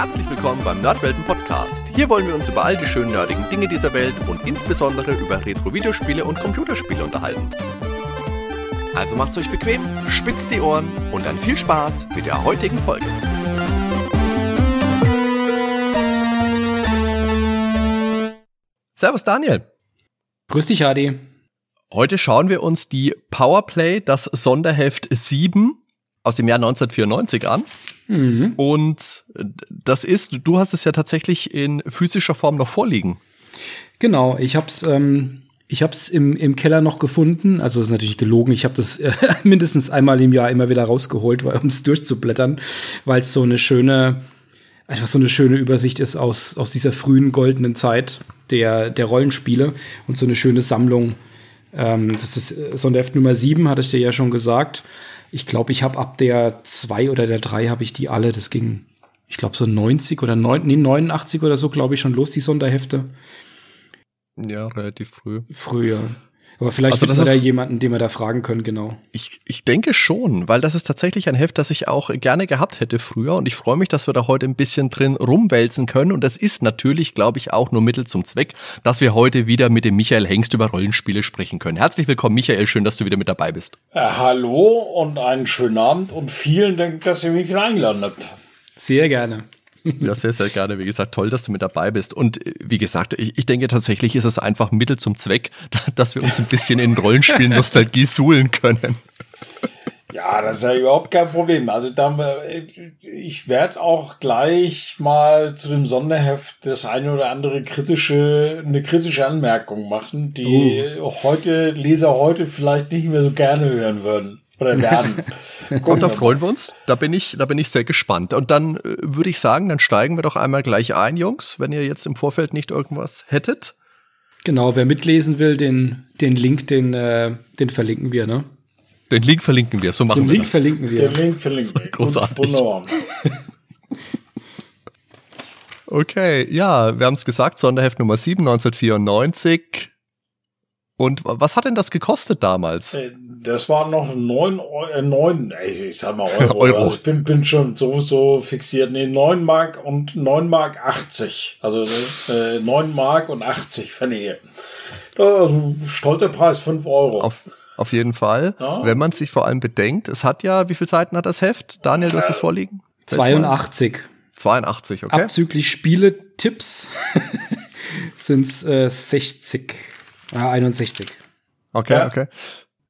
Herzlich willkommen beim Nerdwelten Podcast. Hier wollen wir uns über all die schönen nerdigen Dinge dieser Welt und insbesondere über Retro-Videospiele und Computerspiele unterhalten. Also macht's euch bequem, spitzt die Ohren und dann viel Spaß mit der heutigen Folge. Servus Daniel. Grüß dich, Adi. Heute schauen wir uns die Powerplay, das Sonderheft 7 aus dem Jahr 1994 an. Mhm. Und das ist, du hast es ja tatsächlich in physischer Form noch vorliegen. Genau, ich hab's, ähm, ich hab's im, im Keller noch gefunden. Also das ist natürlich gelogen. Ich habe das äh, mindestens einmal im Jahr immer wieder rausgeholt, um es durchzublättern, weil es so eine schöne, einfach so eine schöne Übersicht ist aus, aus dieser frühen goldenen Zeit der, der Rollenspiele und so eine schöne Sammlung. Ähm, das ist äh, Sonderheft Nummer 7, hatte ich dir ja schon gesagt ich glaube, ich habe ab der 2 oder der 3 habe ich die alle. Das ging, ich glaube, so 90 oder 9, nee, 89 oder so, glaube ich, schon los, die Sonderhefte. Ja, relativ früh. Früher. Aber vielleicht also findet wir da jemanden, den wir da fragen können, genau. Ich, ich denke schon, weil das ist tatsächlich ein Heft, das ich auch gerne gehabt hätte früher und ich freue mich, dass wir da heute ein bisschen drin rumwälzen können und das ist natürlich, glaube ich, auch nur Mittel zum Zweck, dass wir heute wieder mit dem Michael Hengst über Rollenspiele sprechen können. Herzlich willkommen, Michael, schön, dass du wieder mit dabei bist. Ja, hallo und einen schönen Abend und vielen Dank, dass ihr mich eingeladen habt. Sehr gerne. Ja, sehr, sehr gerne. Wie gesagt, toll, dass du mit dabei bist. Und äh, wie gesagt, ich, ich denke tatsächlich ist es einfach Mittel zum Zweck, dass wir uns ein bisschen in Rollenspielen Nostalgie suhlen können. Ja, das ist ja überhaupt kein Problem. Also da, äh, ich werde auch gleich mal zu dem Sonderheft das eine oder andere kritische, eine kritische Anmerkung machen, die uh. heute Leser heute vielleicht nicht mehr so gerne hören würden oder werden. Und da freuen wir uns. Da bin ich, da bin ich sehr gespannt. Und dann äh, würde ich sagen, dann steigen wir doch einmal gleich ein, Jungs, wenn ihr jetzt im Vorfeld nicht irgendwas hättet. Genau, wer mitlesen will, den, den Link, den, äh, den verlinken wir, ne? Den Link verlinken wir, so machen den wir Link das. verlinken wir. Den Link verlinken wir. Großartig. Wunderbar. okay, ja, wir haben es gesagt, Sonderheft Nummer 7, 1994. Und was hat denn das gekostet damals? Äh, das waren noch neun, äh, neun, ich sag mal Euro. Euro. Also ich bin, bin schon so, so fixiert. Nee, neun Mark und neun Mark 80. Also äh, neun Mark und 80 Pfennige. Also stolzer Preis, fünf Euro. Auf, auf jeden Fall. Ja. Wenn man sich vor allem bedenkt, es hat ja, wie viele Seiten hat das Heft? Daniel, du hast es vorliegen? 82. 82, okay. Abzüglich Spieletipps sind es äh, 60. Ja, 61. Okay, ja. okay.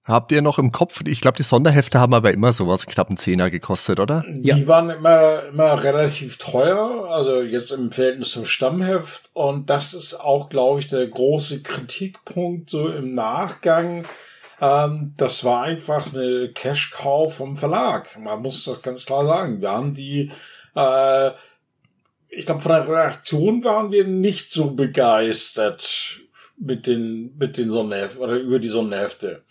Habt ihr noch im Kopf, ich glaube, die Sonderhefte haben aber immer sowas knapp einen Zehner gekostet, oder? Die ja. waren immer, immer relativ teuer, also jetzt im Verhältnis zum Stammheft. Und das ist auch, glaube ich, der große Kritikpunkt so im Nachgang. Ähm, das war einfach eine Cash-Cow vom Verlag. Man muss das ganz klar sagen. Wir haben die, äh, ich glaube, von der Reaktion waren wir nicht so begeistert mit den, mit den Sonderheften oder über die Sonderhefte.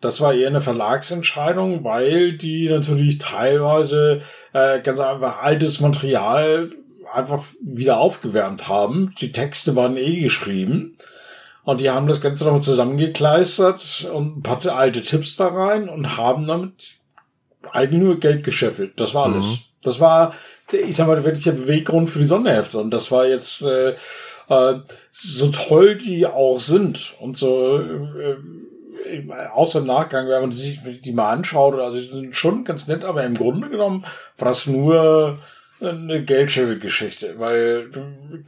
Das war eher eine Verlagsentscheidung, weil die natürlich teilweise äh, ganz einfach altes Material einfach wieder aufgewärmt haben. Die Texte waren eh geschrieben. Und die haben das Ganze nochmal zusammengekleistert und ein paar alte Tipps da rein und haben damit eigentlich nur Geld gescheffelt. Das war alles. Mhm. Das war, ich sag mal, wirklich der Beweggrund für die Sonderhefte. Und das war jetzt äh, äh, so toll die auch sind und so, äh, außer im Nachgang, wenn man sich die mal anschaut, also sie sind schon ganz nett, aber im Grunde genommen war das nur eine Geldscheffelgeschichte, weil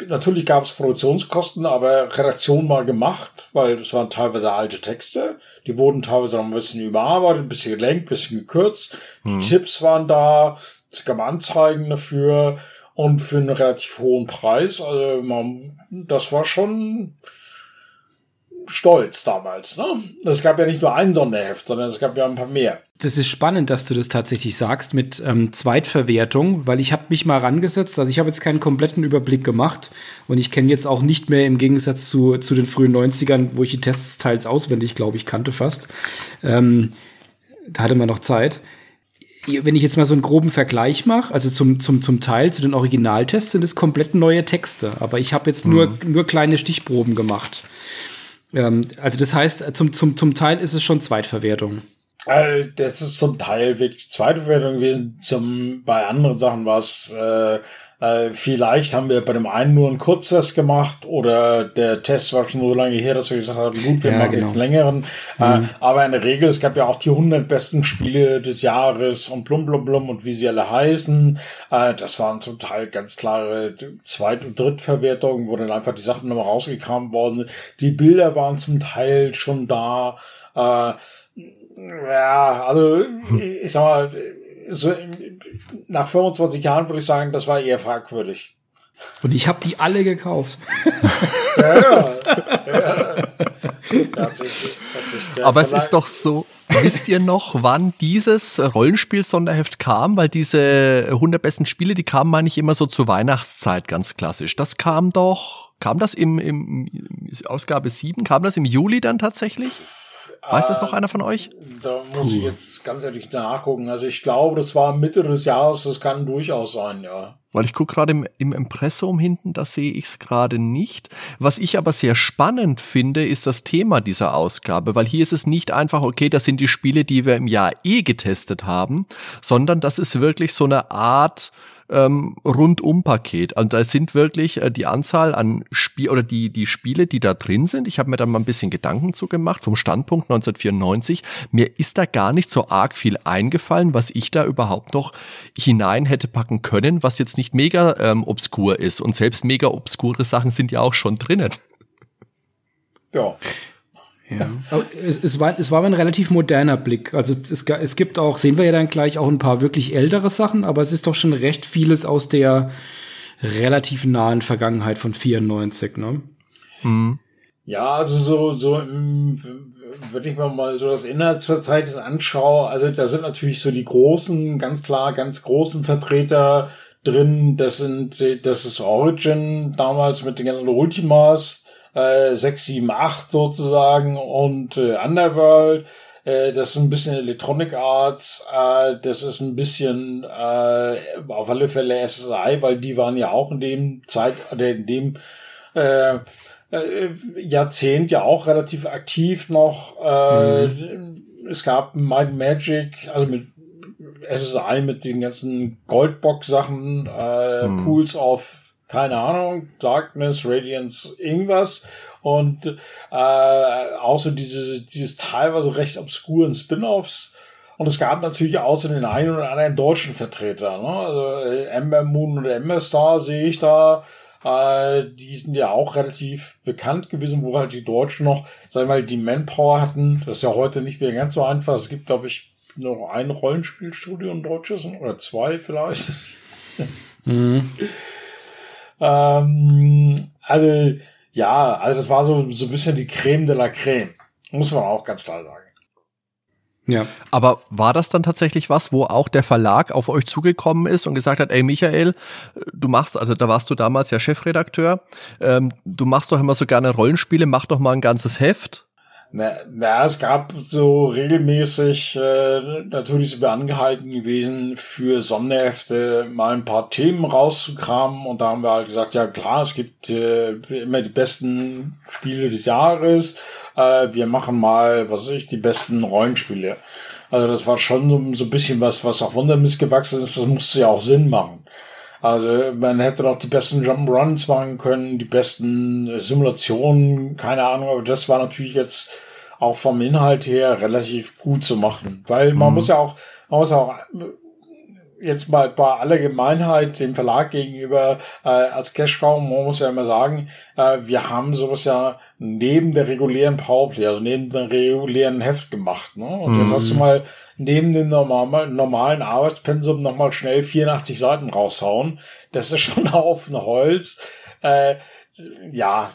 natürlich gab es Produktionskosten, aber Redaktion mal gemacht, weil das waren teilweise alte Texte, die wurden teilweise noch ein bisschen überarbeitet, ein bisschen gelenkt, ein bisschen gekürzt, mhm. die Tipps waren da, es gab Anzeigen dafür, und für einen relativ hohen Preis. Also man, das war schon stolz damals. Ne? Es gab ja nicht nur ein Sonderheft, sondern es gab ja ein paar mehr. Das ist spannend, dass du das tatsächlich sagst mit ähm, Zweitverwertung, weil ich habe mich mal rangesetzt, also ich habe jetzt keinen kompletten Überblick gemacht und ich kenne jetzt auch nicht mehr im Gegensatz zu, zu den frühen 90ern, wo ich die Tests teils auswendig, glaube ich, kannte fast. Ähm, da hatte man noch Zeit wenn ich jetzt mal so einen groben Vergleich mache, also zum, zum, zum Teil zu den Originaltests sind es komplett neue Texte, aber ich habe jetzt nur, mhm. nur kleine Stichproben gemacht. Ähm, also das heißt, zum, zum, zum Teil ist es schon Zweitverwertung. Also das ist zum Teil wirklich Zweitverwertung gewesen. Zum, bei anderen Sachen war es äh, äh, vielleicht haben wir bei dem einen nur einen Kurztest gemacht oder der Test war schon so lange her, dass wir gesagt haben, gut, wir ja, machen genau. jetzt längeren. Äh, mhm. Äh, aber in der Regel, es gab ja auch die 100 besten Spiele des Jahres und blum blum blum und wie sie alle heißen. Äh, das waren zum Teil ganz klare Zweit- und Drittverwertungen, wo dann einfach die Sachen nochmal rausgekramt worden Die Bilder waren zum Teil schon da. Äh, ja, also ich sag mal, so nach 25 Jahren würde ich sagen, das war eher fragwürdig. Und ich habe die alle gekauft. ja, ja. ja. Aber es ist doch so, wisst ihr noch, wann dieses Rollenspiel-Sonderheft kam? Weil diese 100 besten Spiele, die kamen, meine ich, immer so zur Weihnachtszeit, ganz klassisch. Das kam doch, kam das im, im Ausgabe 7, kam das im Juli dann tatsächlich? Weiß das noch einer von euch? Da muss ich jetzt ganz ehrlich nachgucken. Also ich glaube, das war Mitte des Jahres, das kann durchaus sein, ja. Weil ich gucke gerade im, im Impressum hinten, da sehe ich es gerade nicht. Was ich aber sehr spannend finde, ist das Thema dieser Ausgabe, weil hier ist es nicht einfach, okay, das sind die Spiele, die wir im Jahr eh getestet haben, sondern das ist wirklich so eine Art ähm, Rundum-Paket. Und da sind wirklich äh, die Anzahl an Spiel oder die, die Spiele, die da drin sind. Ich habe mir da mal ein bisschen Gedanken zu gemacht vom Standpunkt 1994. Mir ist da gar nicht so arg viel eingefallen, was ich da überhaupt noch hinein hätte packen können, was jetzt nicht mega ähm, obskur ist. Und selbst mega obskure Sachen sind ja auch schon drinnen. Ja. Ja. Aber es, es, war, es war ein relativ moderner Blick. Also es, es gibt auch, sehen wir ja dann gleich auch ein paar wirklich ältere Sachen, aber es ist doch schon recht vieles aus der relativ nahen Vergangenheit von 94, ne? Mhm. Ja, also so, so, wenn ich mir mal so das Inhaltsverzeichnis anschaue, also da sind natürlich so die großen, ganz klar, ganz großen Vertreter drin. Das sind, das ist Origin damals mit den ganzen Ultimas äh, 6, 7, 8 sozusagen und äh, Underworld. Äh, das ist ein bisschen Electronic Arts, äh, das ist ein bisschen äh, auf alle Fälle SSI, weil die waren ja auch in dem Zeit, in dem äh, äh, Jahrzehnt ja auch relativ aktiv noch. Äh, mhm. Es gab Might Magic, also mit SSI mit den ganzen Goldbox-Sachen, äh, mhm. Pools of keine Ahnung, Darkness, Radiance, irgendwas. Und äh, außer diese, dieses teilweise recht obskuren Spin-offs. Und es gab natürlich außer den einen oder anderen deutschen Vertreter. Ne? Also äh, Ember Moon oder Ember Star sehe ich da. Äh, die sind ja auch relativ bekannt gewesen, wo halt die Deutschen noch, sagen wir mal, die Manpower hatten. Das ist ja heute nicht mehr ganz so einfach. Es gibt, glaube ich, noch ein Rollenspielstudio in Deutsches oder zwei vielleicht. Mhm. Ähm, also, ja, also das war so, so ein bisschen die Creme de la Creme. Muss man auch ganz klar sagen. Ja. Aber war das dann tatsächlich was, wo auch der Verlag auf euch zugekommen ist und gesagt hat, ey Michael, du machst, also da warst du damals ja Chefredakteur, ähm, du machst doch immer so gerne Rollenspiele, mach doch mal ein ganzes Heft. Na, na, es gab so regelmäßig, äh, natürlich sind wir angehalten gewesen, für Sonderhefte mal ein paar Themen rauszukramen. Und da haben wir halt gesagt, ja klar, es gibt äh, immer die besten Spiele des Jahres. Äh, wir machen mal, was weiß ich, die besten Rollenspiele. Also das war schon so, so ein bisschen was, was auch Wundermiss gewachsen ist. Das musste ja auch Sinn machen. Also man hätte doch die besten Jump'n'Runs machen können, die besten Simulationen, keine Ahnung, aber das war natürlich jetzt auch vom Inhalt her relativ gut zu machen. Weil man mhm. muss ja auch, man muss auch jetzt mal bei aller Gemeinheit dem Verlag gegenüber äh, als Cash-Raum, man muss ja immer sagen, äh, wir haben sowas ja neben der regulären Powerplay, also neben dem regulären Heft gemacht. Ne? Und mhm. jetzt hast du mal neben dem normalen, normalen Arbeitspensum nochmal schnell 84 Seiten raushauen. Das ist schon auf ein Holz. Äh, ja.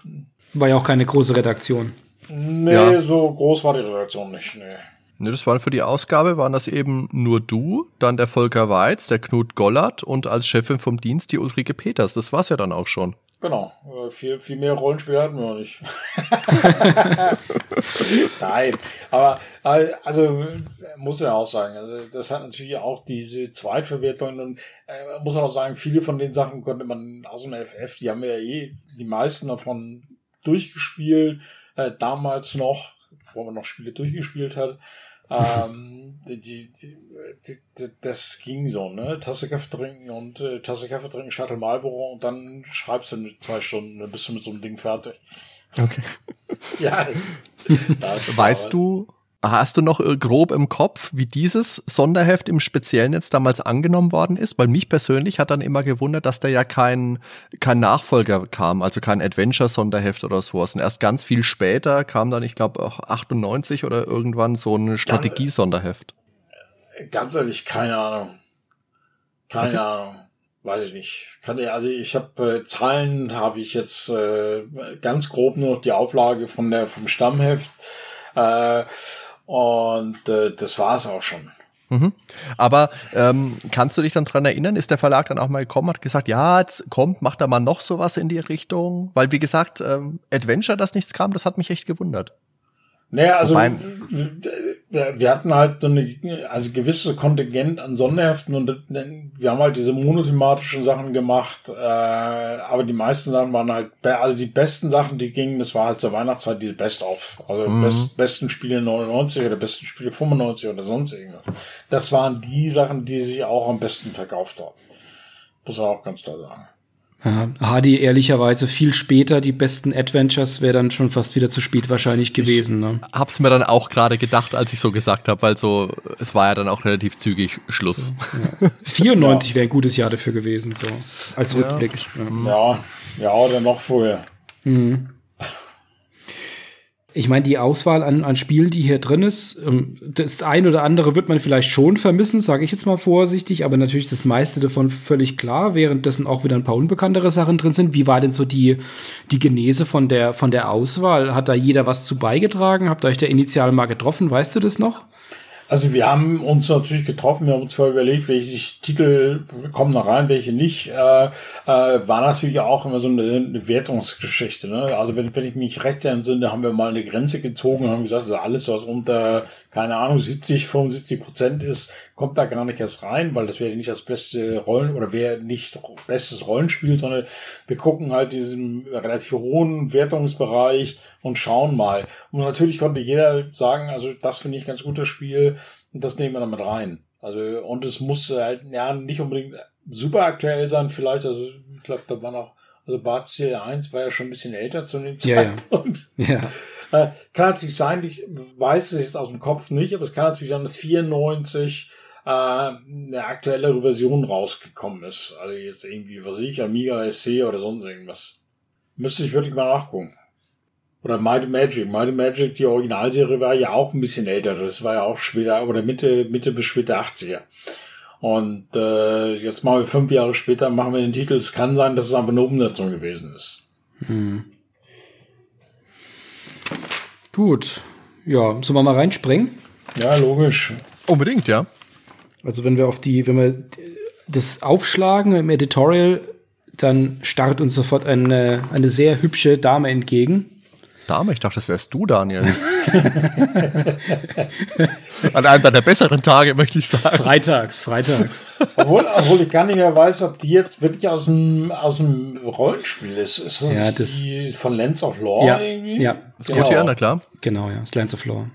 War ja auch keine große Redaktion. Nee, ja. so groß war die Redaktion nicht. Nee. Ne, das waren für die Ausgabe, waren das eben nur du, dann der Volker Weiz, der Knut Gollert und als Chefin vom Dienst die Ulrike Peters. Das war's ja dann auch schon. Genau, äh, viel, viel mehr Rollenspiele hatten wir noch nicht. Nein, aber also muss ja auch sagen, also das hat natürlich auch diese Zweitverwertung und äh, muss auch sagen, viele von den Sachen konnte man aus dem FF, die haben ja eh die meisten davon durchgespielt, äh, damals noch, wo man noch Spiele durchgespielt hat. Ähm, die, die, die, das ging so, ne? Tasse Kaffee trinken und äh, Tasse Kaffee trinken, Shuttle Marlboro und dann schreibst du in zwei Stunden, dann bist du mit so einem Ding fertig. Okay. ja. weißt du, Hast du noch äh, grob im Kopf, wie dieses Sonderheft im Speziellen jetzt damals angenommen worden ist? Weil mich persönlich hat dann immer gewundert, dass da ja kein, kein Nachfolger kam, also kein Adventure-Sonderheft oder sowas. Und erst ganz viel später kam dann, ich glaube, auch 98 oder irgendwann so ein Strategie-Sonderheft. Ganz ehrlich, keine Ahnung. Keine okay. Ahnung. Weiß ich nicht. Kann ich, also ich habe äh, Zahlen habe ich jetzt äh, ganz grob nur noch die Auflage von der vom Stammheft. Äh, und äh, das war es auch schon. Mhm. Aber ähm, kannst du dich dann dran erinnern, ist der Verlag dann auch mal gekommen, hat gesagt, ja, jetzt kommt, macht da mal noch sowas in die Richtung? Weil, wie gesagt, ähm, Adventure, dass nichts kam, das hat mich echt gewundert. Naja, also wir hatten halt so eine, also gewisse Kontingent an Sonderheften und wir haben halt diese monothematischen Sachen gemacht, äh, aber die meisten Sachen waren halt, also die besten Sachen, die gingen, das war halt zur Weihnachtszeit diese Best-of, also mhm. best, besten Spiele 99 oder besten Spiele 95 oder sonst irgendwas. Das waren die Sachen, die sich auch am besten verkauft haben. Das war auch ganz klar sagen. Ja, Hardy ehrlicherweise viel später, die besten Adventures wäre dann schon fast wieder zu spät wahrscheinlich gewesen. Ne? Hab's mir dann auch gerade gedacht, als ich so gesagt habe, weil so, es war ja dann auch relativ zügig Schluss. So, ja. 94 ja. wäre ein gutes Jahr dafür gewesen, so als Rückblick. Ja, ja, oder noch vorher. Mhm. Ich meine, die Auswahl an, an Spielen, die hier drin ist, ähm, das ein oder andere wird man vielleicht schon vermissen, sage ich jetzt mal vorsichtig, aber natürlich ist das meiste davon völlig klar, währenddessen auch wieder ein paar unbekanntere Sachen drin sind. Wie war denn so die, die Genese von der, von der Auswahl? Hat da jeder was zu beigetragen? Habt ihr euch da initial mal getroffen? Weißt du das noch? Also wir haben uns natürlich getroffen, wir haben uns vorher überlegt, welche Titel kommen da rein, welche nicht. Äh, äh, war natürlich auch immer so eine, eine Wertungsgeschichte. Ne? Also wenn, wenn ich mich recht entsinne, haben wir mal eine Grenze gezogen und haben gesagt, also alles, was unter, keine Ahnung, 70, 75 Prozent ist, kommt da gar nicht erst rein, weil das wäre nicht das beste Rollen oder wäre nicht bestes Rollenspiel, sondern wir gucken halt diesen relativ hohen Wertungsbereich und schauen mal. Und natürlich konnte jeder sagen, also das finde ich ganz gutes Spiel und das nehmen wir dann mit rein. Also, und es muss halt, ja, nicht unbedingt super aktuell sein, vielleicht, also, ich glaube, da war noch, also Bart Serie 1 war ja schon ein bisschen älter zu dem Zeitpunkt. Ja, ja. ja. kann natürlich sein, ich weiß es jetzt aus dem Kopf nicht, aber es kann natürlich sein, dass 94 äh, eine aktuellere Version rausgekommen ist. Also jetzt irgendwie, was ich, Amiga SC oder sonst irgendwas. Müsste ich wirklich mal nachgucken. Oder Mighty Magic. Mighty Magic, die Originalserie war ja auch ein bisschen älter. Das war ja auch später, oder Mitte, Mitte bis später 80er. Und äh, jetzt mal fünf Jahre später machen wir den Titel. Es kann sein, dass es aber eine Umsetzung gewesen ist. Hm. Gut. Ja, sollen wir mal reinspringen? Ja, logisch. Unbedingt, ja. Also wenn wir auf die, wenn wir das aufschlagen im Editorial, dann starrt uns sofort eine, eine sehr hübsche Dame entgegen. Dame? Ich dachte, das wärst du, Daniel. An einem deiner besseren Tage, möchte ich sagen. Freitags, freitags. obwohl, obwohl ich gar nicht mehr weiß, ob die jetzt wirklich aus dem, aus dem Rollenspiel ist. Ist das, ja, das die von Lens of Lore ja, irgendwie? Ja, das genau. Gutier, na klar. Genau, ja, das Lens of Lore.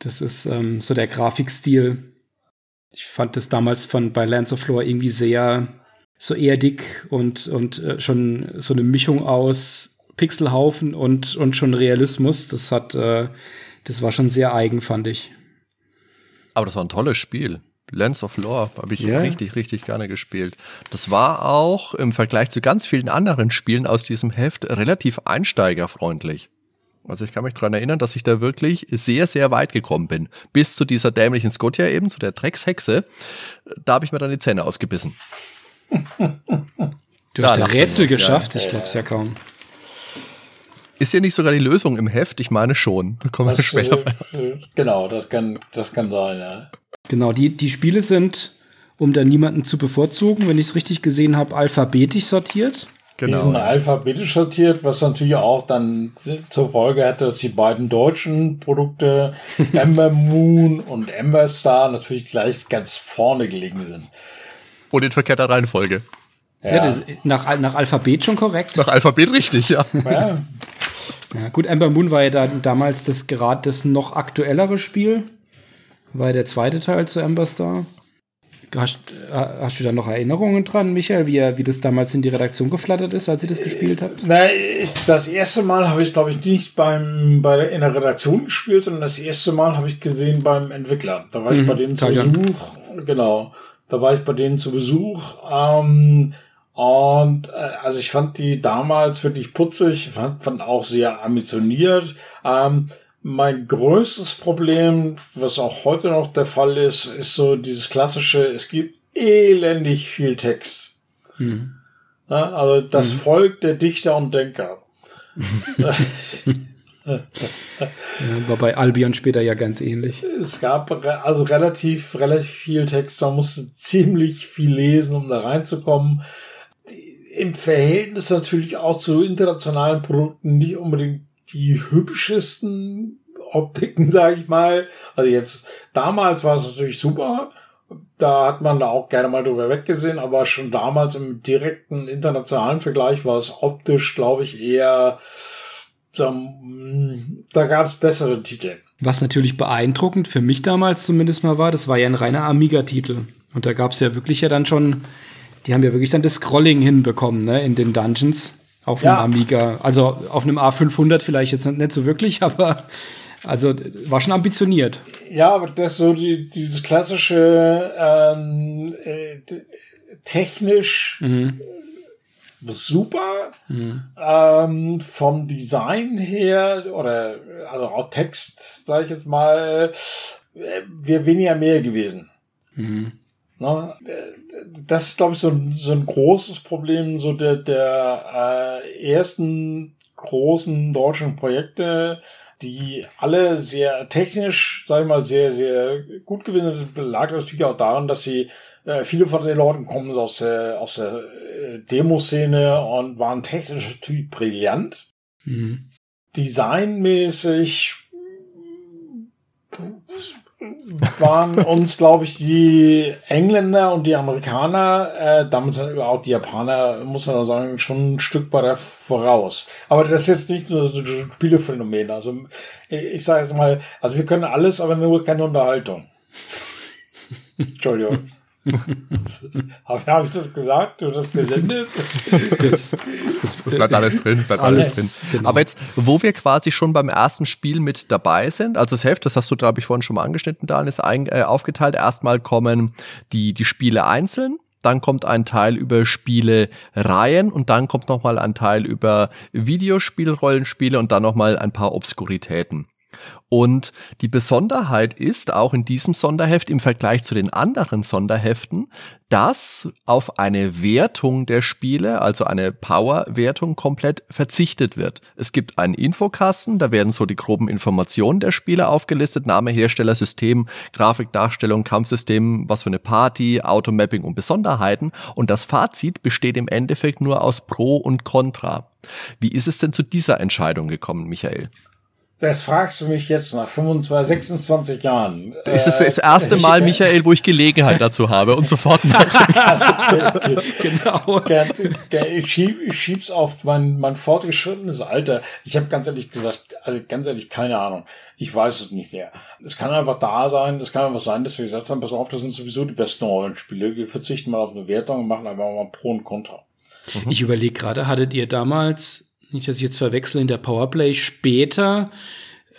Das ist ähm, so der Grafikstil ich fand das damals von bei Lands of Lore irgendwie sehr so erdig und, und äh, schon so eine Mischung aus Pixelhaufen und, und schon Realismus. Das hat, äh, das war schon sehr eigen, fand ich. Aber das war ein tolles Spiel. Lands of Lore habe ich yeah. richtig, richtig gerne gespielt. Das war auch im Vergleich zu ganz vielen anderen Spielen aus diesem Heft relativ einsteigerfreundlich. Also ich kann mich daran erinnern, dass ich da wirklich sehr, sehr weit gekommen bin. Bis zu dieser dämlichen Scotia eben, zu der Dreckshexe. Da habe ich mir dann die Zähne ausgebissen. Du hast ein Rätsel geschafft, ja. ich glaube es ja kaum. Ist hier nicht sogar die Lösung im Heft? Ich meine schon. Da kommen wir später. Äh, genau, das kann, das kann sein, ja. Genau, die, die Spiele sind, um da niemanden zu bevorzugen, wenn ich es richtig gesehen habe, alphabetisch sortiert. Genau. Die sind alphabetisch sortiert, was natürlich auch dann zur Folge hatte, dass die beiden deutschen Produkte Ember Moon und Ember Star natürlich gleich ganz vorne gelegen sind. Und in verkehrter Reihenfolge. Ja, ja nach, nach Alphabet schon korrekt. Nach Alphabet richtig, ja. ja. ja gut, Ember Moon war ja da, damals das gerade das noch aktuellere Spiel. war der zweite Teil zu Amber Star. Hast, hast, du da noch Erinnerungen dran, Michael, wie, wie das damals in die Redaktion geflattert ist, als ihr das gespielt habt? Na, das erste Mal habe ich es, glaube ich, nicht beim, bei der, in der Redaktion gespielt, sondern das erste Mal habe ich gesehen beim Entwickler. Da war mhm, ich bei denen zu Besuch. Genau. Da war ich bei denen zu Besuch. Ähm, und äh, also ich fand die damals wirklich putzig, fand, fand auch sehr ambitioniert. Ähm, mein größtes Problem, was auch heute noch der Fall ist, ist so dieses klassische, es gibt elendig viel Text. Hm. Ja, also das hm. Volk der Dichter und Denker. war bei Albion später ja ganz ähnlich. Es gab also relativ, relativ viel Text. Man musste ziemlich viel lesen, um da reinzukommen. Im Verhältnis natürlich auch zu internationalen Produkten nicht unbedingt die hübschesten Optiken, sage ich mal. Also jetzt damals war es natürlich super. Da hat man da auch gerne mal drüber weggesehen, aber schon damals im direkten internationalen Vergleich war es optisch, glaube ich, eher da gab es bessere Titel. Was natürlich beeindruckend für mich damals zumindest mal war, das war ja ein reiner Amiga-Titel. Und da gab es ja wirklich ja dann schon, die haben ja wirklich dann das Scrolling hinbekommen, ne, in den Dungeons. Auf einem ja. Amiga, also auf einem A500 vielleicht jetzt nicht so wirklich, aber also war schon ambitioniert. Ja, aber das so die, dieses klassische ähm, äh, technisch mhm. super. Mhm. Ähm, vom Design her oder also auch Text, sage ich jetzt mal, äh, wäre weniger mehr gewesen. Mhm. Ne? Das ist, glaube ich, so ein, so ein großes Problem so der, der äh, ersten großen deutschen Projekte, die alle sehr technisch, sag ich mal, sehr, sehr gut gewesen sind. Lag natürlich auch daran, dass sie äh, viele von den Leuten kommen aus der, aus der äh, Demoszene und waren technisch natürlich brillant. Mhm. Designmäßig waren uns, glaube ich, die Engländer und die Amerikaner, äh, damit sind auch die Japaner, muss man sagen, schon ein Stück weiter voraus. Aber das ist jetzt nicht nur so ein Spielephänomen. Also ich sage jetzt mal, also wir können alles, aber nur keine Unterhaltung. Entschuldigung. Habe hab ich das gesagt? Du das gesendet? Das, das, das bleibt alles drin. Bleibt alles, alles drin. Genau. Aber jetzt, wo wir quasi schon beim ersten Spiel mit dabei sind, also das Heft, das hast du, glaube ich, vorhin schon mal angeschnitten, Dan, ist ein, äh, aufgeteilt. Erstmal kommen die, die Spiele einzeln. Dann kommt ein Teil über Spiele Reihen und dann kommt nochmal ein Teil über Videospielrollenspiele und dann nochmal ein paar Obskuritäten. Und die Besonderheit ist auch in diesem Sonderheft im Vergleich zu den anderen Sonderheften, dass auf eine Wertung der Spiele, also eine Power-Wertung komplett verzichtet wird. Es gibt einen Infokasten, da werden so die groben Informationen der Spiele aufgelistet, Name, Hersteller, System, Grafikdarstellung, Kampfsystem, was für eine Party, Automapping und Besonderheiten. Und das Fazit besteht im Endeffekt nur aus Pro und Contra. Wie ist es denn zu dieser Entscheidung gekommen, Michael? Das fragst du mich jetzt nach 25, 26 Jahren. Das ist das erste Mal, Michael, wo ich Gelegenheit dazu habe und sofort Genau. Ich, schieb, ich schieb's auf mein, mein fortgeschrittenes Alter. Ich habe ganz ehrlich gesagt, also ganz ehrlich, keine Ahnung. Ich weiß es nicht mehr. Es kann einfach da sein, es kann einfach sein, dass wir gesagt haben, pass auf, das sind sowieso die besten Rollenspiele. Wir verzichten mal auf eine Wertung und machen einfach mal Pro und Contra. Mhm. Ich überlege gerade, hattet ihr damals nicht, dass ich jetzt verwechsel, in der Powerplay später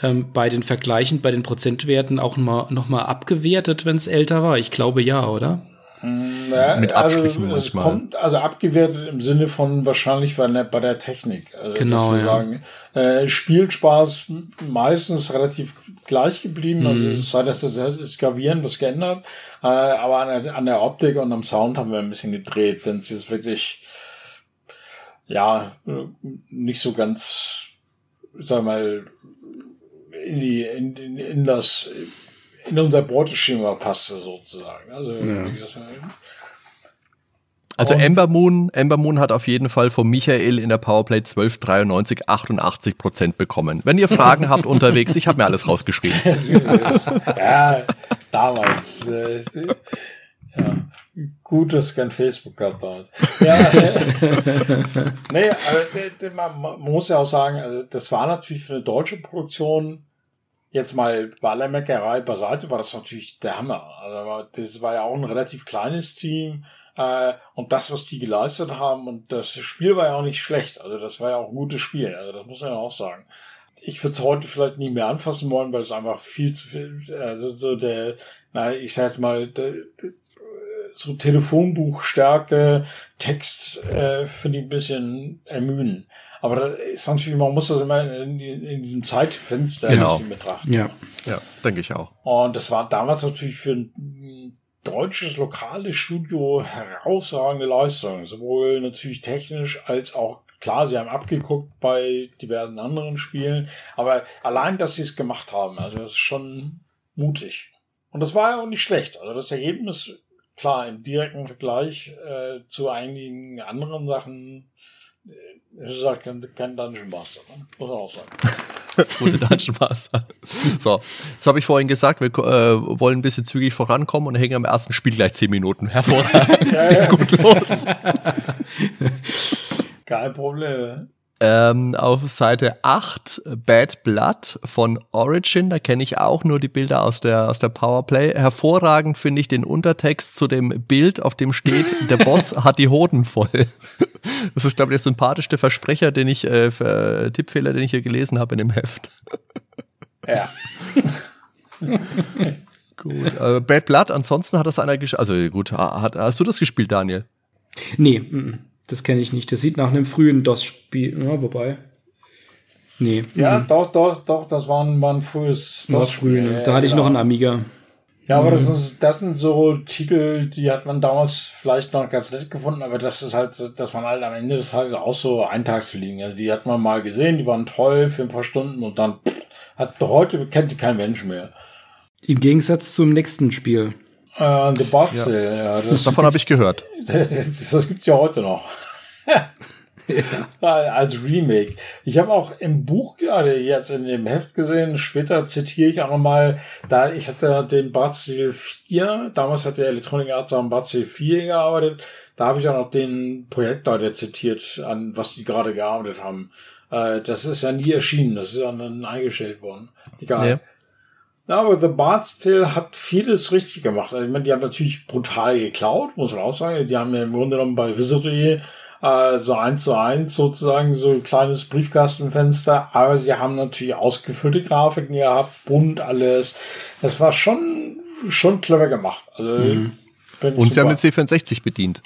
ähm, bei den Vergleichen, bei den Prozentwerten auch mal, noch mal abgewertet, wenn es älter war? Ich glaube ja, oder? Na, Mit also Abstrichen also, manchmal. Kommt, also abgewertet im Sinne von wahrscheinlich bei der, bei der Technik. Also, genau. Ja. Sagen, äh, Spielspaß meistens relativ gleich geblieben. Mhm. Also es sei das, das Gravieren was geändert. Äh, aber an der, an der Optik und am Sound haben wir ein bisschen gedreht, wenn es jetzt wirklich ja, nicht so ganz, sag mal, in die, in, in, in das, in unser Beuteschema passte sozusagen. Also, ja. gesagt, also Ember Moon, Ember Moon hat auf jeden Fall von Michael in der Powerplay 1293 88 Prozent bekommen. Wenn ihr Fragen habt unterwegs, ich habe mir alles rausgeschrieben. ja, damals. Äh, ja. Gut, dass kein Facebook gehabt hat. Ja, nee, aber man muss ja auch sagen, also das war natürlich für eine deutsche Produktion jetzt mal bei aller Meckerei beiseite, war das natürlich der Hammer. Also das war ja auch ein relativ kleines Team. Äh, und das, was die geleistet haben, und das Spiel war ja auch nicht schlecht. Also das war ja auch ein gutes Spiel. Also das muss man ja auch sagen. Ich würde es heute vielleicht nie mehr anfassen wollen, weil es einfach viel zu viel, also so der, na, ich sag jetzt mal, der, so Telefonbuchstärke, Text äh, finde ich ein bisschen ermüden. Aber das ist natürlich, man muss das immer in, in diesem Zeitfenster genau. betrachten. Ja, ja, denke ich auch. Und das war damals natürlich für ein deutsches lokales Studio herausragende Leistung. Sowohl natürlich technisch als auch Klar, sie haben abgeguckt bei diversen anderen Spielen, aber allein, dass sie es gemacht haben, also das ist schon mutig. Und das war ja auch nicht schlecht. Also das Ergebnis, klar, im direkten Vergleich äh, zu einigen anderen Sachen es ist halt kein, kein Dungeon Master, ne? muss man auch sagen. Gute Dungeon Master. So, jetzt habe ich vorhin gesagt, wir äh, wollen ein bisschen zügig vorankommen und hängen am ersten Spiel gleich zehn Minuten. Hervorragend. ja, ja. Gut los. Kein Problem ähm, auf Seite 8 Bad Blood von Origin. Da kenne ich auch nur die Bilder aus der, aus der Powerplay. Hervorragend finde ich den Untertext zu dem Bild, auf dem steht, der Boss hat die Hoden voll. Das ist, glaube ich, der sympathischste Versprecher, den ich, äh, für, äh, Tippfehler, den ich hier gelesen habe in dem Heft. Ja. gut. Äh, Bad Blood, ansonsten hat das einer gespielt. Also gut, hat, hast du das gespielt, Daniel? Nee, m -m. Das kenne ich nicht. Das sieht nach einem frühen DOS-Spiel, ja, wobei. Nee. Ja, mhm. doch, doch, doch, das war ein, war ein frühes DOS-Spiel. Früh, ne? Da hatte ich genau. noch einen Amiga. Ja, aber das, mhm. ist, das sind so Titel, die hat man damals vielleicht noch ganz nett gefunden, aber das ist halt, das waren halt am Ende des Tages auch so Eintagsfliegen. Also die hat man mal gesehen, die waren toll für ein paar Stunden und dann pff, hat heute kennt die kein Mensch mehr. Im Gegensatz zum nächsten Spiel. Äh, The Boxel, ja. ja das, Davon habe ich gehört. Das, das, das gibt's ja heute noch. ja. Als Remake. Ich habe auch im Buch gerade jetzt in dem Heft gesehen, später zitiere ich auch nochmal, da ich hatte den Barzil 4, damals hat der Electronic Arts am Barzil 4 gearbeitet, da habe ich auch noch den Projektleiter zitiert, an was die gerade gearbeitet haben. Äh, das ist ja nie erschienen, das ist ja dann eingestellt worden. Egal. Ja. Ja, aber The Bard's Tale hat vieles richtig gemacht. Also, ich meine, die haben natürlich brutal geklaut, muss man auch sagen. Die haben ja im Grunde genommen bei Wizardry äh, so eins zu eins sozusagen so ein kleines Briefkastenfenster, aber sie haben natürlich ausgefüllte Grafiken gehabt, bunt alles. Das war schon, schon clever gemacht. Also, mhm. Und sie haben den C64 bedient.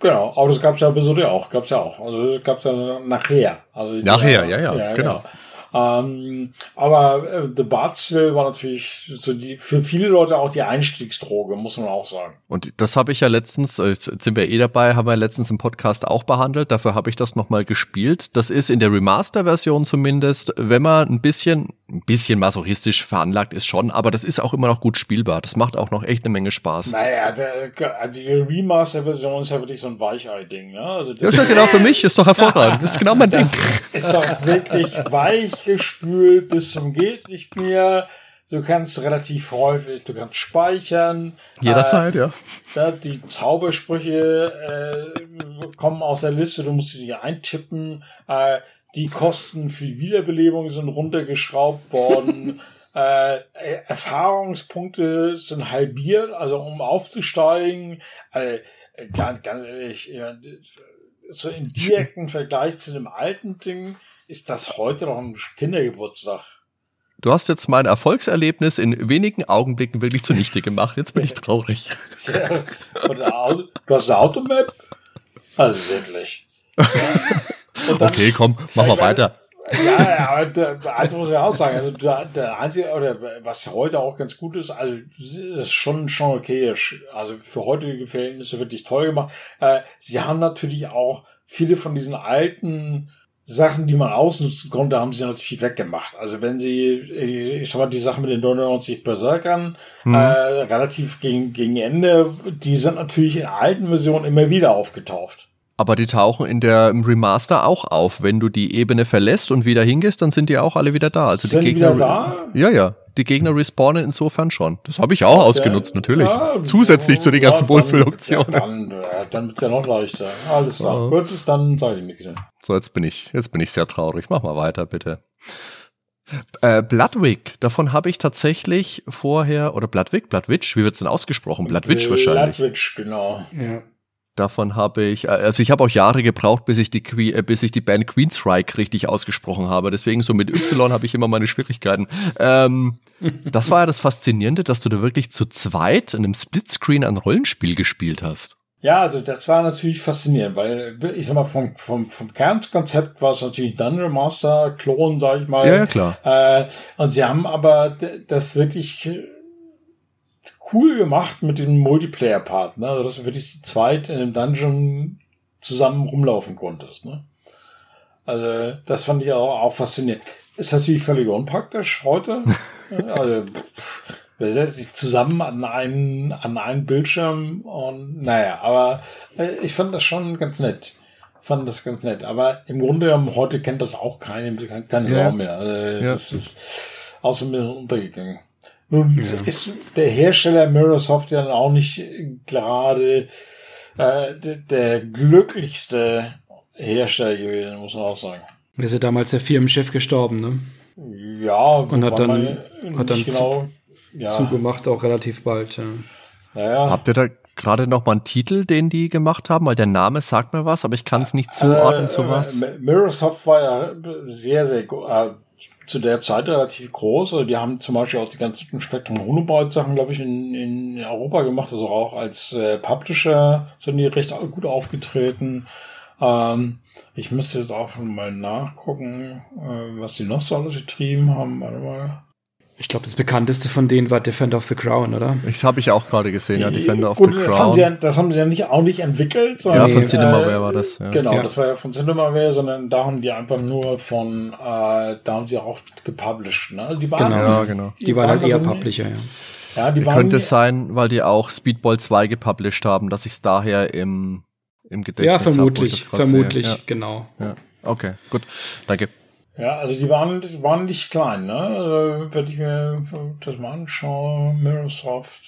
Genau, aber das gab's ja bis auch, gab's ja auch. Also das gab's ja nachher. Also nachher, ja, ja, ja genau. genau. Ähm, aber äh, The Bartsville war natürlich so die, für viele Leute auch die Einstiegsdroge, muss man auch sagen. Und das habe ich ja letztens, äh, jetzt sind wir eh dabei, haben wir letztens im Podcast auch behandelt. Dafür habe ich das nochmal gespielt. Das ist in der Remaster-Version zumindest, wenn man ein bisschen, ein bisschen masochistisch veranlagt ist schon, aber das ist auch immer noch gut spielbar. Das macht auch noch echt eine Menge Spaß. Naja, der, die Remaster-Version ist ja wirklich so ein Weichei-Ding. Ne? Also das, das ist ja genau für mich, ist doch hervorragend. Das ist genau mein Ding. Ist doch wirklich weich gespült bis zum geht nicht mehr. Du kannst relativ häufig, du kannst speichern. Jederzeit, äh, ja. Die Zaubersprüche äh, kommen aus der Liste, du musst sie dir eintippen. Äh, die Kosten für die Wiederbelebung sind runtergeschraubt worden. äh, Erfahrungspunkte sind halbiert, also um aufzusteigen. Also, ganz, ganz ehrlich, so im direkten Vergleich zu dem alten Ding ist das heute noch ein Kindergeburtstag. Du hast jetzt mein Erfolgserlebnis in wenigen Augenblicken wirklich zunichte gemacht. Jetzt bin ich traurig. Du hast eine Automap? Also wirklich. Ja. okay, komm, mach mal weiter. Ja, aber eins muss ich auch sagen, also der, der einzige, oder was heute auch ganz gut ist, also ist schon, schon okay. Also für heutige Verhältnisse wirklich toll gemacht. Äh, sie haben natürlich auch viele von diesen alten Sachen, die man ausnutzen konnte, haben sie natürlich weggemacht. Also wenn sie, ich sag mal, die Sache mit den 99 Berserkern, mhm. äh, relativ gegen, gegen Ende, die sind natürlich in alten Versionen immer wieder aufgetaucht. Aber die tauchen in der im Remaster auch auf. Wenn du die Ebene verlässt und wieder hingehst, dann sind die auch alle wieder da. Also sind die Gegner. Wieder da? Ja, ja. Die Gegner respawnen insofern schon. Das habe ich auch okay. ausgenutzt, natürlich. Ja, Zusätzlich zu den ganzen ja, Wohlfühloptionen. Ja, dann äh, dann wird's ja noch leichter. Alles klar. Gut, dann sage ich nichts mehr. So, jetzt bin ich, jetzt bin ich sehr traurig. Mach mal weiter, bitte. Äh, Bloodwick, davon habe ich tatsächlich vorher, oder Bloodwick, Bloodwitch, wie wird es denn ausgesprochen? Bloodwitch wahrscheinlich. Bloodwitch, genau. Ja. Davon habe ich, äh, also ich habe auch Jahre gebraucht, bis ich die, äh, bis ich die Band Queenstrike richtig ausgesprochen habe. Deswegen so mit Y habe ich immer meine Schwierigkeiten. Ähm, das war ja das Faszinierende, dass du da wirklich zu zweit in einem Splitscreen ein Rollenspiel gespielt hast. Ja, also das war natürlich faszinierend, weil ich sag mal, vom, vom, vom Kernkonzept war es natürlich Dungeon Master, Klon, sag ich mal. Ja, ja klar. Äh, und sie haben aber das wirklich cool gemacht mit dem Multiplayer-Part, ne? Also, dass du wirklich zu zweit in einem Dungeon zusammen rumlaufen konntest, ne? Also, das fand ich auch, auch faszinierend. Ist natürlich völlig unpraktisch heute. also, wir setzen sich zusammen an einen, an einen Bildschirm und naja, aber äh, ich fand das schon ganz nett. Fand das ganz nett. Aber im Grunde genommen, heute kennt das auch keine, keine ja. Sau mehr. Also, ja. Das ist außer mir untergegangen. Nun ja. ist der Hersteller Mirrorsoft ja auch nicht gerade äh, der, glücklichste Hersteller gewesen, muss man auch sagen. Er ist ja damals der Firmenchef gestorben, ne? Ja, und hat dann, hat dann genau, zu, ja. zugemacht, auch relativ bald. Ja. Naja. Habt ihr da gerade noch mal einen Titel, den die gemacht haben? Weil der Name sagt mir was, aber ich kann es nicht zuordnen äh, zu was. Äh, Mirrorsoft war ja sehr, sehr äh, zu der Zeit relativ groß. Also die haben zum Beispiel auch die ganzen Spektrum Hundebaut Sachen, glaube ich, in, in Europa gemacht. Also auch als äh, Publisher sind die recht gut aufgetreten. Ähm, ich müsste jetzt auch mal nachgucken, äh, was die noch so alles getrieben haben. Warte mal. Ich glaube, das bekannteste von denen war Defender of the Crown, oder? Ich habe ich auch gerade gesehen, ja, Defender of Gut, the das Crown. Haben sie, das haben sie ja nicht, auch nicht entwickelt. Sondern, ja, von Cinemaware äh, war das. Ja. Genau, ja. das war ja von Cinemaware, sondern da haben die einfach nur von, äh, da haben sie auch gepublished. Ne? Also die waren, genau, ja, genau. Die, die waren, halt eher also Publisher, ja. Ja, die waren Könnte es sein, weil die auch Speedball 2 gepublished haben, dass ich es daher im, im Gedächtnis Ja, vermutlich, hab, vermutlich, ja. genau. Ja. Okay, gut, danke. Ja, also die waren, die waren nicht klein, ne? Also, wenn ich mir das mal anschaue, Mirrorsoft,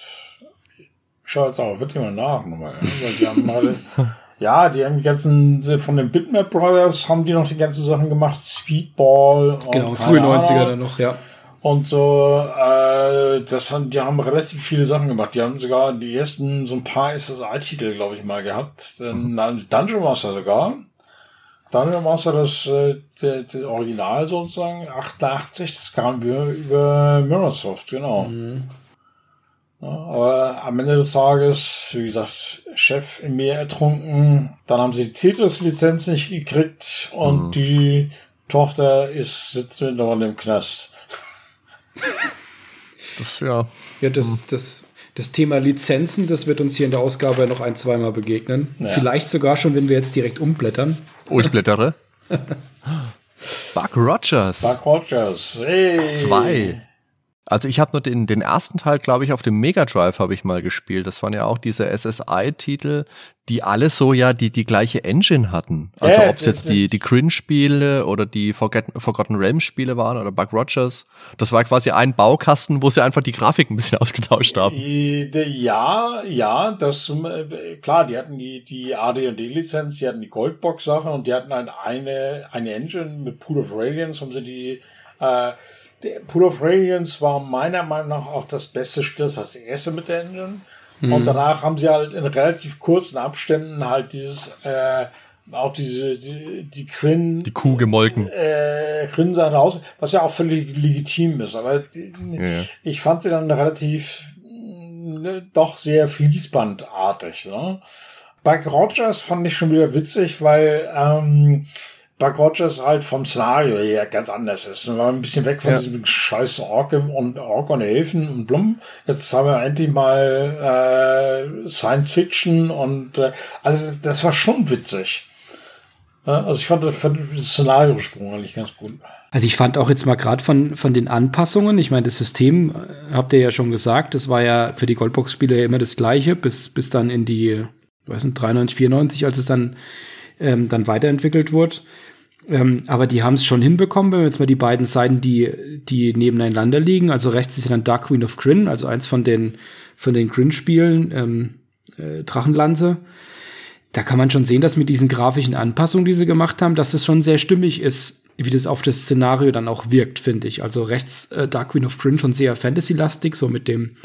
ich schaue jetzt auch wirklich mal nach nochmal. Ne? Weil die haben halt, ja, die haben die ganzen, von den Bitmap Brothers haben die noch die ganzen Sachen gemacht, Speedball. Genau, frühe 90er dann noch, ja. Und so, äh, das haben, die haben relativ viele Sachen gemacht. Die haben sogar die ersten, so ein paar SSI-Titel, glaube ich, mal gehabt. Dann Dungeon Master sogar. Dungeon Master, das äh, der, der Original sozusagen, 88, das kam über, über Mirrorsoft, genau. Mhm. Ja, aber am Ende des Tages, wie gesagt, Chef im Meer ertrunken, dann haben sie die Tetris-Lizenz nicht gekriegt und mhm. die Tochter ist sitzt mit noch in dem Knast. Das ja. Ja, das, mhm. das das Thema Lizenzen, das wird uns hier in der Ausgabe noch ein, zweimal begegnen. Ja. Vielleicht sogar schon, wenn wir jetzt direkt umblättern. Oh, ich blättere. Buck Rogers. Buck Rogers. Hey. Zwei. Also ich habe nur den, den ersten Teil, glaube ich, auf dem Mega Drive habe ich mal gespielt. Das waren ja auch diese SSI-Titel, die alle so ja die, die gleiche Engine hatten. Also äh, ob es jetzt die, die Cringe-Spiele oder die Forgotten, Forgotten Realms-Spiele waren oder Buck Rogers. Das war quasi ein Baukasten, wo sie einfach die Grafik ein bisschen ausgetauscht haben. Ja, ja, das äh, klar, die hatten die, die AD&D-Lizenz, die hatten die Goldbox-Sache und die hatten halt eine, eine Engine mit Pool of Radiance, haben sie die äh, der Pool of Radiance war meiner Meinung nach auch das beste Spiel, das war das erste mit der Engine. Mhm. Und danach haben sie halt in relativ kurzen Abständen halt dieses, äh, auch diese, die, die Crin. Die Kuh gemolken. Äh, Crin raus, was ja auch völlig legitim ist. Aber die, ja. ich fand sie dann relativ, ne, doch sehr fließbandartig, ne? Bei Rogers fand ich schon wieder witzig, weil, ähm, Buck Rogers halt vom Szenario her ganz anders ist. Wir waren ein bisschen weg von ja. diesem scheiß Ork und Ork und Elfen und Blum. Jetzt haben wir endlich mal äh, Science Fiction und äh, also das war schon witzig. Ja, also ich fand, fand das Szenario-Sprung eigentlich ganz gut. Also ich fand auch jetzt mal gerade von, von den Anpassungen, ich meine, das System, äh, habt ihr ja schon gesagt, das war ja für die Goldbox-Spiele ja immer das gleiche, bis, bis dann in die, weiß nicht, 93, 94, als es dann, ähm, dann weiterentwickelt wurde. Ähm, aber die haben es schon hinbekommen, wenn wir jetzt mal die beiden Seiten, die, die nebeneinander liegen. Also rechts ist dann Dark Queen of Grin, also eins von den, von den Grin-Spielen, ähm, äh, Drachenlanze. Da kann man schon sehen, dass mit diesen grafischen Anpassungen, die sie gemacht haben, dass das schon sehr stimmig ist. wie das auf das Szenario dann auch wirkt, finde ich. Also rechts äh, Dark Queen of Crin schon sehr Fantasy-lastig, so mit dem,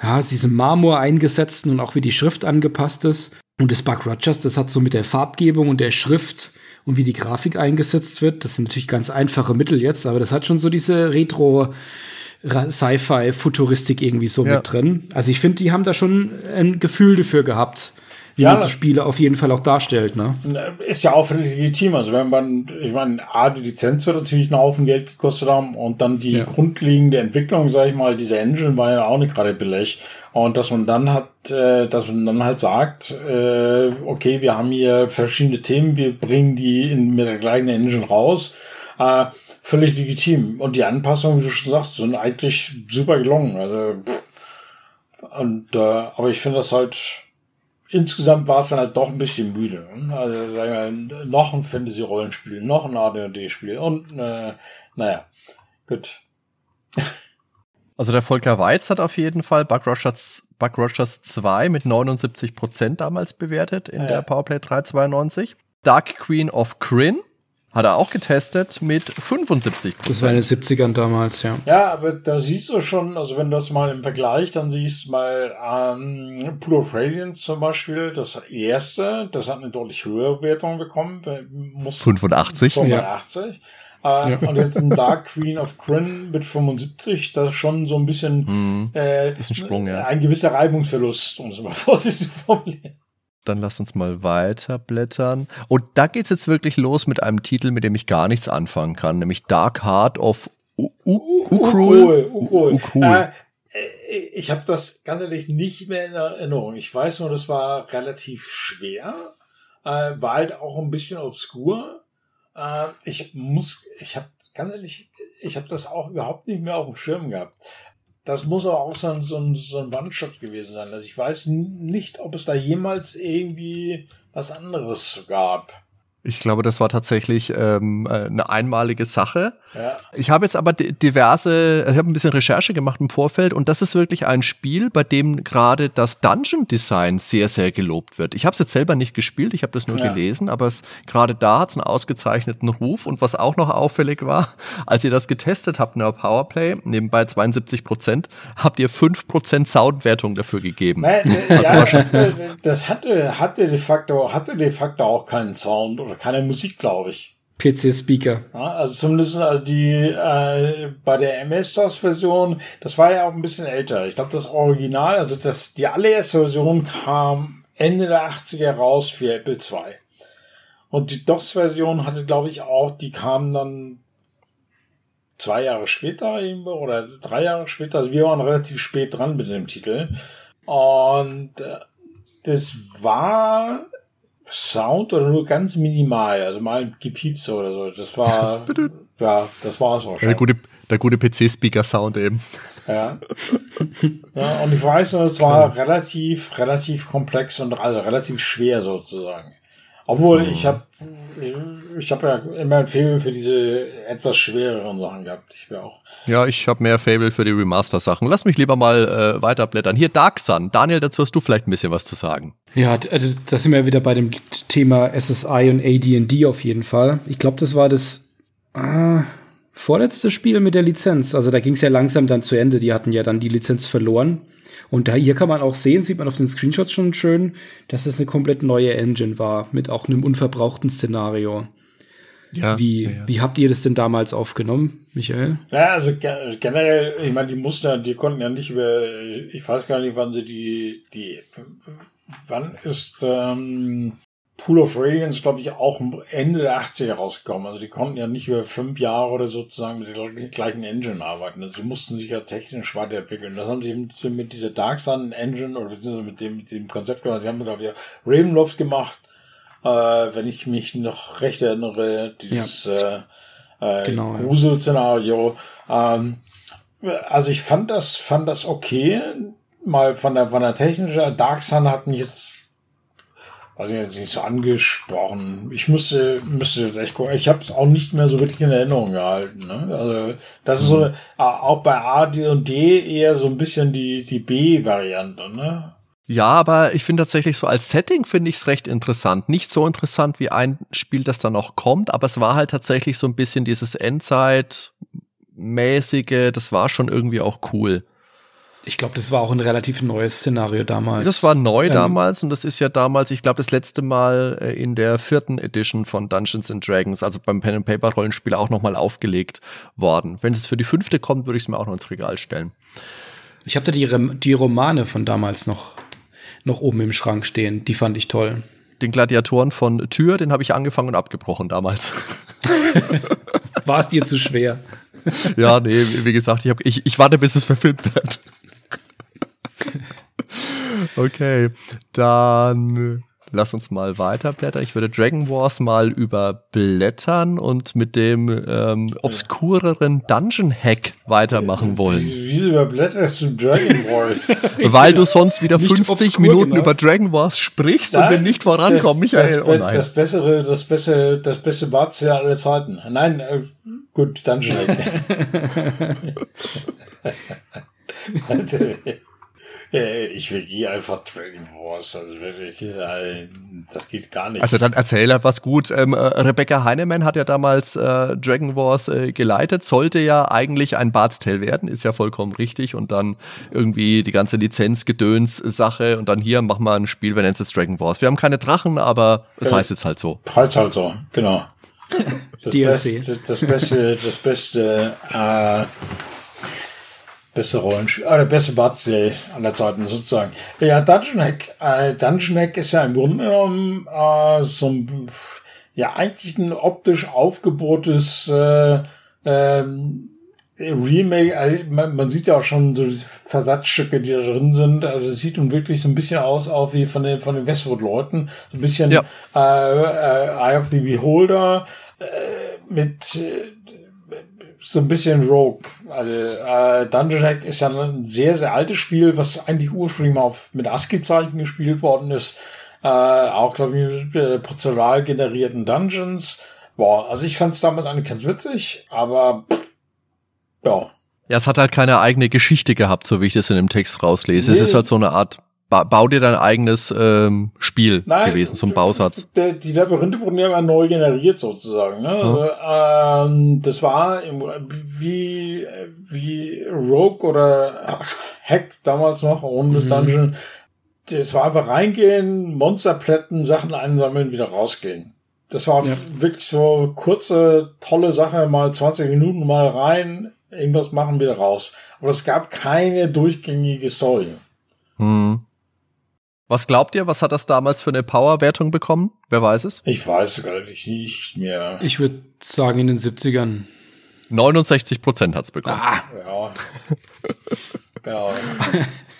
ja, diesem Marmor eingesetzten und auch wie die Schrift angepasst ist. Und das Buck Rogers, das hat so mit der Farbgebung und der Schrift und wie die Grafik eingesetzt wird. Das sind natürlich ganz einfache Mittel jetzt, aber das hat schon so diese Retro- Sci-Fi-Futuristik irgendwie so ja. mit drin. Also ich finde, die haben da schon ein Gefühl dafür gehabt, ja, so Spiele auf jeden Fall auch darstellt, ne? Ist ja auch völlig legitim. Also wenn man, ich meine, A, die Lizenz wird natürlich einen Haufen Geld gekostet haben und dann die ja. grundlegende Entwicklung, sag ich mal, dieser Engine war ja auch nicht gerade billig. Und dass man dann hat, äh, dass man dann halt sagt, äh, okay, wir haben hier verschiedene Themen, wir bringen die in, mit der gleichen Engine raus. Äh, völlig legitim. Und die Anpassungen, wie du schon sagst, sind eigentlich super gelungen. Also, und, äh, aber ich finde das halt, insgesamt war es dann halt doch ein bisschen müde. Also sagen wir, noch ein Fantasy-Rollenspiel, noch ein AD&D-Spiel und äh, naja, gut. Also der Volker Weiz hat auf jeden Fall Buck Rogers, Buck Rogers 2 mit 79 Prozent damals bewertet in ja. der Powerplay 392. Dark Queen of Kryn hat er auch getestet mit 75 Das war in den 70ern damals, ja. Ja, aber da siehst du schon, also wenn du das mal im Vergleich, dann siehst du mal ähm, Pool of Radiance zum Beispiel, das erste, das hat eine deutlich höhere Wertung bekommen. Muss 85. 85. Ja. Äh, ja. Und jetzt ein Dark Queen of Kryn mit 75, das ist schon so ein bisschen mm, äh, ist ein Sprung, ja. Ein gewisser Reibungsverlust, um es mal vorsichtig zu formulieren. Dann lass uns mal weiterblättern. Und da geht's jetzt wirklich los mit einem Titel, mit dem ich gar nichts anfangen kann, nämlich Dark Heart of Ukrul. Äh, ich habe das ganz ehrlich nicht mehr in Erinnerung. Ich weiß nur, das war relativ schwer, äh, war halt auch ein bisschen obskur. Äh, ich muss, ich habe ganz ehrlich, ich habe das auch überhaupt nicht mehr auf dem Schirm gehabt. Das muss aber auch so ein, so ein, so ein One-Shot gewesen sein. Also ich weiß nicht, ob es da jemals irgendwie was anderes gab. Ich glaube, das war tatsächlich ähm, äh, eine einmalige Sache. Ja. Ich habe jetzt aber diverse, ich habe ein bisschen Recherche gemacht im Vorfeld und das ist wirklich ein Spiel, bei dem gerade das Dungeon Design sehr, sehr gelobt wird. Ich habe es jetzt selber nicht gespielt, ich habe das nur ja. gelesen, aber gerade da hat es einen ausgezeichneten Ruf und was auch noch auffällig war, als ihr das getestet habt in der Powerplay, nebenbei 72 Prozent, habt ihr 5 Prozent Soundwertung dafür gegeben. Nein, also ja, das hatte, hatte de facto, hatte de facto auch keinen Sound oder keine Musik, glaube ich. PC-Speaker. Ja, also zumindest also die äh, bei der MS-DOS-Version, das war ja auch ein bisschen älter. Ich glaube, das Original, also das, die allererste Version kam Ende der 80er raus für Apple II. Und die DOS-Version hatte, glaube ich, auch, die kam dann zwei Jahre später oder drei Jahre später. Also wir waren relativ spät dran mit dem Titel. Und äh, das war Sound oder nur ganz minimal, also mal ein Gepiepse oder so. Das war, ja, das war es wahrscheinlich. Der gute, der gute PC-Speaker-Sound eben. Ja. ja. Und ich weiß nur, es war relativ, relativ komplex und also relativ schwer sozusagen. Obwohl ich habe ich habe ja immer ein Faible für diese etwas schwereren Sachen gehabt. Ich wäre auch. Ja, ich habe mehr Fable für die Remaster-Sachen. Lass mich lieber mal äh, weiterblättern. Hier Dark Sun. Daniel, dazu hast du vielleicht ein bisschen was zu sagen. Ja, also da sind wir wieder bei dem Thema SSI und AD&D auf jeden Fall. Ich glaube, das war das äh, vorletzte Spiel mit der Lizenz. Also da ging es ja langsam dann zu Ende. Die hatten ja dann die Lizenz verloren. Und da hier kann man auch sehen, sieht man auf den Screenshots schon schön, dass es eine komplett neue Engine war, mit auch einem unverbrauchten Szenario. Ja, wie, ja, ja. wie habt ihr das denn damals aufgenommen, Michael? Ja, also generell, ich meine, die Muster, die konnten ja nicht über, ich weiß gar nicht, wann sie die, die, wann ist ähm, Pool of Radiance, glaube ich, auch Ende der 80er rausgekommen. Also die konnten ja nicht über fünf Jahre oder sozusagen mit der gleichen Engine arbeiten. Also sie mussten sich ja technisch weiterentwickeln. Das haben sie mit dieser Dark Sun Engine oder beziehungsweise mit dem, mit dem Konzept gemacht. Sie haben, glaube ich, Ravenloft gemacht, äh, wenn ich mich noch recht erinnere, dieses ja. äh, äh, genau, Grusel-Szenario. Ähm, also ich fand das, fand das okay. Mal von der, von der technischen, Dark Sun hat mich jetzt weiß ich jetzt nicht so angesprochen. Ich müsste, müsste jetzt echt gucken. Ich habe es auch nicht mehr so wirklich in Erinnerung gehalten. Ne? Also das ist so mhm. auch bei A, D und D eher so ein bisschen die die B-Variante. Ne? Ja, aber ich finde tatsächlich so als Setting finde ich es recht interessant. Nicht so interessant wie ein Spiel, das dann noch kommt, aber es war halt tatsächlich so ein bisschen dieses Endzeit-mäßige, das war schon irgendwie auch cool. Ich glaube, das war auch ein relativ neues Szenario damals. Das war neu ähm, damals und das ist ja damals, ich glaube, das letzte Mal äh, in der vierten Edition von Dungeons and Dragons, also beim Pen and Paper Rollenspiel auch nochmal aufgelegt worden. Wenn es für die fünfte kommt, würde ich es mir auch noch ins Regal stellen. Ich habe da die, die Romane von damals noch, noch oben im Schrank stehen. Die fand ich toll. Den Gladiatoren von Tür, den habe ich angefangen und abgebrochen damals. War es dir zu schwer? ja, nee, wie gesagt, ich, hab, ich, ich warte, bis es verfilmt wird. okay, dann lass uns mal weiterblättern. Ich würde Dragon Wars mal überblättern und mit dem ähm, obskureren Dungeon Hack weitermachen wollen. Wieso überblätterst du Dragon Wars? Weil du sonst wieder 50 Minuten genau. über Dragon Wars sprichst nein, und wir nicht vorankommen, Michael. Das, oh nein. das bessere, das bessere, das beste Bad aller Zeiten. Nein, äh, gut, Dungeon Hack. also, ich will hier einfach Dragon Wars. Also wirklich, das geht gar nicht. Also dann erzähl was gut. Ähm, äh, Rebecca Heinemann hat ja damals äh, Dragon Wars äh, geleitet, sollte ja eigentlich ein Bart's Tale werden, ist ja vollkommen richtig. Und dann irgendwie die ganze Lizenz-Gedöns-Sache und dann hier machen wir ein Spiel, wir nennen es Dragon Wars. Wir haben keine Drachen, aber es ja, heißt jetzt halt so. Heißt halt so, genau. Das DLC. Beste, das beste, das beste äh, beste Rollenspiel, oder beste Bart-Serie aller Zeiten sozusagen. Ja, Dungeon Hack, äh, Dungeon Hack ist ja im Grunde genommen äh, so ein, ja, eigentlich ein optisch aufgebohrtes äh, ähm, Remake, also man, man sieht ja auch schon so Versatzstücke, die da drin sind. Also es sieht nun wirklich so ein bisschen aus, auch wie von den von den Westwood-Leuten. So ein bisschen ja. äh, äh, Eye of the Beholder äh, mit äh, so ein bisschen Rogue. Also äh, Dungeon Hack ist ja ein sehr, sehr altes Spiel, was eigentlich ursprünglich mal auf, mit ASCII-Zeichen gespielt worden ist. Äh, auch, glaube ich, mit äh, prozedural generierten Dungeons. Boah, also ich fand es damals eigentlich ganz witzig, aber ja. Ja, es hat halt keine eigene Geschichte gehabt, so wie ich das in dem Text rauslese. Nee. Es ist halt so eine Art ba bau dir dein eigenes ähm, Spiel Nein, gewesen zum Bausatz. Die, die Labyrinthe wurden ja immer neu generiert sozusagen. Ne? Also, ähm, das war im, wie, wie Rogue oder Hack damals noch, ohne das mhm. Dungeon. Das war einfach reingehen, Monsterplätten, Sachen einsammeln, wieder rausgehen. Das war ja. wirklich so kurze, tolle Sache, mal 20 Minuten mal rein, irgendwas machen, wieder raus. Aber es gab keine durchgängige Story. Hm. Was glaubt ihr, was hat das damals für eine Power-Wertung bekommen? Wer weiß es? Ich weiß es gar nicht mehr. Ich würde sagen in den 70ern. 69 Prozent hat's bekommen. Ah. Ja. genau.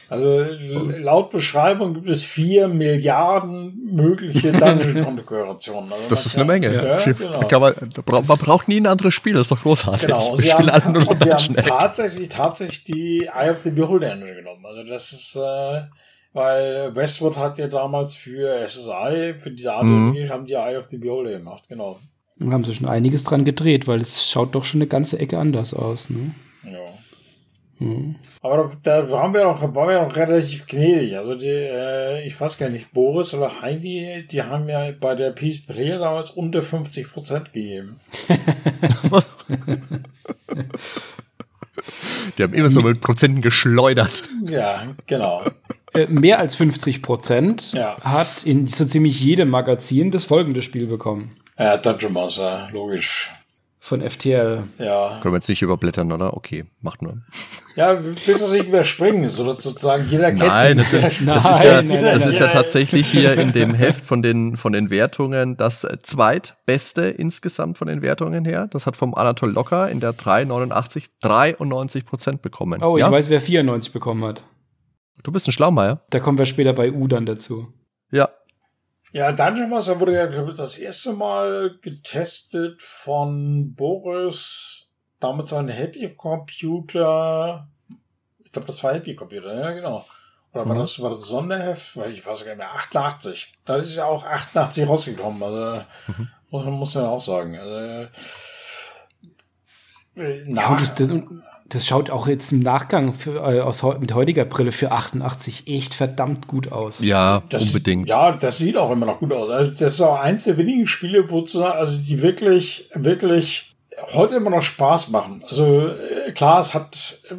Also laut Beschreibung gibt es vier Milliarden mögliche Dungeon-Konfigurationen. Also das ist eine Menge. Ja, genau. man, man, braucht nie ein anderes Spiel, das ist doch großartig. Genau, und sie, haben, alle nur und sie haben tatsächlich, tatsächlich die Eye of the Beholder Engine genommen. Also das ist äh, weil Westwood hat ja damals für SSI, für diese Art mhm. haben die Eye of the Beholder gemacht, genau. Da haben sie schon einiges dran gedreht, weil es schaut doch schon eine ganze Ecke anders aus, ne? Ja. Mhm. Aber da, da waren wir auch, waren wir auch relativ gnädig. Also die, äh, ich weiß gar nicht, Boris oder Heidi, die haben ja bei der Peace Player damals unter 50 Prozent gegeben. die haben immer so mit Prozenten geschleudert. Ja, genau. Äh, mehr als 50 Prozent ja. hat in so ziemlich jedem Magazin das folgende Spiel bekommen. Ja, Dungeon Master, logisch. Von FTL. Ja. Können wir jetzt nicht überblättern, oder? Okay, macht nur. Ja, willst du das nicht überspringen? So, sozusagen jeder kennt Nein, natürlich. Nein, das ist ja, nein, das ist ja tatsächlich hier in dem Heft von den, von den Wertungen das zweitbeste insgesamt von den Wertungen her. Das hat vom Anatol Locker in der 389 93 Prozent bekommen. Oh, ich ja? weiß, wer 94 bekommen hat. Du bist ein Schlaumeier. Da kommen wir später bei U dann dazu. Ja. Ja, Dungeon Master wurde ja, glaube ich, das erste Mal getestet von Boris, damals ein Happy Computer. Ich glaube, das war Happy Computer, ja, genau. Oder war, mhm. das, war das Sonderheft? Weil ich weiß gar nicht mehr. 88. Da ist ja auch 88 rausgekommen. Also, mhm. muss, man, muss man auch sagen. Also, äh, ja, das, das, das schaut auch jetzt im Nachgang für, äh, aus, mit heutiger Brille für 88 echt verdammt gut aus. Ja, Das- unbedingt. Ja, das sieht auch immer noch gut aus. Also das ist auch eins der wenigen Spiele, wo zu, also die wirklich, wirklich heute immer noch Spaß machen. Also äh, klar, es hat, äh,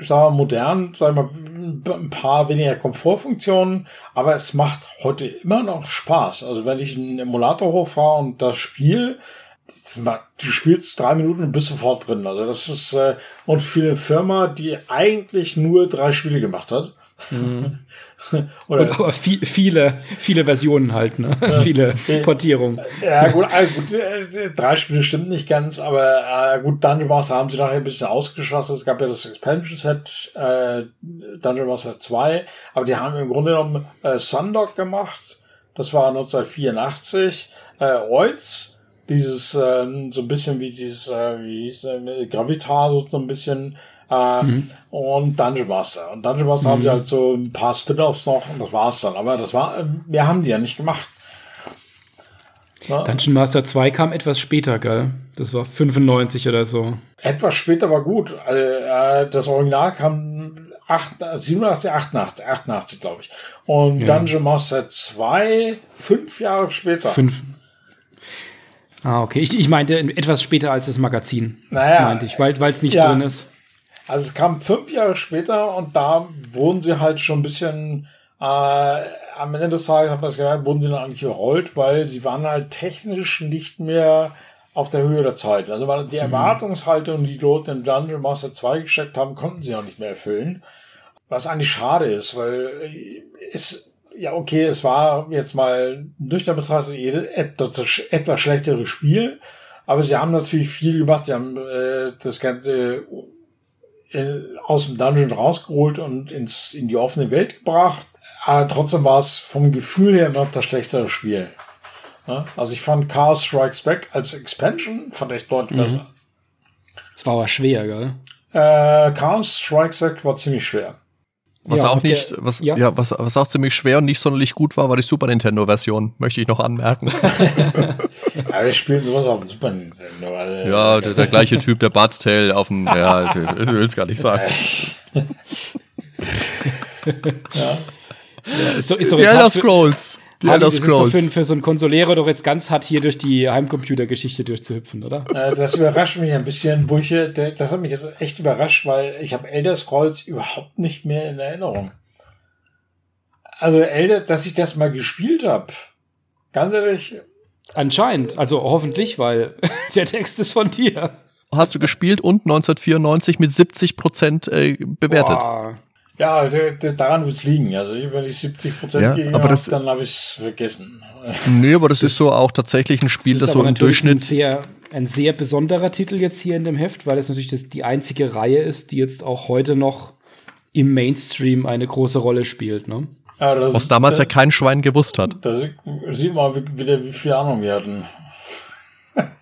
ich sag mal, modern, sag mal, ein paar weniger Komfortfunktionen, aber es macht heute immer noch Spaß. Also wenn ich einen Emulator hochfahre und das Spiel, du spielst drei Minuten und bist sofort drin. Also das ist äh, und für eine Firma, die eigentlich nur drei Spiele gemacht hat. Oder Und aber viel, viele, viele Versionen halt, ne? viele Portierungen. Ja, gut, äh, gut äh, drei Spiele stimmt nicht ganz, aber äh, gut, Dungeon Master haben sie nachher ein bisschen ausgeschlachtet. Es gab ja das Expansion Set, äh, Dungeon Master 2, aber die haben im Grunde genommen äh, Sundog gemacht. Das war 1984. Äh, Oiz, dieses ähm, so ein bisschen wie dieses, äh, wie hieß der, Gravitar, so, ein bisschen. Äh, Und Dungeon Master. Und Dungeon Master haben sie halt so ein paar Spin-offs noch und das war's dann. Aber das war, mehr haben die ja nicht gemacht. Ne? Dungeon Master 2 kam etwas später, gell? Das war 95 oder so. Etwas später war gut. Also, äh, das Original kam 8, 87, 88, 88, glaube ich. Und Ja. Dungeon Master 2, fünf Jahre später. Fünf. Ah, okay. Ich, ich meinte etwas später als das Magazin. Naja, meinte ich, weil es nicht ja. drin ist. Also es kam fünf Jahre später und da wurden sie halt schon ein bisschen, äh, am Ende des Tages, hat man das gemerkt, wurden sie dann eigentlich überrollt, weil sie waren halt technisch nicht mehr auf der Höhe der Zeit. Also die Erwartungshaltung, die dort in Dungeon Master 2 gesteckt haben, konnten sie auch nicht mehr erfüllen. Was eigentlich schade ist, weil es, ja okay, es war jetzt mal nüchtern betrachtet jede- etwas, etwas schlechtere Spiel, aber sie haben natürlich viel gemacht. Sie haben äh, das ganze äh, aus dem Dungeon rausgeholt und ins, in die offene Welt gebracht. Aber trotzdem war es vom Gefühl her immer das schlechtere Spiel. Ja? Also ich fand Chaos Strikes Back als Expansion fand ich deutlich besser. Es war aber schwer, gell? Äh, Chaos Strikes Back war ziemlich schwer. Was Ja, auch auf der- nicht, was, ja. ja. was, was auch ziemlich schwer und nicht sonderlich gut war, war die Super Nintendo-Version, möchte ich noch anmerken. Aber wir spielen sowas auf dem Super Nintendo. Also, ja, der, der gleiche Typ, der Bart's Tale auf dem, ja, ich will es gar nicht sagen. Ist doch, ist doch Die Elder Scrolls. Die Elder das ist doch für, Scrolls. für so einen Konsolero doch jetzt ganz hart hier durch die Heimcomputergeschichte durchzuhüpfen, oder? Äh, Das überrascht mich ein bisschen, wo ich, hier- das hat mich jetzt echt überrascht, weil ich habe Elder Scrolls überhaupt nicht mehr in Erinnerung. Also Elder, dass ich das mal gespielt habe, ganz ehrlich, Anscheinend. Also hoffentlich, weil der Text ist von dir. Hast du gespielt und 1994 mit 70 Prozent äh, bewertet. Boah. Ja, daran wird es liegen. Also wenn ich 70 Prozent Ja, gegeben aber hab, das- dann habe ich es vergessen. Nee, aber das ist so auch tatsächlich ein Spiel, Das das, so im natürlich ein Durchschnitt. sehr, ein sehr besonderer Titel jetzt hier in dem Heft, weil es natürlich das, die einzige Reihe ist, die jetzt auch heute noch im Mainstream eine große Rolle spielt. Ne? Ja, das, Was damals ja da, kein Schwein gewusst hat. da sieht- man wie- wieder, wie viel Ahnung wir hatten.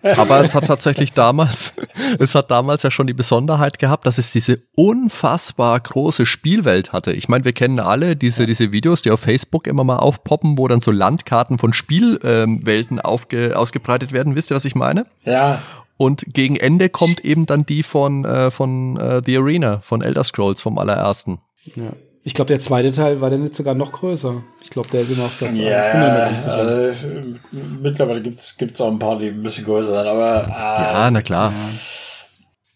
Aber es hat tatsächlich damals, es hat damals ja schon die Besonderheit gehabt, dass es diese unfassbar große Spielwelt hatte. Ich meine, wir kennen alle diese, diese Videos, die auf Facebook immer mal aufpoppen, wo dann so Landkarten von Spielwelten aufge, ausgebreitet werden. Wisst ihr, was ich meine? Ja, Und gegen Ende kommt eben dann die von, äh, von äh, The Arena, von Elder Scrolls, vom allerersten. Ja. Ich glaube, der zweite Teil war dann jetzt sogar noch größer. Ich glaube, der ist immer auf Platz 1. ja, Ich bin mir nicht ganz sicher. also, mittlerweile gibt's gibt's auch ein paar, die ein bisschen größer sind, aber äh, Ja, na klar.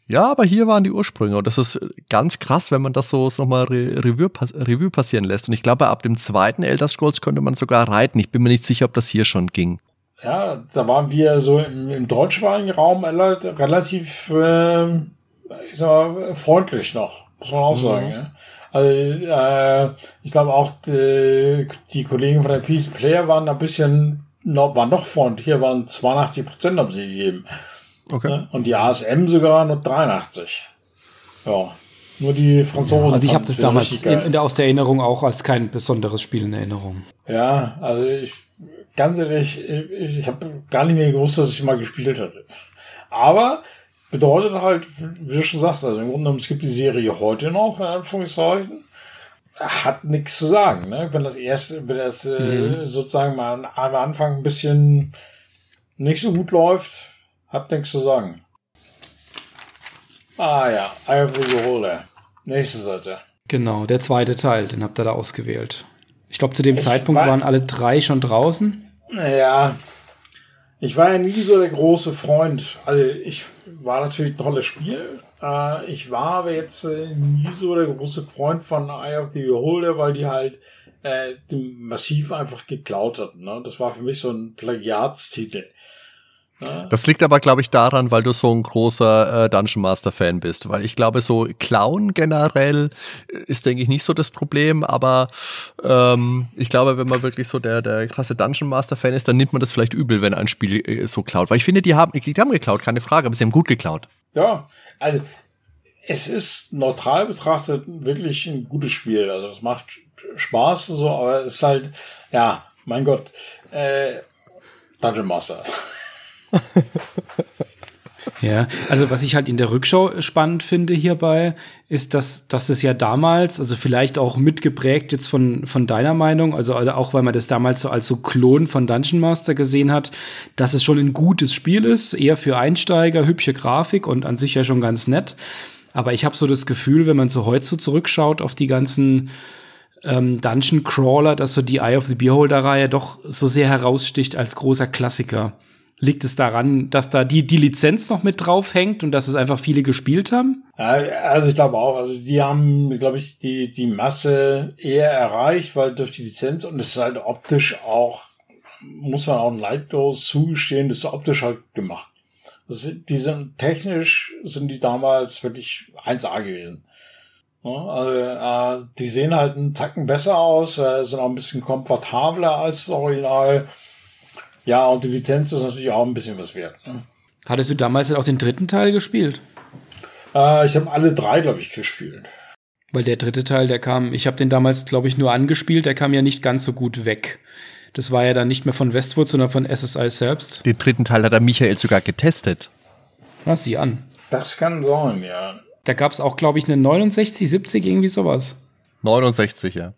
Ja, aber hier waren die Ursprünge und das ist ganz krass, wenn man das so so nochmal Re Revue, pass Revue passieren lässt. Und ich glaube, ab dem zweiten Elder Scrolls könnte man sogar reiten. Ich bin mir nicht sicher, ob das hier schon ging. Ja, da waren wir so im, im deutschsprachigen Raum rela- relativ äh, ich sag mal, freundlich noch, muss man auch sagen. Ja. Also äh, ich glaube auch die, die Kollegen von der Peace Player waren ein bisschen noch, waren noch freundlicher, waren 82 Prozent haben sie gegeben. Okay. Ne? Und die ASM sogar nur 83. Ja. Nur die Franzosen. Also ich habe das damals in der, aus der Erinnerung auch als kein besonderes Spiel in Erinnerung. Ja, also ich, ganz ehrlich, ich, ich habe gar nicht mehr gewusst, dass ich mal gespielt hatte. Aber bedeutet halt, wie du schon sagst, also im Grunde genommen, es gibt die Serie heute noch, in Anführungszeichen, hat nichts zu sagen, ne? Wenn das erste, wenn das äh, sozusagen mal am Anfang ein bisschen nicht so gut läuft, hat nichts zu sagen. Ah ja, the Beholder. Nächste Seite. Genau, der zweite Teil, den habt ihr da ausgewählt. Ich glaube, zu dem ich Zeitpunkt war, waren alle drei schon draußen. Naja, ich war ja nie so der große Freund. Also ich war natürlich ein tolles Spiel. Äh, ich war aber jetzt äh, nie so der große Freund von Eye of the Beholder, weil die halt äh, massiv einfach geklaut hatten. Ne? Das war für mich so ein Plagiatstitel. Das liegt aber, glaube ich, daran, weil du so ein großer äh, Dungeon Master Fan bist. Weil ich glaube, so Clown generell ist, denke ich, nicht so das Problem. Aber ähm, ich glaube, wenn man wirklich so der, der krasse Dungeon Master Fan ist, dann nimmt man das vielleicht übel, wenn ein Spiel äh, so klaut. Weil ich finde, die haben, die haben geklaut, keine Frage, aber sie haben gut geklaut. Ja, also es ist neutral betrachtet wirklich ein gutes Spiel. Also es macht Spaß und so, aber es ist halt, ja, mein Gott, äh, Dungeon Master. Ja, also was ich halt in der Rückschau spannend finde hierbei, ist, dass, dass es ja damals, also vielleicht auch mitgeprägt jetzt von, von deiner Meinung, also, auch weil man das damals so als so Klon von Dungeon Master gesehen hat, dass es schon ein gutes Spiel ist, eher für Einsteiger, hübsche Grafik und an sich ja schon ganz nett. Aber ich habe so das Gefühl, wenn man so heute so zurückschaut auf die ganzen ähm, Dungeon Crawler, dass so die Eye of the Beholder-Reihe doch so sehr heraussticht als großer Klassiker. Liegt es daran, dass da die, die Lizenz noch mit drauf hängt und dass es einfach viele gespielt haben? Also ich glaube auch. Also die haben, glaube ich, die, die Masse eher erreicht, weil durch die Lizenz und es ist halt optisch auch, muss man auch neidlos zugestehen, das ist optisch halt gemacht. Das, die sind technisch, sind die damals wirklich 1A gewesen. Also, äh, die sehen halt einen Zacken besser aus, äh, sind auch ein bisschen komfortabler als das Original. Ja, und die Lizenz ist natürlich auch ein bisschen was wert. Ne? Hattest du damals auch den dritten Teil gespielt? Äh, ich habe alle drei, glaube ich, gespielt. Weil der dritte Teil, der kam, ich habe den damals, glaube ich, nur angespielt, der kam ja nicht ganz so gut weg. Das war ja dann nicht mehr von Westwood, sondern von SSI selbst. Den dritten Teil hat der Michael sogar getestet. Was sieh an. Das kann sein, ja. Da gab es auch, glaube ich, eine 69, 70, irgendwie sowas. 69, ja.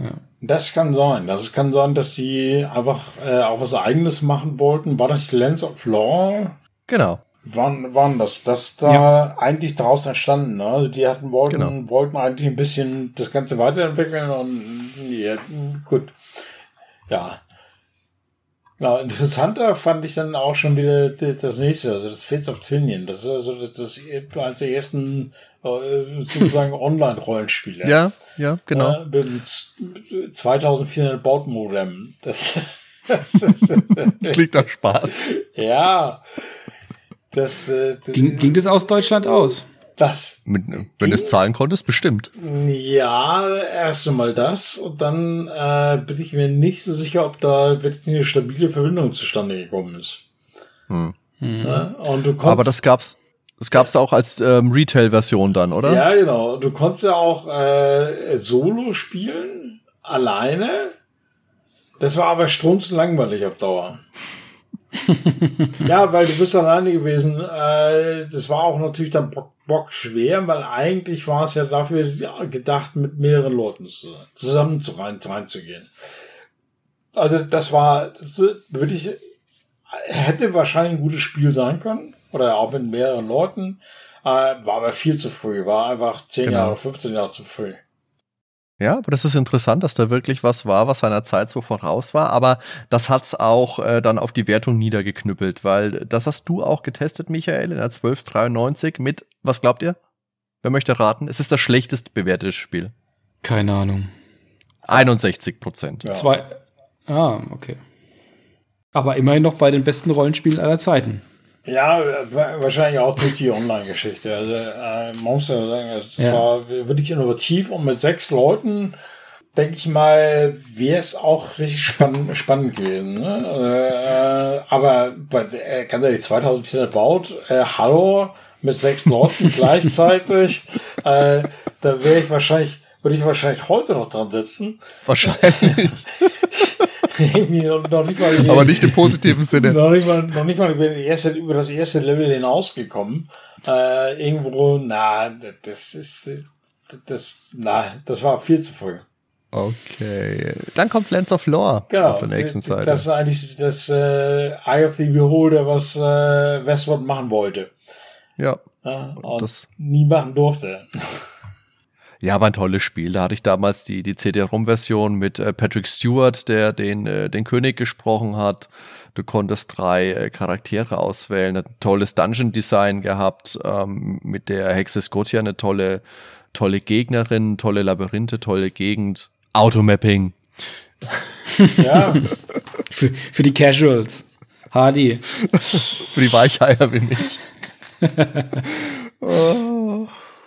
Ja. Das kann sein. Das kann sein, dass sie einfach äh, auch was Eigenes machen wollten. War das Lens of Law? Genau. Wann waren das? Das da ja. eigentlich daraus entstanden. Ne? Also die hatten wollten, genau. wollten eigentlich ein bisschen das Ganze weiterentwickeln und ja, gut. Ja. Genau, interessanter fand ich dann auch schon wieder das nächste, also das Fates of Tinian. Das ist also das, das eines der ersten äh, sozusagen Online-Rollenspiele. Ja, ja, genau. Äh, mit 2400 Bautmodem. Das, das klingt nach Spaß. Ja. Das, äh, ging, ging das aus Deutschland aus? Das. Mit, wenn du es zahlen konntest, bestimmt. Ja, erst einmal das. Und dann äh, bin ich mir nicht so sicher, ob da wirklich eine stabile Verbindung zustande gekommen ist. Hm. Ja, und du konntest, Aber das gab's. Das gab's ja. auch als ähm, Retail-Version dann, oder? Ja, genau. Du konntest ja auch äh, Solo spielen, alleine. Das war aber strunzenlangweilig auf Dauer. ja, weil du bist alleine gewesen. Äh, das war auch natürlich dann Bock, Bock schwer, weil eigentlich war es ja dafür gedacht, mit mehreren Leuten zusammen zu rein, reinzugehen. Also das war das wirklich hätte wahrscheinlich ein gutes Spiel sein können oder auch mit mehreren Leuten, äh, war aber viel zu früh, war einfach 10 genau. Jahre, 15 Jahre zu früh. Ja, aber das ist interessant, dass da wirklich was war, was seiner Zeit so voraus war. Aber das hat's auch äh, dann auf die Wertung niedergeknüppelt, weil das hast du auch getestet, Michael, in der 1293 mit, was glaubt ihr? Wer möchte raten? Es ist das schlechtest bewertete Spiel. Keine Ahnung. 61 Prozent. Ja. Zwei. Ah, okay. Aber immerhin noch bei den besten Rollenspielen aller Zeiten. Ja, wahrscheinlich auch durch die Online-Geschichte. Also, äh, man muss ja sagen, es ja. war wirklich innovativ und mit sechs Leuten, denke ich mal, wäre es auch richtig spannend, spannend gewesen. Ne? Äh, aber äh, ganz ehrlich, 2400 baut, äh, hallo, mit sechs Leuten gleichzeitig, äh, da wäre ich wahrscheinlich, würde ich wahrscheinlich heute noch dran sitzen. Wahrscheinlich. noch, noch nicht mal. Aber nicht im positiven Sinne. Noch nicht mal, noch nicht mal über, erste, über das erste Level hinausgekommen. Äh, irgendwo, na, das ist, das, na, das war viel zu früh. Okay. Dann kommt Lens of Lore genau, auf der nächsten Seite. Das ist eigentlich das äh, Eye of the Beholder, was äh, Westwood machen wollte. Ja. Ja, und das nie machen durfte. Ja, war ein tolles Spiel. Da hatte ich damals die, die CD-ROM-Version mit äh, Patrick Stewart, der den, äh, den König gesprochen hat. Du konntest drei äh, Charaktere auswählen, ein tolles Dungeon-Design gehabt, ähm, mit der Hexe Scotia eine tolle, tolle Gegnerin, tolle Labyrinthe, tolle Gegend. Automapping. Ja. für, für die Casuals. Hardy. für die Weicheier wie mich. oh.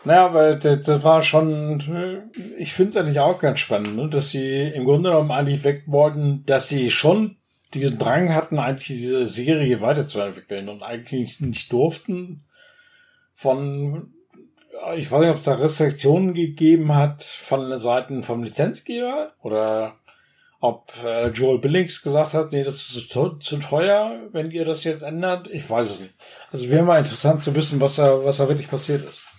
Naja, aber das, das war schon, ich finde es eigentlich auch ganz spannend, ne? dass sie im Grunde genommen eigentlich weg wollten, dass sie schon diesen Drang hatten, eigentlich diese Serie weiterzuentwickeln und eigentlich nicht durften von, ich weiß nicht, ob es da Restriktionen gegeben hat von Seiten vom Lizenzgeber oder ob äh, Joel Billings gesagt hat, nee, das ist zu, zu, teuer, wenn ihr das jetzt ändert. Ich weiß es nicht. Also wäre mal interessant zu wissen, was da, was da wirklich passiert ist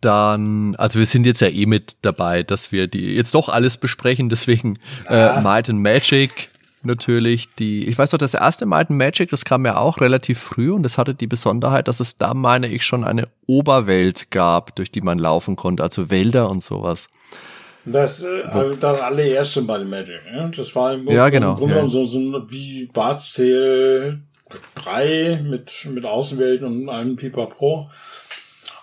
dann, also wir sind jetzt ja eh mit dabei, dass wir die jetzt doch alles besprechen, deswegen äh, Might and Magic natürlich die, ich weiß doch, das erste Might and Magic, das kam ja auch relativ früh und das hatte die Besonderheit, dass es da, meine ich, schon eine Oberwelt gab, durch die man laufen konnte, also Wälder und sowas. Das, äh, also das allererste Might and Magic, ne? das war im, ja, genau, im Grunde ja. so, so wie Bart's Tale 3 mit, mit Außenwelten und einem Pipapo.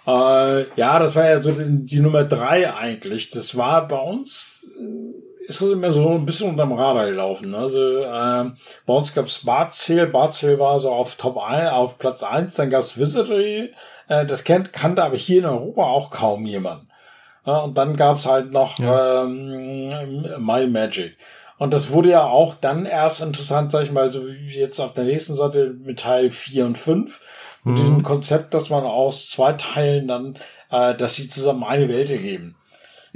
Äh, ja, das war ja so die, die, Nummer drei eigentlich. Das war bei uns, äh, ist das immer so ein bisschen unterm Radar gelaufen. Also äh, bei uns gab's Barzel. Barzel war so auf Top 1, auf Platz eins. Dann gab's Visitory. Äh, das kennt, kannte aber hier in Europa auch kaum jemand. Ja, und dann gab's halt noch ja. ähm, My Magic. Und das wurde ja auch dann erst interessant, sag ich mal, so wie jetzt auf der nächsten Seite mit Teil 4 und 5 mit diesem mhm. Konzept, dass man aus zwei Teilen dann, äh, dass sie zusammen eine Welt ergeben.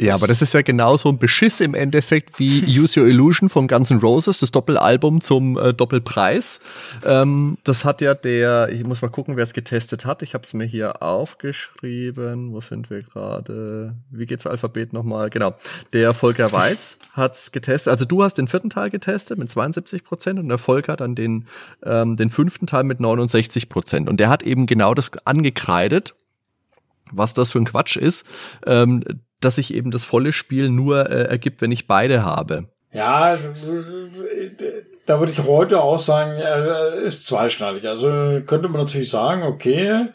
Ja, aber das ist ja genauso ein Beschiss im Endeffekt wie Use Your Illusion von Guns N' Roses, das Doppelalbum zum äh, Doppelpreis. Ähm, das hat ja der, ich muss mal gucken, wer es getestet hat. Ich habe es mir hier aufgeschrieben. Wo sind wir gerade? Wie geht's Alphabet nochmal? Genau. Der Volker Weiz hat's getestet. Also du hast den vierten Teil getestet mit 72 Prozent und der Volker dann den, ähm, den fünften Teil mit 69 Prozent. Und der hat eben genau das angekreidet was das für ein Quatsch ist. Ähm, dass sich eben das volle Spiel nur äh, ergibt, wenn ich beide habe. Ja, da würde ich heute auch sagen, er ist zweischneidig. Also könnte man natürlich sagen, okay,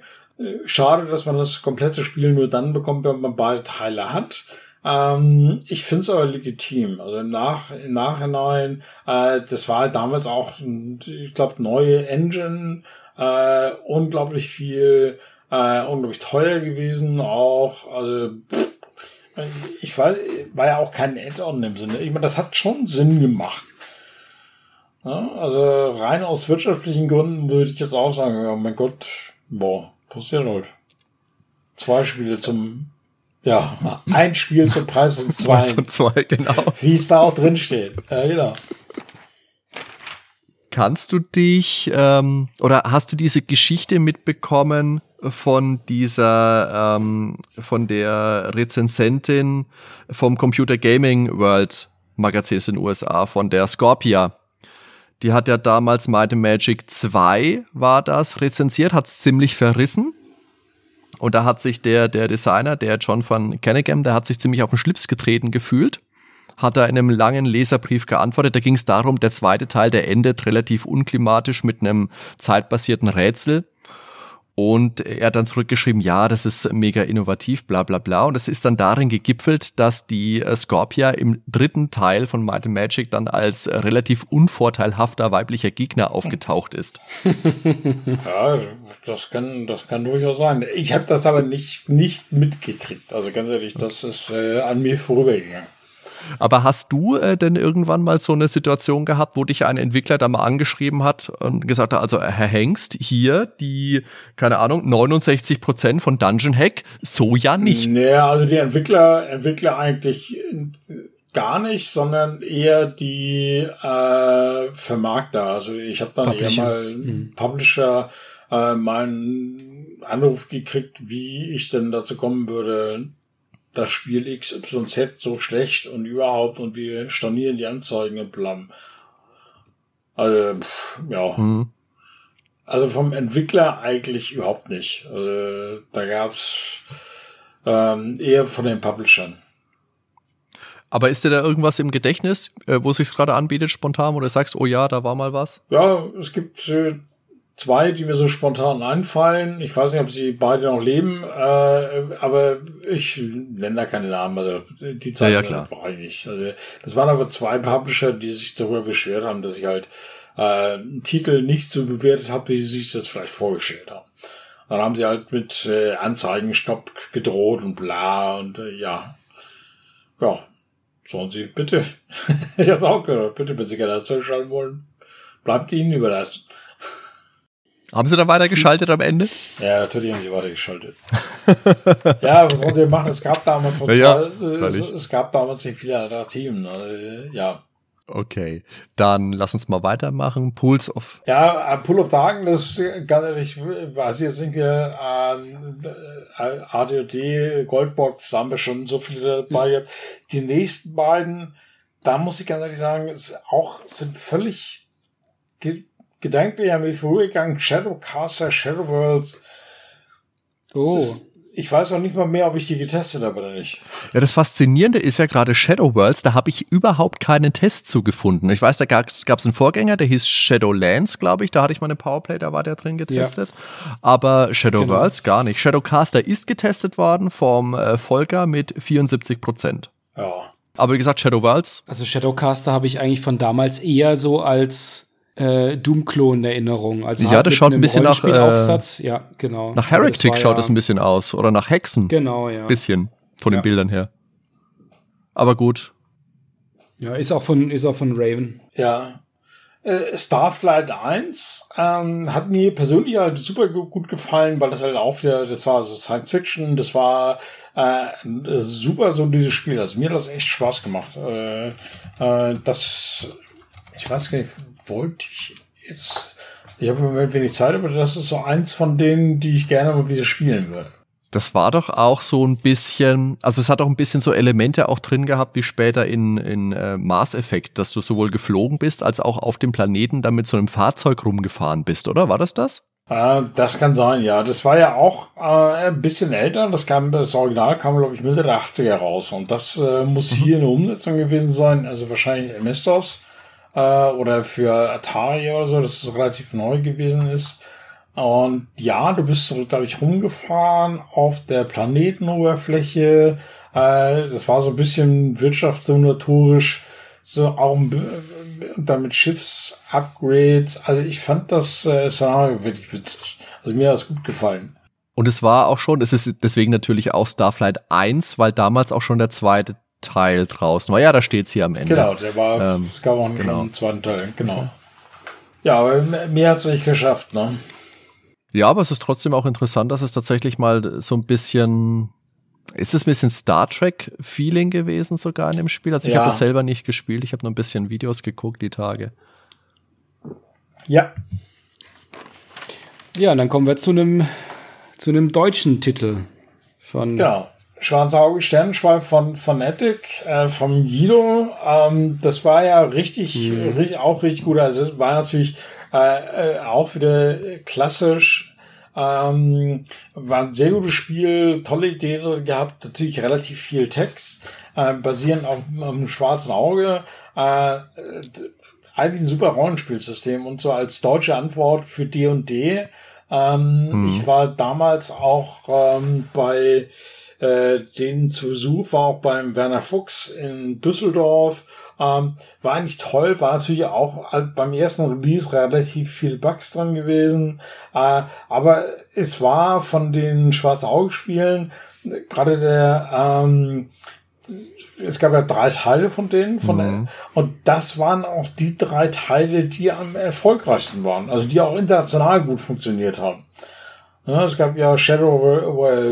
schade, dass man das komplette Spiel nur dann bekommt, wenn man beide Teile hat. Ähm, ich finde es aber legitim. Also im, Nach im Nachhinein, äh, das war damals auch, ich glaube, neue Engine, äh, unglaublich viel, äh, unglaublich teuer gewesen auch. Also pff, ich war, war ja auch kein Add-on im Sinne. Ich meine, das hat schon Sinn gemacht. Ja, also rein aus wirtschaftlichen Gründen würde ich jetzt auch sagen, ja, mein Gott, boah, passiert halt. Zwei Spiele zum, ja, ein Spiel zum Preis von zwei. Zum zwei, genau. Wie es da auch drin steht. Ja, genau. Kannst du dich ähm, oder hast du diese Geschichte mitbekommen von dieser, ähm, von der Rezensentin vom Computer Gaming World Magazin in den USA, von der Scorpia? Die hat ja damals Might and Magic 2 war das rezensiert, hat es ziemlich verrissen. Und da hat sich der, der Designer, der John van Kennegam, der hat sich ziemlich auf den Schlips getreten gefühlt hat er in einem langen Leserbrief geantwortet. Da ging es darum, der zweite Teil, der endet relativ unklimatisch mit einem zeitbasierten Rätsel. Und er hat dann zurückgeschrieben, ja, das ist mega innovativ, bla bla bla. Und es ist dann darin gegipfelt, dass die äh, Scorpia im dritten Teil von Might and Magic dann als relativ unvorteilhafter weiblicher Gegner aufgetaucht ist. ja, das kann, das kann durchaus sein. Ich habe das aber nicht, nicht mitgekriegt. Also ganz ehrlich, das ist äh, an mir vorübergegangen. Aber hast du äh, denn irgendwann mal so eine Situation gehabt, wo dich ein Entwickler da mal angeschrieben hat und gesagt hat, also Herr Hengst, hier die, keine Ahnung, 69 Prozent von Dungeon Hack, so ja nicht. Naja, also die Entwickler, Entwickler eigentlich gar nicht, sondern eher die äh, Vermarkter. Also ich habe dann Publisher. eher mal mhm. Publisher äh, meinen Anruf gekriegt, wie ich denn dazu kommen würde, das Spiel XYZ so schlecht und überhaupt und wir stornieren die Anzeigen im Plum. Also, ja. Hm. Also vom Entwickler eigentlich überhaupt nicht. Also, da gab's ähm, eher von den Publishern. Aber ist dir da irgendwas im Gedächtnis, äh, wo es sich gerade anbietet, spontan, oder sagst, oh ja, da war mal was? Ja, es gibt äh, zwei, die mir so spontan einfallen. Ich weiß nicht, ob sie beide noch leben, äh, aber ich nenne da keine Namen. Also die Zeit ja, ja, klar. war ich nicht. Also, das waren aber zwei Publisher, die sich darüber beschwert haben, dass ich halt äh, einen Titel nicht so bewertet habe, wie sie sich das vielleicht vorgestellt haben. Dann haben sie halt mit äh, Anzeigenstopp gedroht und bla und äh, ja. Ja, sollen sie bitte. ich habe auch gehört, bitte, wenn sie gerne zurückschalten wollen, bleibt ihnen überlassen. Haben sie dann weitergeschaltet am Ende? Ja, natürlich haben sie weitergeschaltet. ja, was sie machen? Es gab damals total, ja, es, es, gab damals nicht viele Alternativen. Also, ja. Okay, dann lass uns mal weitermachen. Pools of. Ja, äh, Pool of Darkness, ganz ehrlich, weiß ich jetzt nicht mehr, ähm, äh, ADOD, Goldbox, da haben wir schon so viele dabei. Mhm. Die nächsten beiden, da muss ich ganz ehrlich sagen, ist auch, sind völlig gedanklich an mich vorübergegangen. Shadowcaster, Shadowworlds. Oh. Ist, ich weiß auch nicht mal mehr, ob ich die getestet habe oder nicht. Ja, das Faszinierende ist ja gerade Shadow Worlds, da habe ich überhaupt keinen Test zugefunden. Ich weiß, da gab es einen Vorgänger, der hieß Shadowlands, glaube ich. Da hatte ich mal eine Powerplay, da war der drin getestet. Ja. Aber Shadow genau. Worlds gar nicht. Shadowcaster ist getestet worden vom äh, Volker mit 74 Prozent. Ja. Aber wie gesagt, Shadow Worlds. Also Shadowcaster habe ich eigentlich von damals eher so als äh, Doom-Klon-Erinnerung. Also ja, das halt schaut ein bisschen nach, äh, ja, genau. Nach Heretic schaut es ja, ein bisschen aus. Oder nach Hexen. Genau, ja. Bisschen. Von ja. den Bildern her. Aber gut. Ja, ist auch von, ist auch von Raven. Ja. Äh, Starflight 1 ähm, hat mir persönlich halt super gut gefallen, weil das halt auch wieder, das war so Science Fiction, das war äh, super so dieses Spiel. Also mir hat das echt Spaß gemacht. Äh, äh, das, ich weiß gar nicht, wollte ich jetzt. Ich habe im Moment wenig Zeit, aber das ist so eins von denen, die ich gerne mal wieder spielen würde. Das war doch auch so ein bisschen, also es hat auch ein bisschen so Elemente auch drin gehabt, wie später in, in äh, Mars Effect, dass du sowohl geflogen bist, als auch auf dem Planeten dann mit so einem Fahrzeug rumgefahren bist, oder? War das das? Äh, das kann sein, ja. Das war ja auch äh, ein bisschen älter. Das kam, das Original kam, glaube ich, Mitte der 80er raus. Und das äh, muss mhm. hier eine Umsetzung gewesen sein, also wahrscheinlich MS-DOS äh, oder für Atari oder so, dass es relativ neu gewesen ist. Und ja, du bist, glaube ich, rumgefahren auf der Planetenoberfläche. Äh, das war so ein bisschen wirtschaftssimulatorisch, so auch damit Schiffsupgrades. Also ich fand das äh, Szenario wirklich witzig. Also mir hat es gut gefallen. Und es war auch schon, es ist deswegen natürlich auch Starflight 1, weil damals auch schon der zweite Teil draußen war. Ja, da steht es hier am Ende. Genau, der war, ähm, es gab auch genau. einen zweiten Teil, genau. Ja, aber mehr hat es nicht geschafft, ne? Ja, aber es ist trotzdem auch interessant, dass es tatsächlich mal so ein bisschen, ist es ein bisschen Star Trek-Feeling gewesen sogar in dem Spiel? Also ich ja. habe das selber nicht gespielt, ich habe nur ein bisschen Videos geguckt die Tage. Ja. Ja, und dann kommen wir zu einem zu einem deutschen Titel von genau. Schwarze Auge Sternenschweif von Fnatic, äh, vom Guido. Ähm, das war ja richtig, mhm. richtig, auch richtig gut. Also es war natürlich äh, äh, auch wieder klassisch. Ähm, war ein sehr gutes Spiel, tolle Idee gehabt, natürlich relativ viel Text, äh, basierend auf, auf einem schwarzen Auge. Äh, eigentlich ein super Rollenspielsystem und so als deutsche Antwort für D&D. Ähm, mhm. Ich war damals auch ähm, bei äh, den zu Besuch war auch beim Werner Fuchs in Düsseldorf. Ähm, war eigentlich toll, war natürlich auch beim ersten Release relativ viel Bugs dran gewesen. Äh, aber es war von den Schwarz-Auge-Spielen gerade der, ähm, es gab ja drei Teile von denen, von mhm. der, und das waren auch die drei Teile, die am erfolgreichsten waren, also die auch international gut funktioniert haben. Ja, es gab ja Shadow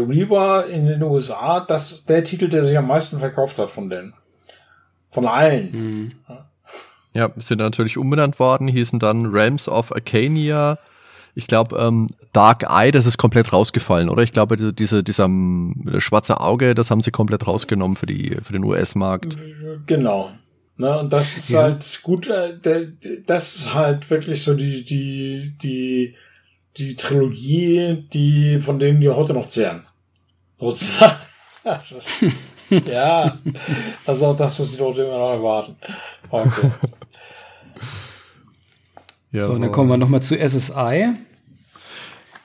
Reaver in den USA. Das ist der Titel, der sich am meisten verkauft hat von denen. Von allen. Mhm. Ja. sind natürlich umbenannt worden, hießen dann Realms of Arcania. Ich glaube, ähm, Dark Eye, das ist komplett rausgefallen, oder? Ich glaube, diese, dieser ähm, schwarze Auge, das haben sie komplett rausgenommen für, die, für den US-Markt. Genau. Ne, und das ist ja. halt gut, äh, das ist halt wirklich so die, die, die die Trilogie, die, von denen die heute noch zehren. Sozusagen. Das ist, ja, das ist auch das, was die Leute immer noch erwarten. Okay. Ja, so, dann kommen wir nochmal zu SSI.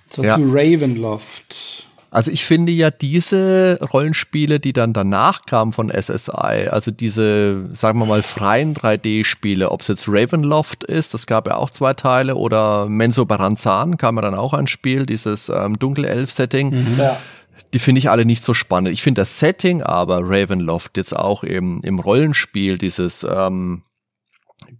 So, ja. zu Ravenloft. Also ich finde ja diese Rollenspiele, die dann danach kamen von SSI, also diese, sagen wir mal, freien 3D-Spiele, ob es jetzt Ravenloft ist, das gab ja auch zwei Teile, oder Menso Baranzan kam ja dann auch ein Spiel, dieses ähm, Dunkelelf-Setting. Mhm. Ja. Die finde ich alle nicht so spannend. Ich finde das Setting aber Ravenloft jetzt auch im, im Rollenspiel, dieses ähm,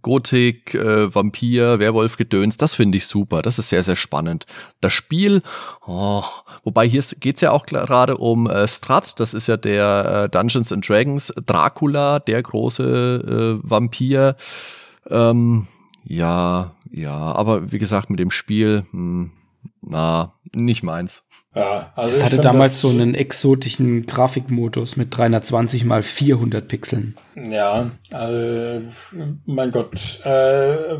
Gothic, äh, Vampir, Werwolf, Gedöns, das finde ich super. Das ist sehr, sehr spannend. Das Spiel, oh, wobei hier geht's ja auch gerade um äh, Strat, das ist ja der äh, Dungeons and Dragons, Dracula, der große äh, Vampir. Ähm, ja, ja, aber wie gesagt, mit dem Spiel, hm, na, nicht meins. Ja, also das hatte damals das so einen exotischen Grafikmodus mit 320 mal 400 Pixeln. Ja, also, mein Gott. Äh,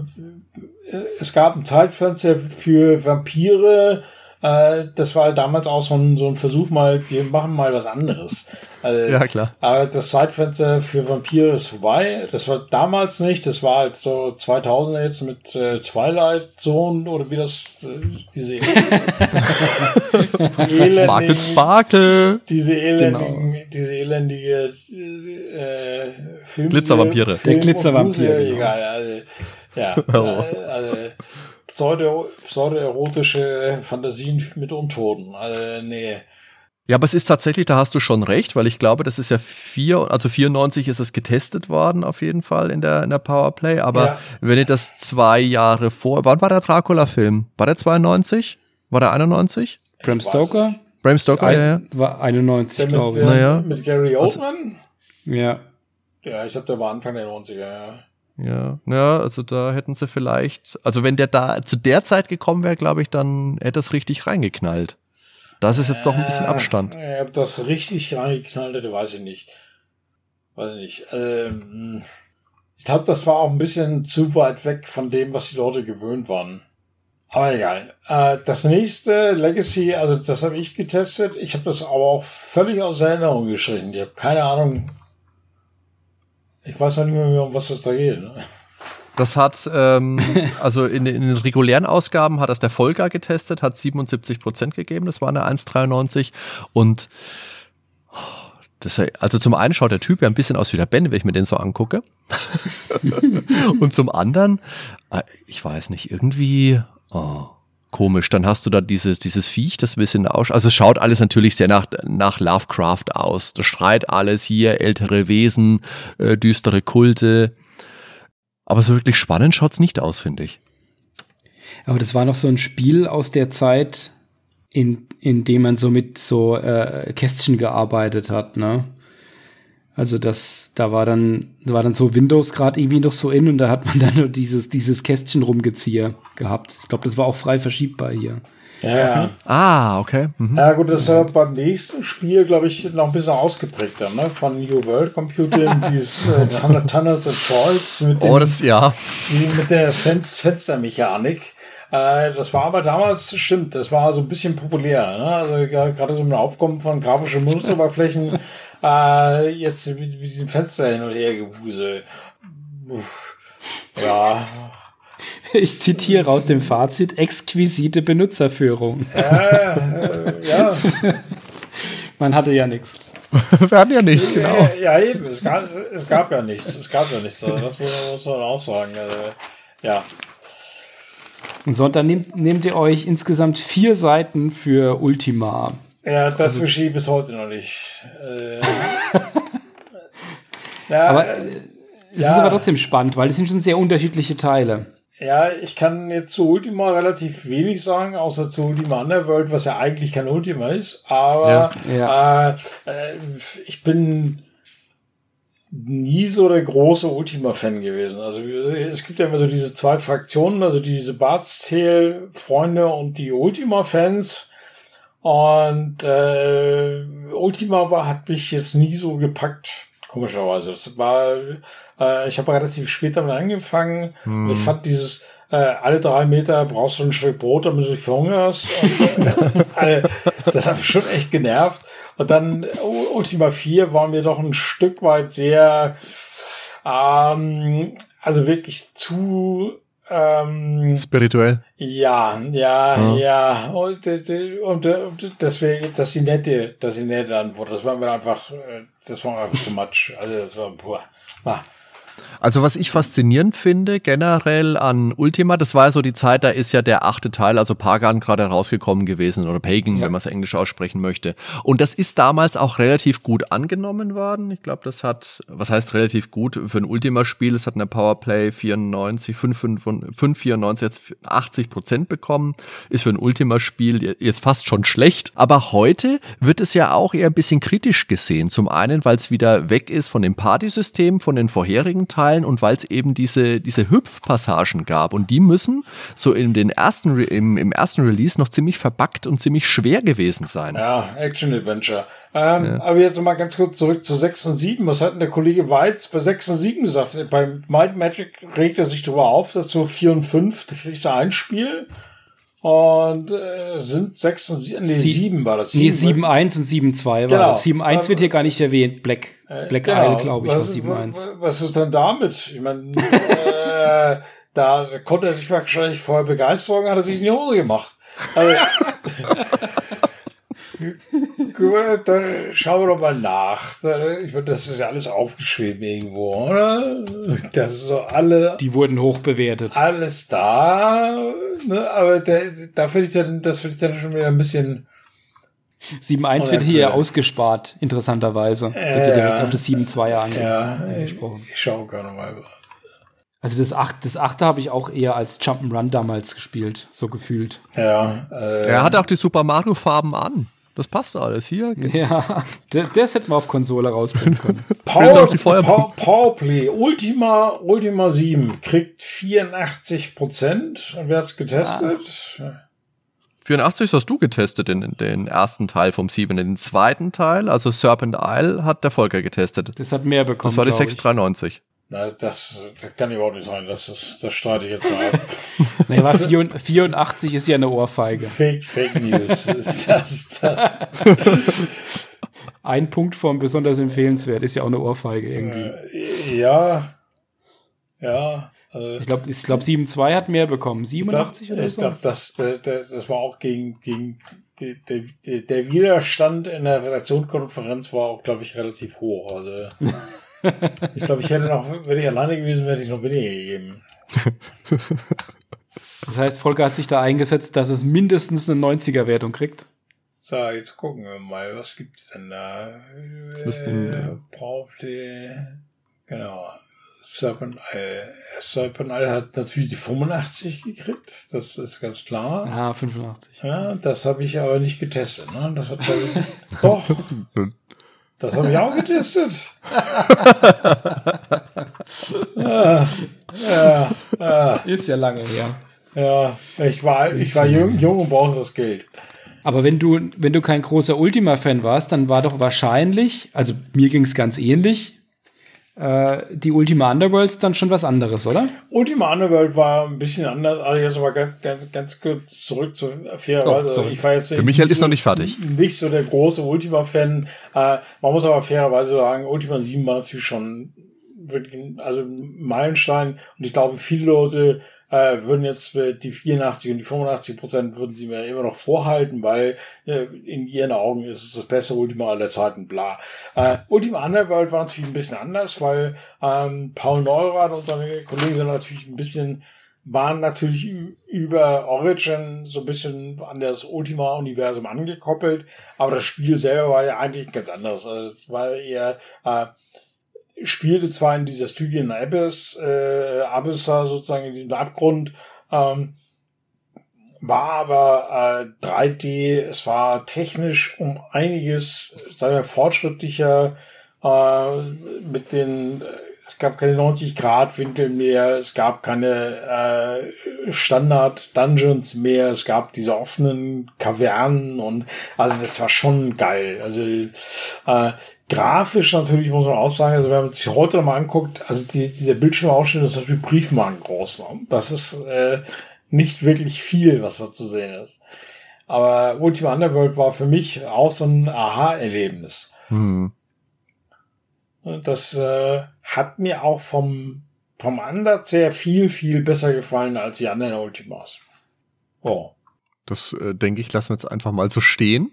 es gab ein Zeitfenster für Vampire, äh, das war halt damals auch so ein, so ein Versuch mal, wir machen mal was anderes. Also, ja, klar. Aber das Zeitfenster für Vampire ist vorbei. Das war damals nicht. Das war halt so 2000 jetzt mit äh, Twilight Zone oder wie das, äh, diese Sparkle, Sparkle. Diese elendigen, genau. diese elendige äh, Film Glitzervampire. Film Der Glitzervampir. Genau. Egal, also, ja. Oh. also, pseudo, pseudo-erotische Fantasien mit Untoten. Also, nee. Ja, aber es ist tatsächlich, da hast du schon recht, weil ich glaube, das ist ja vier, also 94 ist es getestet worden auf jeden Fall in der, in der Powerplay. Aber ja. wenn ihr das zwei Jahre vor, wann war der Dracula-Film? War der 92? War der 91? Bram Stoker? Bram Stoker, Ein, ja, ja. War 91, glaube ich. Naja. Mit Gary also Oldman? Also, ja. Ja, ich glaube, der war Anfang der 90er, ja. Ja, ja, also da hätten sie vielleicht, also wenn der da zu der Zeit gekommen wäre, glaube ich, dann hätte es richtig reingeknallt. Das ist jetzt doch ein bisschen äh, Abstand. Äh, ob das richtig reingeknallt hätte, weiß ich nicht. Weiß ich nicht. Ähm, ich glaube, das war auch ein bisschen zu weit weg von dem, was die Leute gewöhnt waren. Aber egal. Äh, das nächste Legacy, also das habe ich getestet. Ich habe das aber auch völlig aus Erinnerung geschrieben. Ich habe keine Ahnung, ich weiß noch nicht mehr, um was es da geht. Ne? Das hat, ähm, also in, in, den regulären Ausgaben hat das der Volker getestet, hat 77 Prozent gegeben, das war eine 1,93 und das, also zum einen schaut der Typ ja ein bisschen aus wie der Ben, wenn ich mir den so angucke. und zum anderen, äh, ich weiß nicht, irgendwie, oh, komisch. Dann hast du da dieses, dieses Viech, das ein bisschen aus. Also es schaut alles natürlich sehr nach, nach Lovecraft aus. Das schreit alles hier, ältere Wesen, äh, düstere Kulte. Aber so wirklich spannend schaut's nicht aus, finde ich. Aber das war noch so ein Spiel aus der Zeit, in, in dem man so mit so äh, Kästchen gearbeitet hat, ne? Also das, da war dann, da war dann so Windows gerade irgendwie noch so in und da hat man dann nur dieses, dieses Kästchen rumgezieher gehabt. Ich glaube, das war auch frei verschiebbar hier. Ja, ja. Ah, okay. Mhm. Ja, gut, das war beim nächsten Spiel, glaube ich, noch ein bisschen ausgeprägter, ne? Von New World Computing, dieses äh, Tunnels of Choice mit, dem, oh, das, ja. mit der Fenster Fenstermechanik. Äh, das war aber damals, stimmt, das war so ein bisschen populär. Ne? Also gerade so ein Aufkommen von grafischen Benutzeroberflächen äh, jetzt mit, mit diesem Fenster hin und her gewusel. Ja. Ich zitiere aus dem Fazit: exquisite Benutzerführung. Ja, äh, ja. Man hatte ja nichts. Wir hatten ja nichts, genau. Ja, eben, es gab, es gab ja nichts. Es gab ja nichts. Also das muss man auch sagen. Also, ja. So, und dann nehmt, nehmt ihr euch insgesamt vier Seiten für Ultima. Ja, das also, verstehe ich bis heute noch nicht. Äh, ja, aber äh, es ja. ist aber trotzdem spannend, weil es sind schon sehr unterschiedliche Teile. Ja, ich kann jetzt zu Ultima relativ wenig sagen, außer zu Ultima Underworld, was ja eigentlich kein Ultima ist. Aber ja. Ja. Äh, äh, ich bin nie so der große Ultima-Fan gewesen. Also es gibt ja immer so diese zwei Fraktionen, also diese Bart's-Freunde und die Ultima-Fans. Und äh, Ultima war, hat mich jetzt nie so gepackt, komischerweise. Das war, äh, ich habe relativ spät damit angefangen. Hm. Ich fand dieses äh, alle drei Meter brauchst du ein Stück Brot, damit du nicht verhungerst. Und, äh, das hat mich schon echt genervt. Und dann Ultima 4 war mir doch ein Stück weit sehr, ähm, also wirklich zu ähm, Spirituell. Ja, ja, ja. ja. Und, und, und deswegen, dass die nette, dass die nette Antwort, das war mir einfach, äh, das war einfach too much. Also das war, boah. Ah. Also was ich faszinierend finde generell an Ultima, das war ja so die Zeit, da ist ja der achte Teil, also Pagan gerade rausgekommen gewesen oder Pagan, ja. wenn man es englisch aussprechen möchte. Und das ist damals auch relativ gut angenommen worden. Ich glaube, das hat, was heißt relativ gut für ein Ultima-Spiel? Es hat eine Powerplay 94, 594 jetzt 80 Prozent bekommen. Ist für ein Ultima-Spiel jetzt fast schon schlecht. Aber heute wird es ja auch eher ein bisschen kritisch gesehen. Zum einen, weil es wieder weg ist von dem Partysystem, von den vorherigen Teilen und weil es eben diese, diese Hüpfpassagen gab. Und die müssen so in den ersten, im, im ersten Release noch ziemlich verbackt und ziemlich schwer gewesen sein. Ja, Action-Adventure. Ähm, ja. Aber jetzt mal ganz kurz zurück zu 6 und 7. Was hat denn der Kollege Weiz bei 6 und 7 gesagt? Beim Might Magic regt er sich darüber auf, dass so 4 und 5, da kriegst du ein Spiel und äh, sind 6 und 7, nee, Sie 7 war das. 7, nee, 7, 1 und 7, 2 war genau. das. 7, 1 wird hier gar nicht erwähnt. Black, äh, Black genau. Isle, glaube ich, was, war 7, 1. Was ist denn damit? Ich meine, äh, da konnte er sich wahrscheinlich vorher begeistern, hat er sich in die Hose gemacht. Also, dann schauen wir doch mal nach. Ich meine, das ist ja alles aufgeschrieben irgendwo, oder? Das ist so alle. Die wurden hoch bewertet. Alles da. Ne? Aber der, da finde ich dann, das finde ich dann schon wieder ein bisschen. 7.1 wird hier ausgespart, interessanterweise. Äh, wird ja direkt auf das 7.2 ange ja, angesprochen. Ich, ich schaue gerne mal. Also das 8, das 8 habe ich auch eher als Jump'n'Run damals gespielt, so gefühlt. Ja. Äh, er hat auch die Super Mario Farben an. Das passt alles hier. Ja, das hätten wir auf Konsole rausbringen können. Power, Power, Powerplay Ultima, Ultima 7 kriegt 84 Prozent. Und wer hat's getestet? Ah. 84 hast du getestet in, in den ersten Teil vom 7. Den zweiten Teil, also Serpent Isle, hat der Volker getestet. Das hat mehr bekommen. Das war die 693. Na, das, das kann überhaupt nicht sein. Das, ist, das streite ich jetzt mal ab. nee, aber 84 ist ja eine Ohrfeige. Fake, Fake News. das, das. Ein Punkt vom besonders empfehlenswert ist ja auch eine Ohrfeige irgendwie. Äh, ja. Ja. Äh, ich glaube, ich glaub, 7-2 hat mehr bekommen. 87 glaub, oder so? Ich glaube, das, das, das war auch gegen, gegen der, der, der Widerstand in der Redaktionskonferenz war auch, glaube ich, relativ hoch. Also. Ich glaube, ich hätte noch, wenn ich alleine gewesen wäre, hätte ich noch weniger gegeben. Das heißt, Volker hat sich da eingesetzt, dass es mindestens eine 90er-Wertung kriegt. So, jetzt gucken wir mal, was gibt's denn da? Das müssten, äh, Powerplay, genau. Serpent Isle. Serpent Isle hat natürlich die 85 gekriegt, das ist ganz klar. Ah, 85. Ja, das habe ich aber nicht getestet. Ne? Das hat ich, doch. Das habe ich auch getestet. ja, ja, ja. Ist ja lange her. Ja, ich war, ich war jung, jung und brauchte das Geld. Aber wenn du, wenn du kein großer Ultima-Fan warst, dann war doch wahrscheinlich, also mir ging es ganz ähnlich, äh, die Ultima Underworld dann schon was anderes, oder? Ultima Underworld war ein bisschen anders. Also jetzt aber ganz, ganz, ganz kurz zurück zu fairerweise. Oh, ich war jetzt Der Michael ist noch nicht fertig. Nicht so der große Ultima-Fan. Äh, man muss aber fairerweise sagen, Ultima 7 war natürlich schon wirklich, also ein Meilenstein. Und ich glaube, viele Leute äh, würden jetzt die 84 und die 85 Prozent würden sie mir immer noch vorhalten, weil äh, in ihren Augen ist es das beste Ultima aller Zeiten, bla. Äh, Ultima Underworld war natürlich ein bisschen anders, weil ähm, Paul Neurath und seine Kollegen sind natürlich ein bisschen waren natürlich über Origin so ein bisschen an das Ultima-Universum angekoppelt, aber das Spiel selber war ja eigentlich ganz anderes. Also es war eher äh, spielte zwar in dieser Studien Abyss, äh, Abyssa sozusagen in diesem Abgrund, ähm, war aber äh, 3D, es war technisch um einiges, sagen wir, fortschrittlicher äh, mit den es gab keine 90-Grad-Winkel mehr, es gab keine äh, Standard-Dungeons mehr, es gab diese offenen Kavernen und also das war schon geil. Also äh, grafisch natürlich muss man auch sagen, also wenn man sich heute nochmal anguckt, also die, dieser Bildschirmausschnitt ist natürlich Briefmarken groß. Ne? Das ist äh, nicht wirklich viel, was da zu sehen ist. Aber Ultima Underworld war für mich auch so ein Aha-Erlebnis. Hm. Das äh, hat mir auch vom, vom Ansatz her viel, viel besser gefallen als die anderen Ultimas. Oh. Das äh, denke ich, lassen wir jetzt einfach mal so stehen.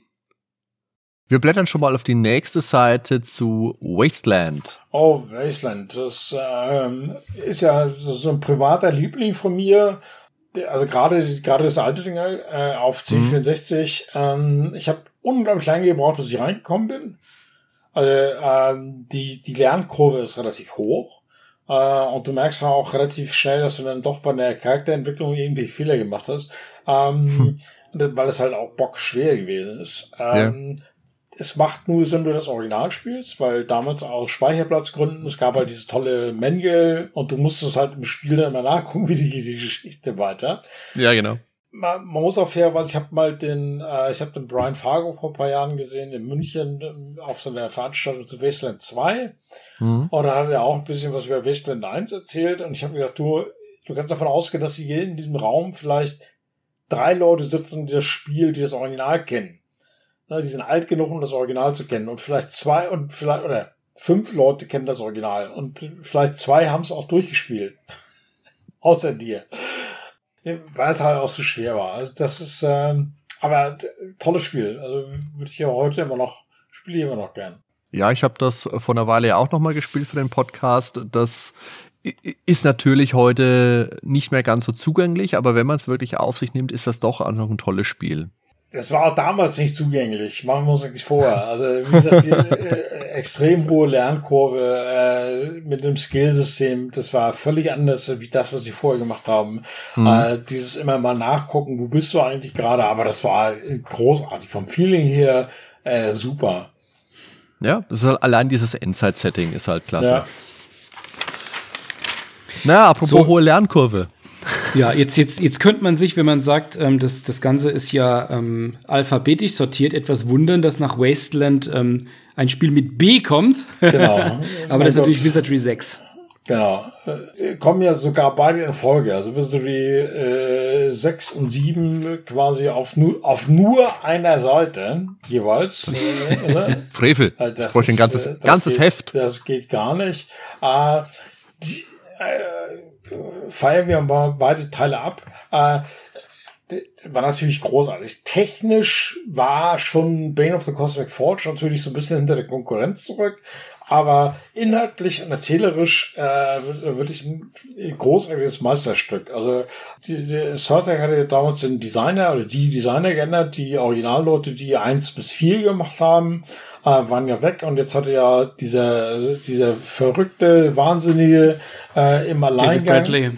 Wir blättern schon mal auf die nächste Seite zu Wasteland. Oh, Wasteland. Das ähm, ist ja so ein privater Liebling von mir. Also gerade gerade das alte Ding äh, auf C64. Mhm. Ähm, ich habe unglaublich lange gebraucht, bis ich reingekommen bin. Also ähm, die, die Lernkurve ist relativ hoch. Äh, und du merkst auch relativ schnell, dass du dann doch bei der Charakterentwicklung irgendwie Fehler gemacht hast. Ähm, hm. Weil es halt auch bockschwer gewesen ist. Ähm, ja. Es macht nur Sinn, wenn du das Original spielst, weil damals aus Speicherplatzgründen, es gab halt dieses tolle Manual und du musstest halt im Spiel dann immer nachgucken, wie die, die Geschichte weiter. Ja, genau man, man muss auch fairerweise, ich habe mal den, äh, ich habe den Brian Fargo vor ein paar Jahren gesehen in München ähm, auf so einer Veranstaltung zu Wasteland 2. Mhm. Und da hat er auch ein bisschen was über Wasteland 1 erzählt. Und ich habe gesagt, du, du kannst davon ausgehen, dass hier in diesem Raum vielleicht drei Leute sitzen, die das Spiel, die das Original kennen. Na, die sind alt genug, um das Original zu kennen. Und vielleicht zwei und vielleicht, oder fünf Leute kennen das Original. Und vielleicht zwei haben es auch durchgespielt. Außer dir weil es halt auch so schwer war. Also das ist, ähm, aber tolles Spiel. Also würde ich ja heute immer noch, spiele ich immer noch gern. Ja, ich habe das vor einer Weile ja auch nochmal gespielt für den Podcast. Das ist natürlich heute nicht mehr ganz so zugänglich, aber wenn man es wirklich auf sich nimmt, ist das doch auch noch ein tolles Spiel. Das war auch damals nicht zugänglich, machen wir uns eigentlich vor. Also, wie gesagt, die äh, extrem hohe Lernkurve äh, mit dem Skillsystem, das war völlig anders wie das, was sie vorher gemacht haben. Mhm. Äh, dieses immer mal nachgucken, wo bist du eigentlich gerade, aber das war großartig. Vom Feeling her äh, super. Ja, das ist halt, allein dieses Endzeit-Setting ist halt klasse. Ja. Na, apropos so. hohe Lernkurve. Ja, jetzt, jetzt, jetzt könnte man sich, wenn man sagt, ähm, das, das Ganze ist ja ähm, alphabetisch sortiert, etwas wundern, dass nach Wasteland ähm, ein Spiel mit B kommt. Genau. Aber das ist also natürlich Wizardry 6. Genau. Äh, kommen ja sogar beide in Folge. Also Wizardry äh, 6 und 7 quasi auf nur, auf nur einer Seite jeweils. Äh, Frevel. Das, das bräuchte ein ganzes, das ganzes geht, Heft. Das geht gar nicht. Äh, die, äh, feiern wir mal beide Teile ab. Äh, war natürlich großartig. Technisch war schon Bane of the Cosmic Forge natürlich so ein bisschen hinter der Konkurrenz zurück, aber inhaltlich und erzählerisch äh, wirklich ein großartiges Meisterstück. Also die, die Surtech hatte damals den Designer oder die Designer geändert, die Originalleute, die eins bis vier gemacht haben, äh, waren ja weg und jetzt hatte ja dieser dieser verrückte, wahnsinnige äh, im Alleingang. David Bradley.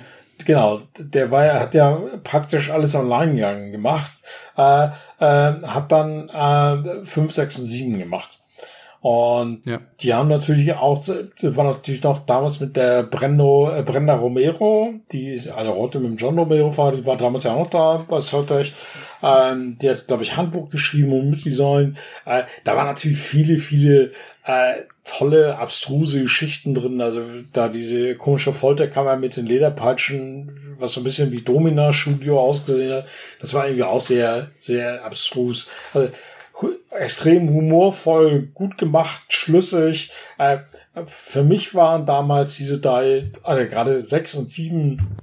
Genau, der war ja, hat ja praktisch alles allein gemacht, äh, äh, hat dann äh, 5, 6 und 7 gemacht. Und ja. die haben natürlich auch, war natürlich noch damals mit der Brendo, äh, Brenda Romero, die ist, also heute mit dem John Romero war, die war damals ja auch noch da bei Surtech. Ähm, die hat, glaube ich, Handbuch geschrieben und mitdesign. Äh, da waren natürlich viele, viele äh, tolle, abstruse Geschichten drin. Also da diese komische Folterkammer mit den Lederpeitschen, was so ein bisschen wie Domina-Studio ausgesehen hat, das war irgendwie auch sehr, sehr abstrus. Also, extrem humorvoll, gut gemacht, schlüssig. Äh, für mich waren damals diese drei, also gerade sechs und sieben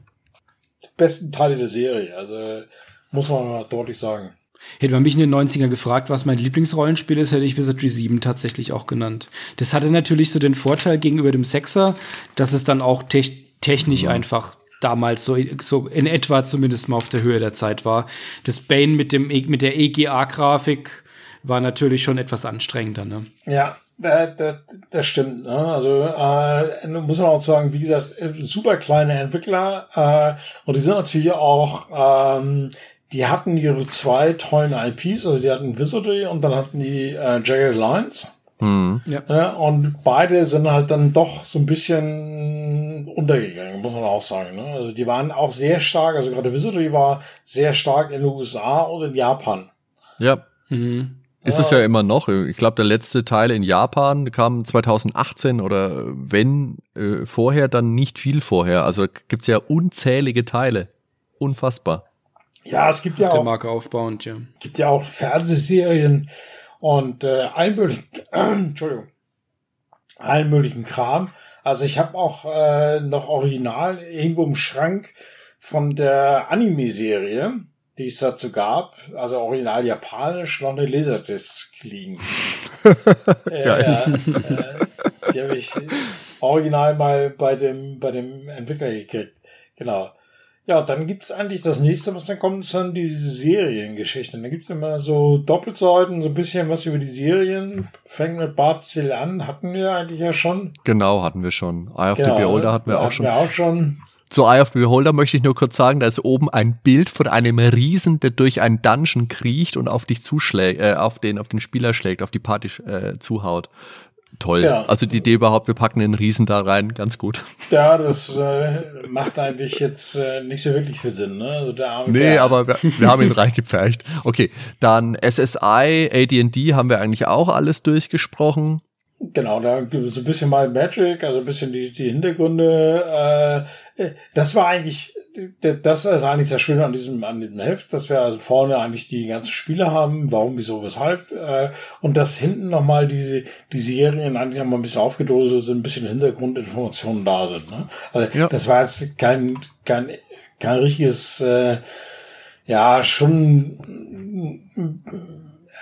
besten Teile der Serie. Also muss man mal deutlich sagen. Hätte man mich in den 90ern gefragt, was mein Lieblingsrollenspiel ist, hätte ich Wizardry 7 tatsächlich auch genannt. Das hatte natürlich so den Vorteil gegenüber dem Sechser, dass es dann auch te technisch mhm. einfach damals so, so in etwa zumindest mal auf der Höhe der Zeit war. Das Bane mit, dem, e, mit der EGA-Grafik war natürlich schon etwas anstrengender. Ne? Ja, das, das, das stimmt. Ne? Also äh, muss man auch sagen, wie gesagt, super kleine Entwickler äh, und die sind natürlich auch, ähm, die hatten ihre zwei tollen IPs, also die hatten Wizardry und dann hatten die äh, Jagged Lines. Mhm. Ja. Und beide sind halt dann doch so ein bisschen untergegangen, muss man auch sagen. Ne? Also die waren auch sehr stark, also gerade Wizardry war sehr stark in den USA und in Japan. Ja. Mhm. Ist es ja immer noch. Ich glaube, der letzte Teil in Japan kam 2018 oder wenn äh, vorher, dann nicht viel vorher. Also gibt's ja unzählige Teile. Unfassbar. Ja, es gibt ja auch. Der Marke aufbauend, ja. Gibt ja auch Fernsehserien und äh, allen möglichen, äh, Entschuldigung, allen möglichen Kram. Also ich habe auch äh, noch Original irgendwo im Schrank von der Anime-Serie die es dazu gab, also original japanisch, noch eine Laserdisc liegen. äh, ja, äh, die habe ich original mal bei dem, bei dem Entwickler gekriegt. Genau. Ja, dann gibt's eigentlich das nächste, was dann kommt, sind die Seriengeschichten. Da gibt's immer so Doppelseiten, so ein bisschen was über die Serien. Fängt mit Bart Still an, hatten wir eigentlich ja schon. Genau, hatten wir schon. Eye of genau, the Beholder hatten wir auch schon. Wir auch schon. Zu Eye of the Beholder möchte ich nur kurz sagen, da ist oben ein Bild von einem Riesen, der durch einen Dungeon kriecht und auf dich zuschlägt, äh, auf den, auf den Spieler schlägt, auf die Party äh, zuhaut. Toll. Ja. Also die Idee überhaupt, wir packen den Riesen da rein, ganz gut. Ja, das äh, macht eigentlich jetzt äh, nicht so wirklich viel Sinn, ne? Also der arme nee, Kerl. aber wir, wir haben ihn reingepfercht. Okay, dann SSI, AD&D haben wir eigentlich auch alles durchgesprochen. Genau, da gibt es ein bisschen mal Magic, also ein bisschen die, die Hintergründe. Äh, das war eigentlich, das ist eigentlich das Schöne an diesem, an diesem Heft, dass wir also vorne eigentlich die ganzen Spiele haben, warum, wieso, weshalb, äh, und dass hinten nochmal diese, die Serien eigentlich nochmal ein bisschen aufgedröselt sind, ein bisschen Hintergrundinformationen da sind. Ne? Also ja. das war jetzt kein, kein, kein richtiges, äh, ja, schon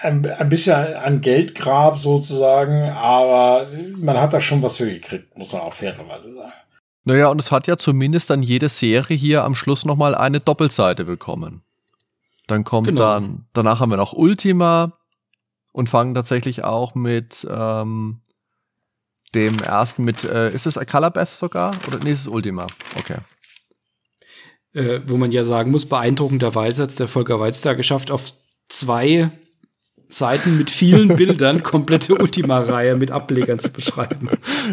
ein, ein bisschen an Geldgrab sozusagen, aber man hat da schon was für gekriegt, muss man auch fairerweise sagen. Naja, und es hat ja zumindest dann jede Serie hier am Schluss nochmal eine Doppelseite bekommen. Dann kommt genau. dann, danach haben wir noch Ultima und fangen tatsächlich auch mit ähm, dem ersten mit, äh, ist es Calabeth sogar? Oder nee, ist es Ultima? Okay. Äh, wo man ja sagen muss, beeindruckenderweise hat der Volker Weiz da geschafft, auf zwei Seiten mit vielen Bildern komplette Ultima-Reihe mit Ablegern zu beschreiben.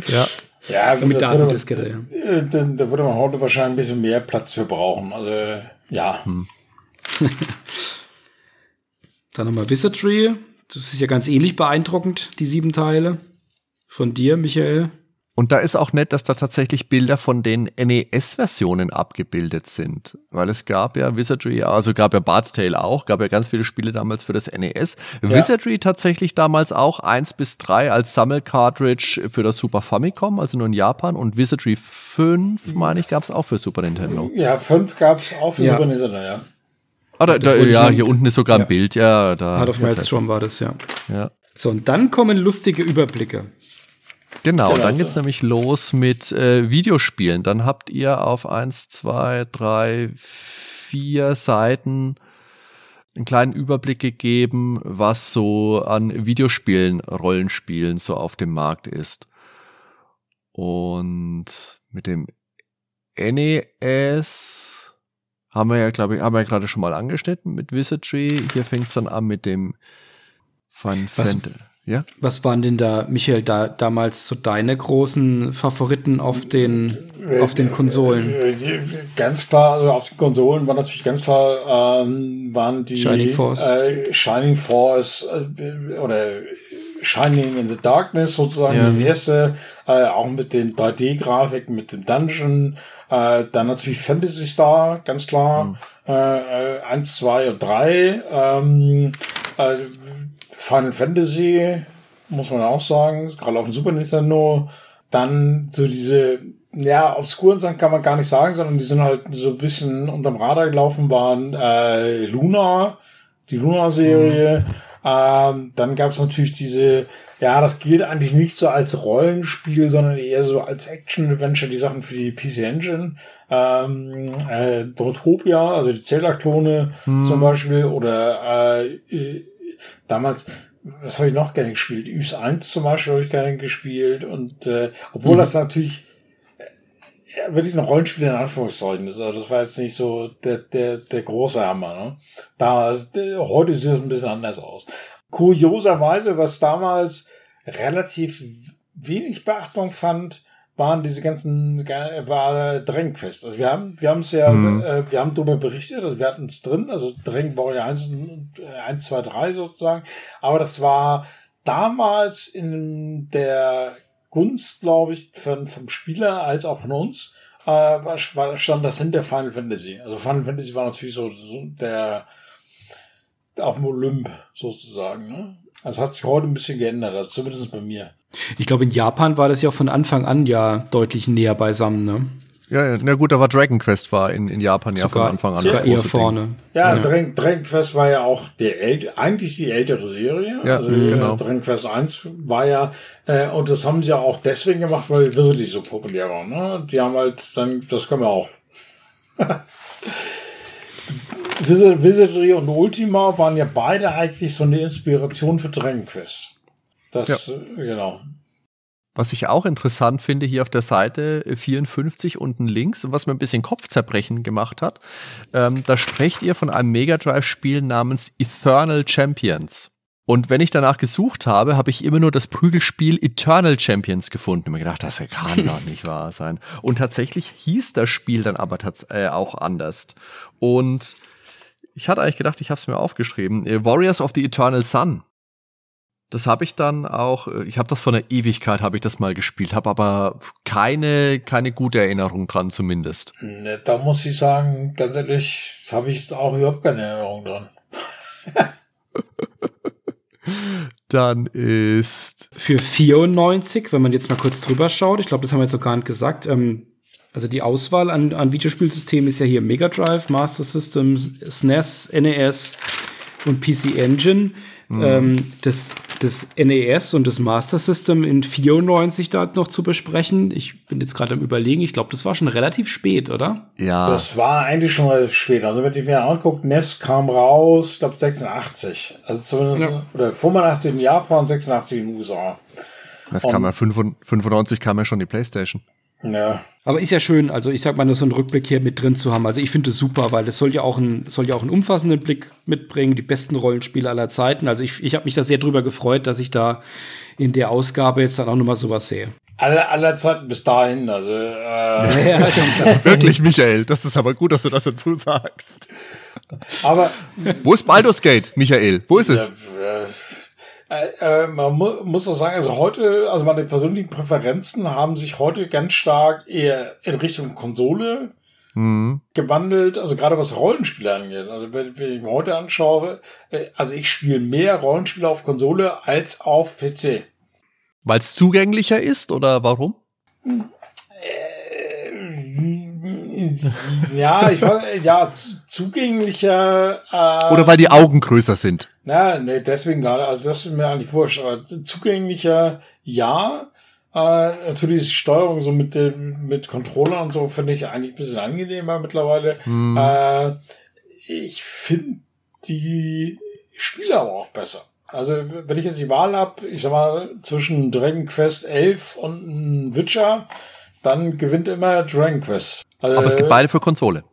Ja. Ja, gut, mit Datendiskette, ja. Äh, da, da würde man heute wahrscheinlich ein bisschen mehr Platz für brauchen. Also, ja. Hm. Dann nochmal Wizardry. Das ist ja ganz ähnlich beeindruckend, die sieben Teile. Von dir, Michael. Und da ist auch nett, dass da tatsächlich Bilder von den NES-Versionen abgebildet sind. Weil es gab ja Wizardry, also gab ja Bard's Tale auch, gab ja ganz viele Spiele damals für das NES. Ja. Wizardry tatsächlich damals auch eins bis drei als Sammelcartridge für das Super Famicom, also nur in Japan. Und Wizardry 5, meine ich, gab es auch für Super Nintendo. Ja, 5 gab es auch für ja. Super Nintendo, ja. Ah, da, da, ja, hier unten ist sogar ein ja. Bild, ja. Da, Heart of Maelstrom war das, ja. ja. So, und dann kommen lustige Überblicke. Genau, genau dann geht's so. nämlich los mit äh, Videospielen. Dann habt ihr auf eins, zwei, drei, vier Seiten einen kleinen Überblick gegeben, was so an Videospielen, Rollenspielen so auf dem Markt ist. Und mit dem NES haben wir ja, glaube ich, haben wir ja gerade schon mal angeschnitten mit Wizardry. Hier fängt's dann an mit dem Fun Fantasy. Ja? Was waren denn da, Michael, da damals so deine großen Favoriten auf den, auf den Konsolen? Ganz klar, also auf den Konsolen war natürlich ganz klar, ähm, waren die Shining Force, äh, Shining Force äh, oder Shining in the Darkness sozusagen, ja. die erste, äh, auch mit den 3D-Grafiken, mit dem Dungeon, äh, dann natürlich Fantasy Star, ganz klar, mhm. äh, 1, 2 und 3, ähm, äh, Final Fantasy, muss man auch sagen, gerade auf dem Super Nintendo. Dann so diese, ja, obskuren Sachen kann man gar nicht sagen, sondern die sind halt so ein bisschen unterm Radar gelaufen, waren äh, Luna, die Luna-Serie. Mhm. Ähm, dann gab es natürlich diese, ja, das gilt eigentlich nicht so als Rollenspiel, sondern eher so als Action-Adventure, die Sachen für die PC Engine. Ähm, äh, Drotopia, also die Zelda-Klone mhm. zum Beispiel, oder äh, damals, was habe ich noch gerne gespielt? Ys 1 zum Beispiel habe ich gerne gespielt und äh, obwohl mhm. das natürlich ja, wirklich ein Rollenspiel in Anführungszeichen ist, also das war jetzt nicht so der, der, der große Hammer. Ne? Da, heute sieht es ein bisschen anders aus. Kurioserweise, was damals relativ wenig Beachtung fand, waren diese ganzen war Drängquest. Also wir haben wir haben es ja mhm. äh, wir haben darüber berichtet, also wir hatten es drin, also Drängen Warrior 1 und 1 2 3 sozusagen, aber das war damals in der Gunst, glaube ich, von, vom Spieler als auch von uns, äh, war, stand das hinter Final Fantasy. Also Final Fantasy war natürlich so, so der auf dem Olymp sozusagen. Ne? Das hat sich heute ein bisschen geändert, also zumindest bei mir. Ich glaube, in Japan war das ja auch von Anfang an ja deutlich näher beisammen, ne? Ja, ja, na gut, aber Dragon Quest war in, in Japan ja von Anfang an. Sogar eher vorne. Ding. Ja, ja. Dragon, Dragon Quest war ja auch der ält eigentlich die ältere Serie. Ja, also genau. Dragon Quest 1 war ja, äh, und das haben sie ja auch deswegen gemacht, weil Wizardry so populär war. Ne? Die haben halt dann, das können wir auch. Wizardry und Ultima waren ja beide eigentlich so eine Inspiration für Dragon Quest. Das, ja. genau. Was ich auch interessant finde, hier auf der Seite 54 unten links und was mir ein bisschen Kopfzerbrechen gemacht hat, ähm, da sprecht ihr von einem Mega Drive-Spiel namens Eternal Champions. Und wenn ich danach gesucht habe, habe ich immer nur das Prügelspiel Eternal Champions gefunden. Ich mir gedacht, das kann doch nicht wahr sein. Und tatsächlich hieß das Spiel dann aber äh, auch anders. Und ich hatte eigentlich gedacht, ich habe es mir aufgeschrieben. Äh, Warriors of the Eternal Sun das habe ich dann auch, äh, ich habe das von der Ewigkeit, habe ich das mal gespielt, habe aber keine, keine gute Erinnerung dran zumindest. Ne, da muss ich sagen, ganz ehrlich, habe ich auch überhaupt keine Erinnerung dran. dann ist... Für 94, wenn man jetzt mal kurz drüber schaut, ich glaube, das haben wir jetzt noch gar nicht gesagt, ähm, also die Auswahl an, an Videospielsystemen ist ja hier Mega Drive, Master System, SNES, NES und PC Engine. Mhm. Ähm, das, das NES und das Master System in 94 da noch zu besprechen. Ich bin jetzt gerade am überlegen, ich glaube, das war schon relativ spät, oder? Ja. Das war eigentlich schon relativ spät. Also wenn ich mir angucke, NES kam raus, ich glaube 86. Also zumindest, ja. oder 85 in Japan, 86 in den USA. Das kam ja 95 kam ja schon die Playstation. Ja. Aber ist ja schön, also ich sag mal, nur so einen Rückblick hier mit drin zu haben. Also ich finde es super, weil das soll ja auch ein, soll ja auch einen umfassenden Blick mitbringen, die besten Rollenspiele aller Zeiten. Also ich, ich habe mich da sehr drüber gefreut, dass ich da in der Ausgabe jetzt dann auch nochmal sowas sehe. Aller, aller Zeiten bis dahin, also äh. ja, ja, Wirklich, Michael, das ist aber gut, dass du das dazu sagst. Aber wo ist Baldur's Gate, Michael? Wo ist es? Ja, äh, äh, man mu muss auch sagen, also heute, also meine persönlichen Präferenzen haben sich heute ganz stark eher in Richtung Konsole mhm. gewandelt, also gerade was Rollenspiele angeht. Also wenn, wenn ich mir heute anschaue, äh, also ich spiele mehr Rollenspiele auf Konsole als auf PC. Weil es zugänglicher ist oder warum? Ja, ich weiß, ja, zugänglicher. Äh, Oder weil die Augen größer sind. Na, nee, deswegen gerade. Also das ist mir eigentlich wurscht. Aber zugänglicher, ja. Äh, natürlich ist die Steuerung so mit dem mit Controller und so finde ich eigentlich ein bisschen angenehmer mittlerweile. Hm. Äh, ich finde die Spiele aber auch besser. Also wenn ich jetzt die Wahl habe, ich sag mal zwischen Dragon Quest 11 und Witcher, dann gewinnt immer Dragon Quest. Also, aber es gibt beide für Konsole.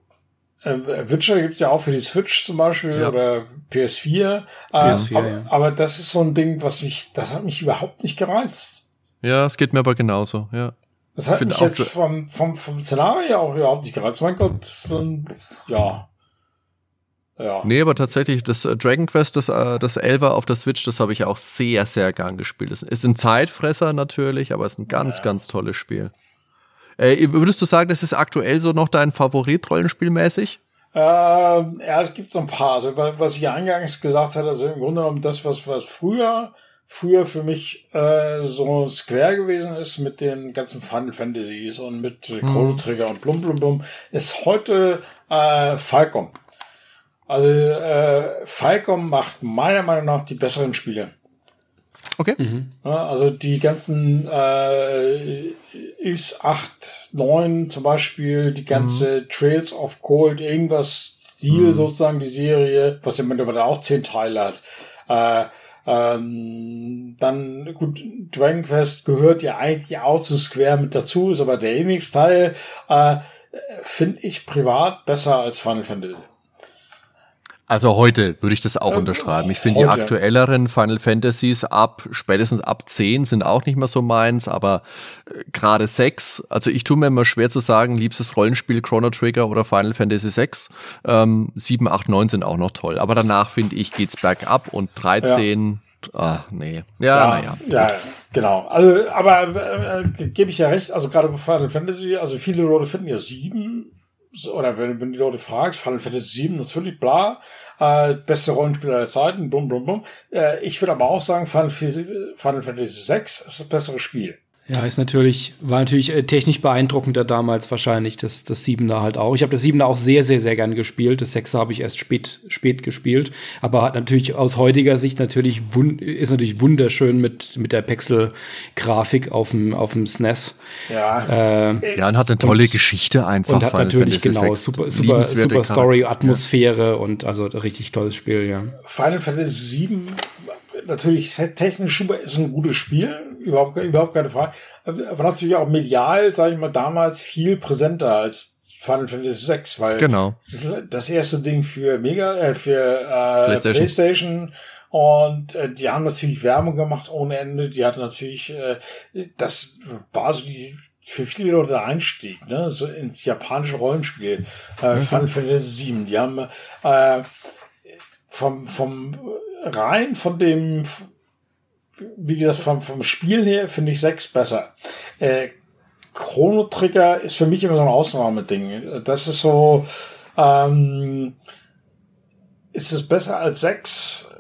Äh, Witcher gibt's ja auch für die Switch zum Beispiel ja. oder PS4. PS4 äh, aber, ja. aber, das ist so ein Ding, was mich, das hat mich überhaupt nicht gereizt. Ja, es geht mir aber genauso, ja. Das hat mich jetzt vom, vom, vom Szenario auch überhaupt nicht gereizt. Mein Gott, so ein, ja. Ja. Nee, aber tatsächlich, das äh, Dragon Quest, das, das Elver auf der Switch, das habe ich auch sehr, sehr gern gespielt. Es ist ein Zeitfresser natürlich, aber es ist ein ganz, ja. ganz tolles Spiel. Äh, würdest du sagen, das ist aktuell so noch dein Favorit rollenspielmäßig? Äh, ja, es gibt so ein paar. Also, was ich eingangs gesagt hatte, also im Grunde genommen das, was, was früher, früher für mich äh, so Square gewesen ist mit den ganzen Final Fantasies und mit mhm. Chrono Trigger und blum blum blum, ist heute äh, Falcom. Also äh, Falcom macht meiner Meinung nach die besseren Spiele. Okay. Mhm. Also die ganzen äh, Is 8, 9 zum Beispiel, die ganze mhm. Trails of Cold, irgendwas Stil mhm. sozusagen, die Serie, was ja mittlerweile auch zehn Teile hat. Äh, ähm, dann, gut, Dragon Quest gehört ja eigentlich auch zu Square mit dazu, ist aber der Enix-Teil, äh, finde ich privat besser als Final Fantasy. Also heute würde ich das auch ähm, unterschreiben. Ich finde die aktuelleren Final Fantasies ab, spätestens ab 10 sind auch nicht mehr so meins, aber äh, gerade 6, also ich tue mir immer schwer zu sagen, liebstes Rollenspiel Chrono Trigger oder Final Fantasy 6. Ähm, 7, 8, 9 sind auch noch toll. Aber danach finde ich, geht's bergab und 13, ja. ah, nee. Ja, naja. Ja, ja, genau. Also, aber äh, gebe ich ja recht, also gerade bei Final Fantasy, also viele Leute finden ja 7 oder wenn, wenn die Leute fragst, Final Fantasy 7 natürlich, bla, äh, beste Rollenspieler der Zeiten, bum, bum, bum. Äh, ich würde aber auch sagen, Final, Final Fantasy 6 ist das bessere Spiel. Ja, ist natürlich, war natürlich äh, technisch beeindruckender damals wahrscheinlich, das, das Siebener halt auch. Ich habe das Siebener auch sehr, sehr, sehr gern gespielt. Das Sechser habe ich erst spät, spät gespielt. Aber hat natürlich aus heutiger Sicht natürlich ist natürlich wunderschön mit, mit der Pixel-Grafik auf dem, auf dem SNES. Ja. Äh, ja, und hat eine tolle und, Geschichte einfach. Und hat natürlich, genau, super, super, super Story, Atmosphäre ja. und also richtig tolles Spiel, ja. Final Fantasy 7 natürlich technisch super, ist ein gutes Spiel, überhaupt, überhaupt keine Frage. Aber natürlich auch medial, sage ich mal, damals viel präsenter als Final Fantasy VI, weil genau. das erste Ding für Mega, äh, für äh, PlayStation. PlayStation und äh, die haben natürlich Werbung gemacht ohne Ende. Die hatten natürlich, äh, das war so die für viele Leute der Einstieg, ne, so ins japanische Rollenspiel, äh, mhm. Final Fantasy VII. Die haben äh, vom, vom rein von dem, wie gesagt, vom, vom Spiel her finde ich 6 besser. Äh, Chrono Trigger ist für mich immer so ein Ausnahmeding. Das ist so, ähm, ist es besser als 6?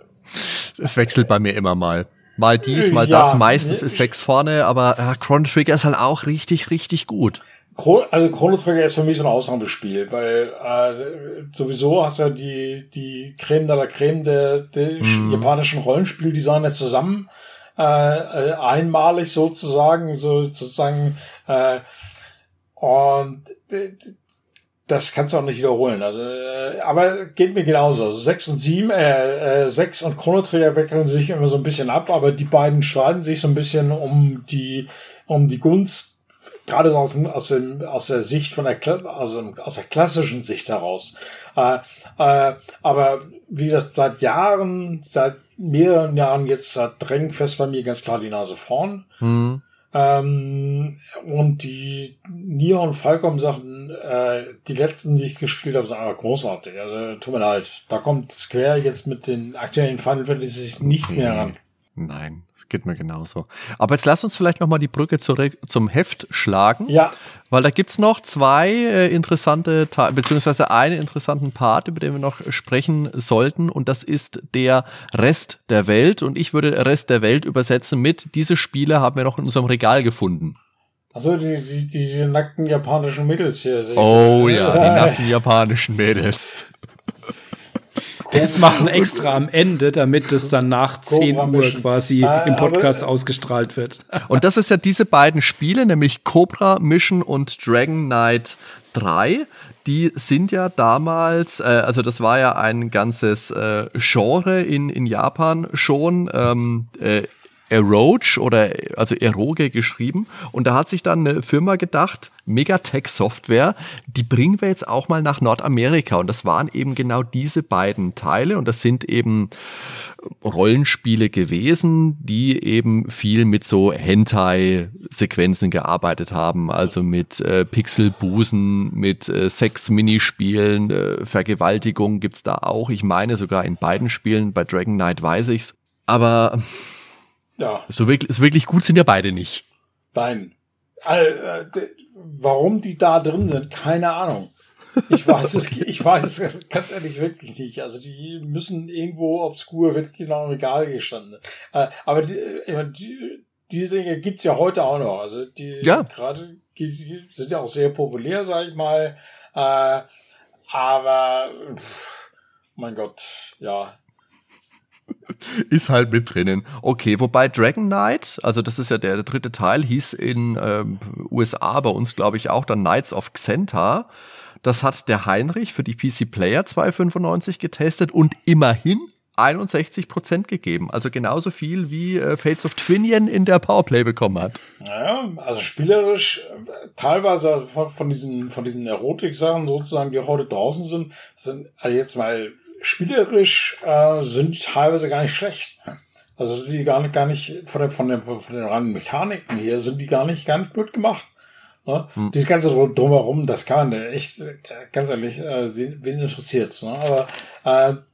Es wechselt bei mir immer mal. Mal dies, mal ja, das. Meistens ist 6 vorne, aber äh, Chrono Trigger ist halt auch richtig, richtig gut also Chrono Trigger ist für mich so ein Ausnahmespiel, weil äh, sowieso hast du ja die, die Creme de la Creme der, der mm. japanischen Rollenspieldesigner zusammen, äh, äh, einmalig sozusagen, so sozusagen, äh, und das kannst du auch nicht wiederholen. Also, äh, aber geht mir genauso. Also 6 und 7, äh, äh, 6 und Chrono Trigger wechseln sich immer so ein bisschen ab, aber die beiden streiten sich so ein bisschen um die, um die Gunst gerade aus, aus, dem, aus der Sicht von der, also aus der klassischen Sicht heraus. Äh, äh, aber wie gesagt, seit Jahren, seit mehreren Jahren jetzt drängt fest bei mir ganz klar die Nase vorn. Mhm. Ähm, und die Nier und Falcom Sachen, äh, die letzten, die ich gespielt habe, sind einfach großartig. Also tut mir leid. Da kommt Square jetzt mit den aktuellen Final Fantasy nicht mehr ran. Nein geht mir genauso. Aber jetzt lass uns vielleicht nochmal die Brücke zurück zum Heft schlagen. Ja. Weil da gibt es noch zwei äh, interessante, beziehungsweise einen interessanten Part, über den wir noch sprechen sollten. Und das ist der Rest der Welt. Und ich würde Rest der Welt übersetzen mit, diese Spiele haben wir noch in unserem Regal gefunden. Also die, die, die nackten japanischen Mädels hier. Oh ja, die nackten japanischen Mädels. Das machen extra am Ende, damit es dann nach 10 Uhr quasi äh, im Podcast aber, ausgestrahlt wird. Und das ist ja diese beiden Spiele, nämlich Cobra Mission und Dragon Knight 3 die sind ja damals, äh, also das war ja ein ganzes äh, Genre in, in Japan schon. Ähm, äh, Eroge oder also Eroge geschrieben. Und da hat sich dann eine Firma gedacht, Megatech Software, die bringen wir jetzt auch mal nach Nordamerika. Und das waren eben genau diese beiden Teile. Und das sind eben Rollenspiele gewesen, die eben viel mit so Hentai-Sequenzen gearbeitet haben. Also mit äh, Pixelbusen, mit äh, Sex-Minispielen, äh, Vergewaltigung gibt's da auch. Ich meine sogar in beiden Spielen, bei Dragon Knight weiß ich's. Aber ja. So wirklich, so wirklich gut sind ja beide nicht. Nein. Äh, warum die da drin sind, keine Ahnung. Ich weiß es, ich weiß es ganz ehrlich wirklich nicht. Also die müssen irgendwo obskur wirklich genau im Regal gestanden. Äh, aber die, die, diese Dinge gibt's ja heute auch noch. Also die ja. gerade sind ja auch sehr populär, sag ich mal. Äh, aber pff, mein Gott, ja, ist halt mit drinnen. Okay, wobei Dragon Knight, also das ist ja der, der dritte Teil, hieß in ähm, USA bei uns, glaube ich, auch dann Knights of Xenta. Das hat der Heinrich für die PC Player 295 getestet und immerhin 61 Prozent gegeben. Also genauso viel wie äh, Fates of Twinian in der Powerplay bekommen hat. Naja, also spielerisch äh, teilweise von, von diesen, von diesen Erotik-Sachen sozusagen, die heute draußen sind, sind also jetzt mal spielerisch äh, sind die teilweise gar nicht schlecht. Also sind die gar nicht, gar nicht von, der, von, der, von den reinen Mechaniken hier sind die gar nicht, gar nicht gut gemacht. Ne? Hm. Dieses ganze drumherum, das kann man echt, ganz ehrlich, äh, wen, wen interessiert's. Ne? Aber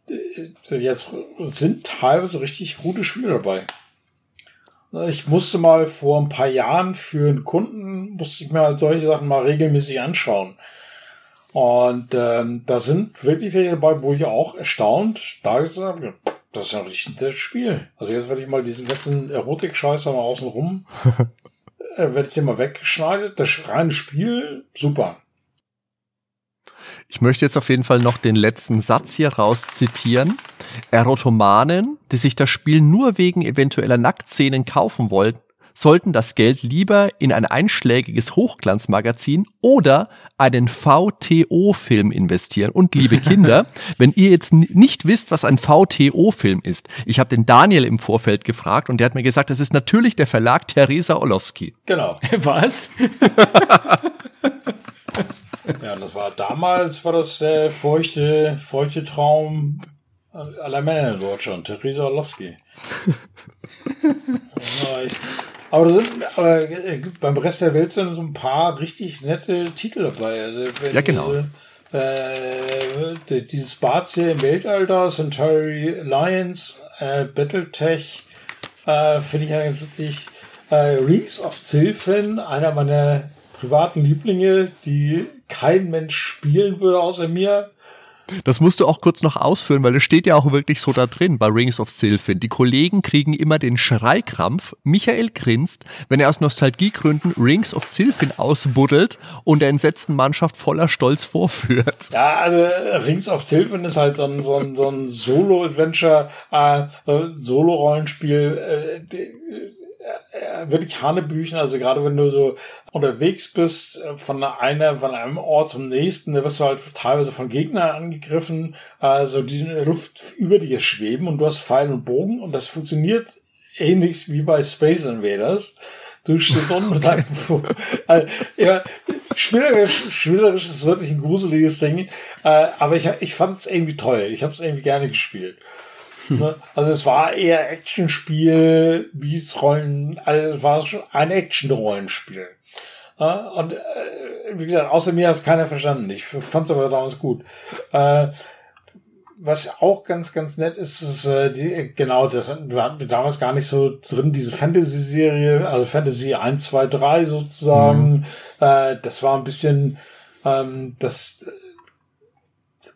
äh, jetzt sind teilweise richtig gute Spiele dabei. Ich musste mal vor ein paar Jahren für einen Kunden, musste ich mir halt solche Sachen mal regelmäßig anschauen. Und ähm, da sind wirklich welche dabei, wo ich auch erstaunt da gesagt habe, das ist ja ein richtig nettes Spiel. Also jetzt werde ich mal diesen letzten Erotik-Scheiß mal außen rum, äh, werde ich den mal weggeschneidet. Das reine Spiel, super. Ich möchte jetzt auf jeden Fall noch den letzten Satz hier raus zitieren. Erotomanen, die sich das Spiel nur wegen eventueller Nacktszenen kaufen wollten, sollten das Geld lieber in ein einschlägiges Hochglanzmagazin oder einen VTO-Film investieren. Und liebe Kinder, wenn ihr jetzt nicht wisst, was ein VTO-Film ist, ich habe den Daniel im Vorfeld gefragt und der hat mir gesagt, das ist natürlich der Verlag Theresa Orlowski. Genau. Was? ja, das war damals, war das der feuchte, feuchte Traum aller Männer in Deutschland, Theresa Orlowski. Aber, sind, aber äh, beim Rest der Welt sind so ein paar richtig nette Titel dabei. Also, ja, genau. Äh, dieses Barts hier im Weltalter, Centauri Alliance, äh, Battletech, äh, finde ich ja ganz witzig. Äh, Rings of Zilfin, einer meiner privaten Lieblinge, die kein Mensch spielen würde außer mir. Das musst du auch kurz noch ausführen, weil es steht ja auch wirklich so da drin bei Rings of Sylphin. Die Kollegen kriegen immer den Schreikrampf. Michael grinst, wenn er aus Nostalgiegründen Rings of Sylphin ausbuddelt und der entsetzten Mannschaft voller Stolz vorführt. Ja, also Rings of Sylphin ist halt so ein, so ein, so ein Solo-Adventure, äh, Solo-Rollenspiel. Äh, äh, wirklich Hanebüchen, also gerade wenn du so unterwegs bist, äh, von einer, von einem Ort zum nächsten, da wirst du halt teilweise von Gegnern angegriffen, also die in der Luft über dir schweben und du hast Pfeil und Bogen und das funktioniert ähnlich wie bei Space Invaders. Du stehst unten mit deinem, also, ja, spielerisch, spielerisch ist wirklich ein gruseliges Ding, äh, aber ich, ich fand es irgendwie toll. Ich habe es irgendwie gerne gespielt. Ne? Also es war eher Actionspiel, wie es Rollen, also es war schon ein Action-Rollenspiel. Und äh, wie gesagt, außer mir hat es keiner verstanden. Ich fand es aber damals gut. Äh, was auch ganz, ganz nett ist, ist äh, die, genau, das hatten wir damals gar nicht so drin, diese Fantasy-Serie, also Fantasy 1, 2, 3 sozusagen. Mhm. Äh, das war ein bisschen, ähm, das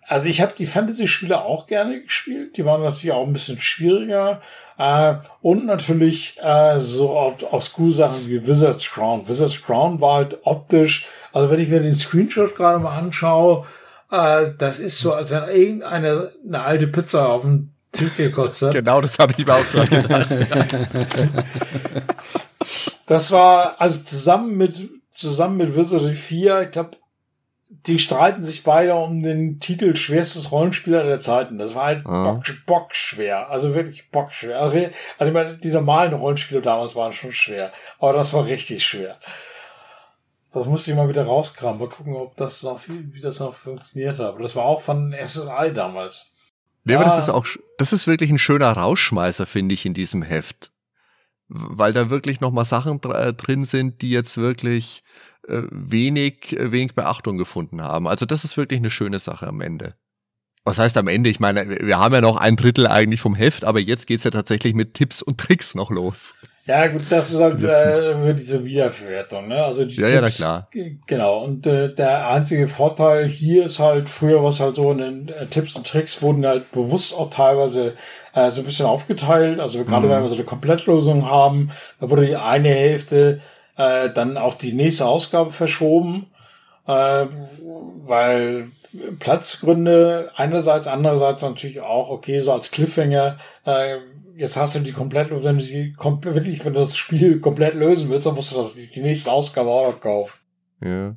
also ich habe die Fantasy-Spiele auch gerne gespielt. Die waren natürlich auch ein bisschen schwieriger. Äh, und natürlich äh, so Obscure-Sachen wie Wizard's Crown. Wizard's Crown war halt optisch, also wenn ich mir den Screenshot gerade mal anschaue, äh, das ist so, als wenn irgendeine eine alte Pizza auf dem Tisch gekotzt hat. genau, das habe ich mir auch gerade gedacht. das war, also zusammen mit zusammen mit Wizardry 4, ich glaube, die streiten sich beide um den Titel schwerstes Rollenspieler der Zeiten. Das war halt ah. bock, bockschwer. Also wirklich bockschwer. Also, also ich meine, die normalen Rollenspiele damals waren schon schwer. Aber das war richtig schwer. Das musste ich mal wieder rauskramen. Mal gucken, ob das noch wie das noch funktioniert hat. Aber das war auch von SSI damals. Ja, aber das ist auch, das ist wirklich ein schöner Rausschmeißer, finde ich, in diesem Heft. Weil da wirklich nochmal Sachen drin sind, die jetzt wirklich, äh, wenig, äh, wenig Beachtung gefunden haben. Also das ist wirklich eine schöne Sache am Ende. Was heißt am Ende? Ich meine, wir haben ja noch ein Drittel eigentlich vom Heft, aber jetzt geht's ja tatsächlich mit Tipps und Tricks noch los. Ja, gut, das ist halt äh, diese Wiederverwertung, ne? Also die ja, Tipps, ja, na klar. Genau. Und äh, der einzige Vorteil hier ist halt, früher war es halt so, in äh, Tipps und Tricks wurden halt bewusst auch teilweise äh, so ein bisschen aufgeteilt. Also gerade mhm. wenn wir so eine Komplettlösung haben, da wurde die eine Hälfte äh, dann auf die nächste Ausgabe verschoben, äh, weil Platzgründe einerseits, andererseits natürlich auch, okay, so als Cliffhanger, äh, jetzt hast du die komplett, wenn du die wirklich, wenn du das Spiel komplett lösen willst, dann musst du das, die nächste Ausgabe auch noch kaufen. Ja.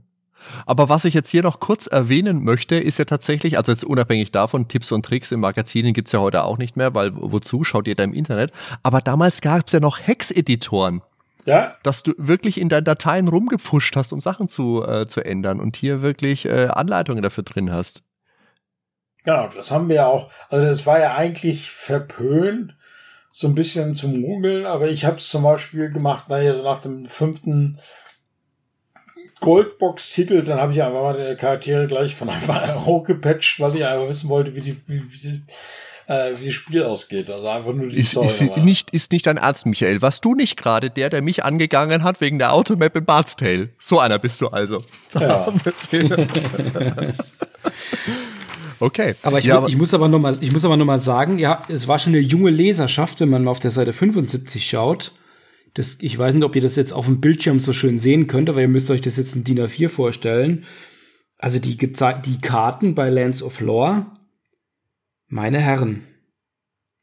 Aber was ich jetzt hier noch kurz erwähnen möchte, ist ja tatsächlich, also jetzt unabhängig davon, Tipps und Tricks im Magazinen gibt's ja heute auch nicht mehr, weil wozu, schaut ihr da im Internet. Aber damals gab's ja noch Hex-Editoren. Ja. Dass du wirklich in deinen Dateien rumgepfuscht hast, um Sachen zu, äh, zu ändern und hier wirklich äh, Anleitungen dafür drin hast. Genau, das haben wir ja auch. Also das war ja eigentlich verpönt, so ein bisschen zum Mogeln, aber ich habe es zum Beispiel gemacht, naja, so nach dem fünften Goldbox-Titel, dann habe ich einfach mal die Charaktere gleich von einfach hochgepatcht, weil ich einfach wissen wollte, wie die, wie, wie, äh, wie das Spiel ausgeht. Also einfach nur die ist, Story. Ist nicht, ist nicht dein Ernst, Michael. Warst du nicht gerade der, der mich angegangen hat wegen der Automap in Bart's Tale? So einer bist du also. Ja. okay. Aber ich, ja, ich muss aber noch mal, ich muss aber noch mal sagen, ja, es war schon eine junge Leserschaft, wenn man auf der Seite 75 schaut. Das, ich weiß nicht, ob ihr das jetzt auf dem Bildschirm so schön sehen könnt, aber ihr müsst euch das jetzt in DIN A4 vorstellen. Also die, die Karten bei Lands of Lore, meine Herren.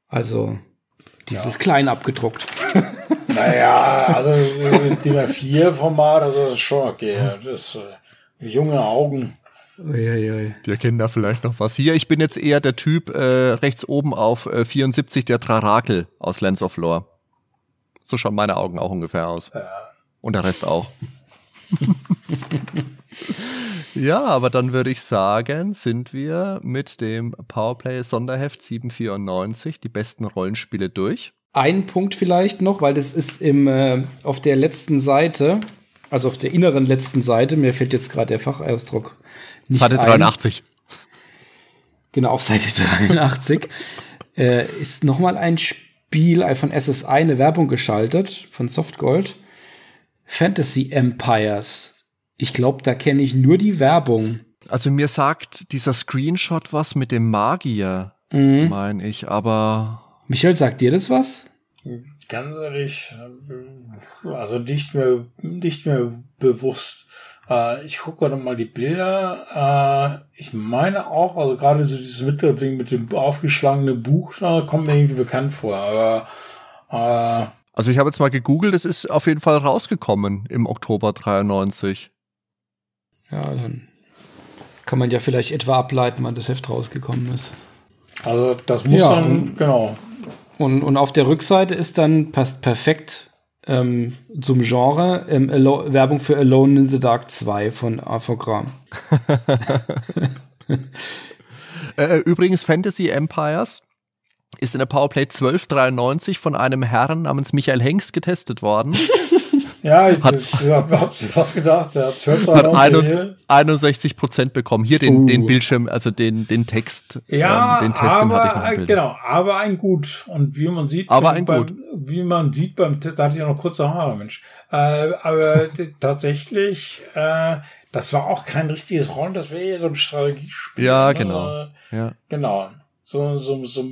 Also, dieses ja. klein abgedruckt. Naja, also DIN A4-Format, also das ist schon okay. Das ist äh, junge Augen. Uiuiui. Die erkennen da vielleicht noch was. Hier, ich bin jetzt eher der Typ äh, rechts oben auf äh, 74, der Trarakel aus Lands of Lore. So schauen meine Augen auch ungefähr aus. Ja. Und der Rest auch. ja, aber dann würde ich sagen, sind wir mit dem Powerplay Sonderheft 794 die besten Rollenspiele durch. Ein Punkt vielleicht noch, weil das ist im, äh, auf der letzten Seite, also auf der inneren letzten Seite, mir fällt jetzt gerade der Fachausdruck nicht Seite 83. Ein. Genau, auf Seite 83 äh, ist nochmal ein Spiel von SSI eine Werbung geschaltet von Softgold. Fantasy Empires. Ich glaube, da kenne ich nur die Werbung. Also mir sagt dieser Screenshot was mit dem Magier, mhm. meine ich, aber. Michael, sagt dir das was? Ganz ehrlich, also nicht mehr, nicht mehr bewusst. Äh, ich gucke gerade mal die Bilder. Äh, ich meine auch, also gerade so dieses Mittelding mit dem aufgeschlagenen Buch, da kommt mir irgendwie bekannt vor, aber äh, also ich habe jetzt mal gegoogelt, es ist auf jeden Fall rausgekommen im Oktober 93. Ja, dann kann man ja vielleicht etwa ableiten, wann das Heft rausgekommen ist. Also das muss ja, dann, und, genau. Und, und auf der Rückseite ist dann, passt perfekt ähm, zum Genre, ähm, Werbung für Alone in the Dark 2 von Arthogram. Äh, übrigens Fantasy Empires ist in der Powerplay 1293 von einem Herrn namens Michael Hengst getestet worden. ja, ich, ich hab fast gedacht, der hat 1293 hat 61 Prozent bekommen. Hier den, uh. den Bildschirm, also den, den Text. Ja, ähm, den Test, aber, den hatte ich genau, aber ein Gut. Und wie man sieht, aber ein beim, Gut. wie man sieht beim Test, da hatte ich ja noch kurze Haare, Mensch. Äh, aber tatsächlich, äh, das war auch kein richtiges Rollen, das wäre eher so ein Strategiespiel. Ja, genau. Ne? Ja. Genau so, so, so,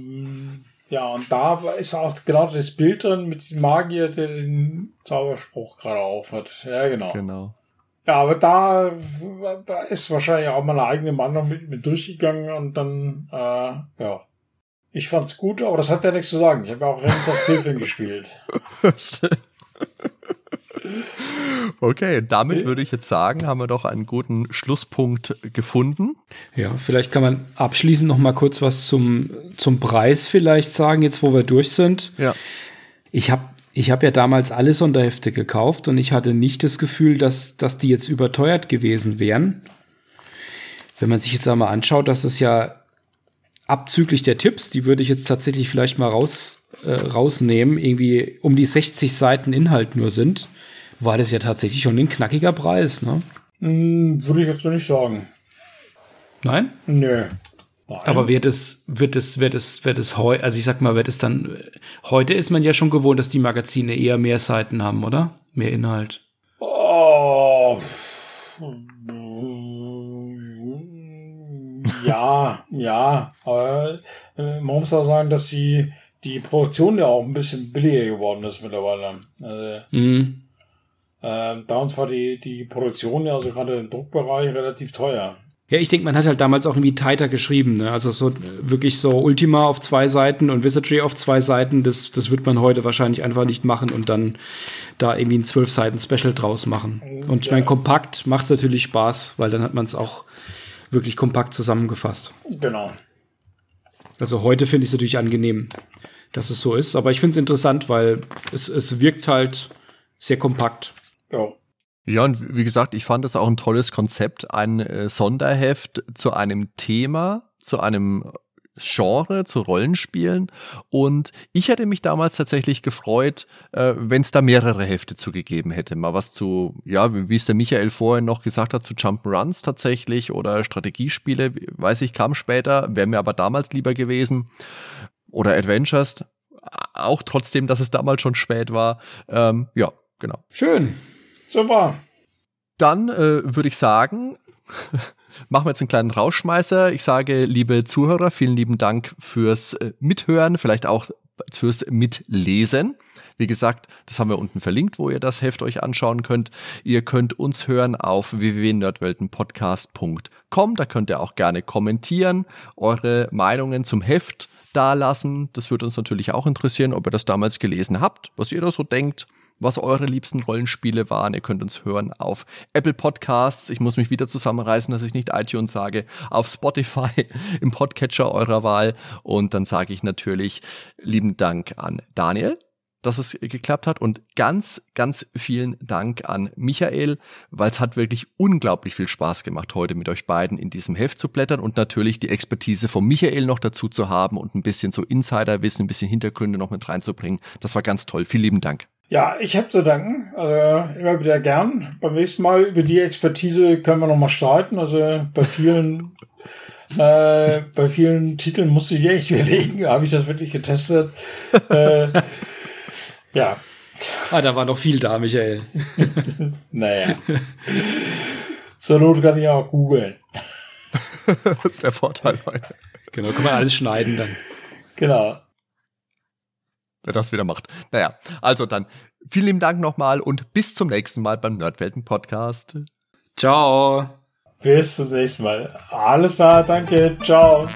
ja, und da ist auch genau das Bild drin mit dem Magier, der den Zauberspruch gerade auf hat. Ja, genau. Genau. Ja, aber da, da ist wahrscheinlich auch meine eigene Meinung mit, mit durchgegangen und dann, äh, ja. Ich fand's gut, aber das hat ja nichts zu sagen. Ich habe ja auch Renns auf Zilfin gespielt. Stimmt. Okay, damit würde ich jetzt sagen, haben wir doch einen guten Schlusspunkt gefunden. Ja, vielleicht kann man abschließend noch mal kurz was zum, zum Preis vielleicht sagen, jetzt wo wir durch sind. Ja. Ich habe ich hab ja damals alle Sonderhefte gekauft und ich hatte nicht das Gefühl, dass, dass die jetzt überteuert gewesen wären. Wenn man sich jetzt einmal anschaut, dass es ja abzüglich der Tipps, die würde ich jetzt tatsächlich vielleicht mal raus, äh, rausnehmen, irgendwie um die 60 Seiten Inhalt nur sind war das ja tatsächlich schon ein knackiger Preis, ne? Hm, würde ich jetzt nicht sagen. Nein? Nö. Nein. Aber wird es, wird es, wird es, wird es heute, also ich sag mal, wird es dann, heute ist man ja schon gewohnt, dass die Magazine eher mehr Seiten haben, oder? Mehr Inhalt. Oh. Ja, ja. Aber äh, man muss auch sagen, dass die, die Produktion ja auch ein bisschen billiger geworden ist mittlerweile. Also, mhm. Ähm, da uns war die, die Produktion ja also gerade im Druckbereich relativ teuer. Ja, ich denke, man hat halt damals auch irgendwie tighter geschrieben. Ne? Also so wirklich so Ultima auf zwei Seiten und Wizardry auf zwei Seiten, das, das wird man heute wahrscheinlich einfach nicht machen und dann da irgendwie ein zwölf Seiten Special draus machen. Und ich meine, kompakt macht es natürlich Spaß, weil dann hat man es auch wirklich kompakt zusammengefasst. Genau. Also heute finde ich es natürlich angenehm, dass es so ist. Aber ich finde es interessant, weil es, es wirkt halt sehr kompakt. Ja. Ja, und wie gesagt, ich fand das auch ein tolles Konzept, ein äh, Sonderheft zu einem Thema zu einem Genre, zu Rollenspielen. Und ich hätte mich damals tatsächlich gefreut, äh, wenn es da mehrere Hefte zugegeben hätte. Mal was zu, ja, wie es der Michael vorhin noch gesagt hat, zu Jump'n'Runs tatsächlich oder Strategiespiele, weiß ich, kam später, wäre mir aber damals lieber gewesen. Oder Adventures, auch trotzdem, dass es damals schon spät war. Ähm, ja, genau. Schön. Super. Dann äh, würde ich sagen, machen wir jetzt einen kleinen Rausschmeißer. Ich sage, liebe Zuhörer, vielen lieben Dank fürs äh, Mithören, vielleicht auch fürs Mitlesen. Wie gesagt, das haben wir unten verlinkt, wo ihr das Heft euch anschauen könnt. Ihr könnt uns hören auf www.nerdweltenpodcast.com. Da könnt ihr auch gerne kommentieren, eure Meinungen zum Heft dalassen. Das würde uns natürlich auch interessieren, ob ihr das damals gelesen habt, was ihr da so denkt was eure liebsten Rollenspiele waren. Ihr könnt uns hören auf Apple Podcasts. Ich muss mich wieder zusammenreißen, dass ich nicht iTunes sage. Auf Spotify im Podcatcher eurer Wahl. Und dann sage ich natürlich lieben Dank an Daniel dass es geklappt hat und ganz, ganz vielen Dank an Michael, weil es hat wirklich unglaublich viel Spaß gemacht, heute mit euch beiden in diesem Heft zu blättern und natürlich die Expertise von Michael noch dazu zu haben und ein bisschen so Insiderwissen, ein bisschen Hintergründe noch mit reinzubringen. Das war ganz toll. Vielen lieben Dank. Ja, ich habe zu danken. Also immer wieder gern. Beim nächsten Mal über die Expertise können wir noch mal streiten. Also bei vielen, äh, bei vielen Titeln musste ich echt überlegen, habe ich das wirklich getestet? äh, ja. Ah, da war noch viel da, Michael. naja. Zur Not kann ich auch googeln. das ist der Vorteil. Genau, kann man alles schneiden dann. Genau das wieder macht. Naja, also dann vielen lieben Dank nochmal und bis zum nächsten Mal beim Nerdwelten Podcast. Ciao. Bis zum nächsten Mal. Alles klar, danke. Ciao.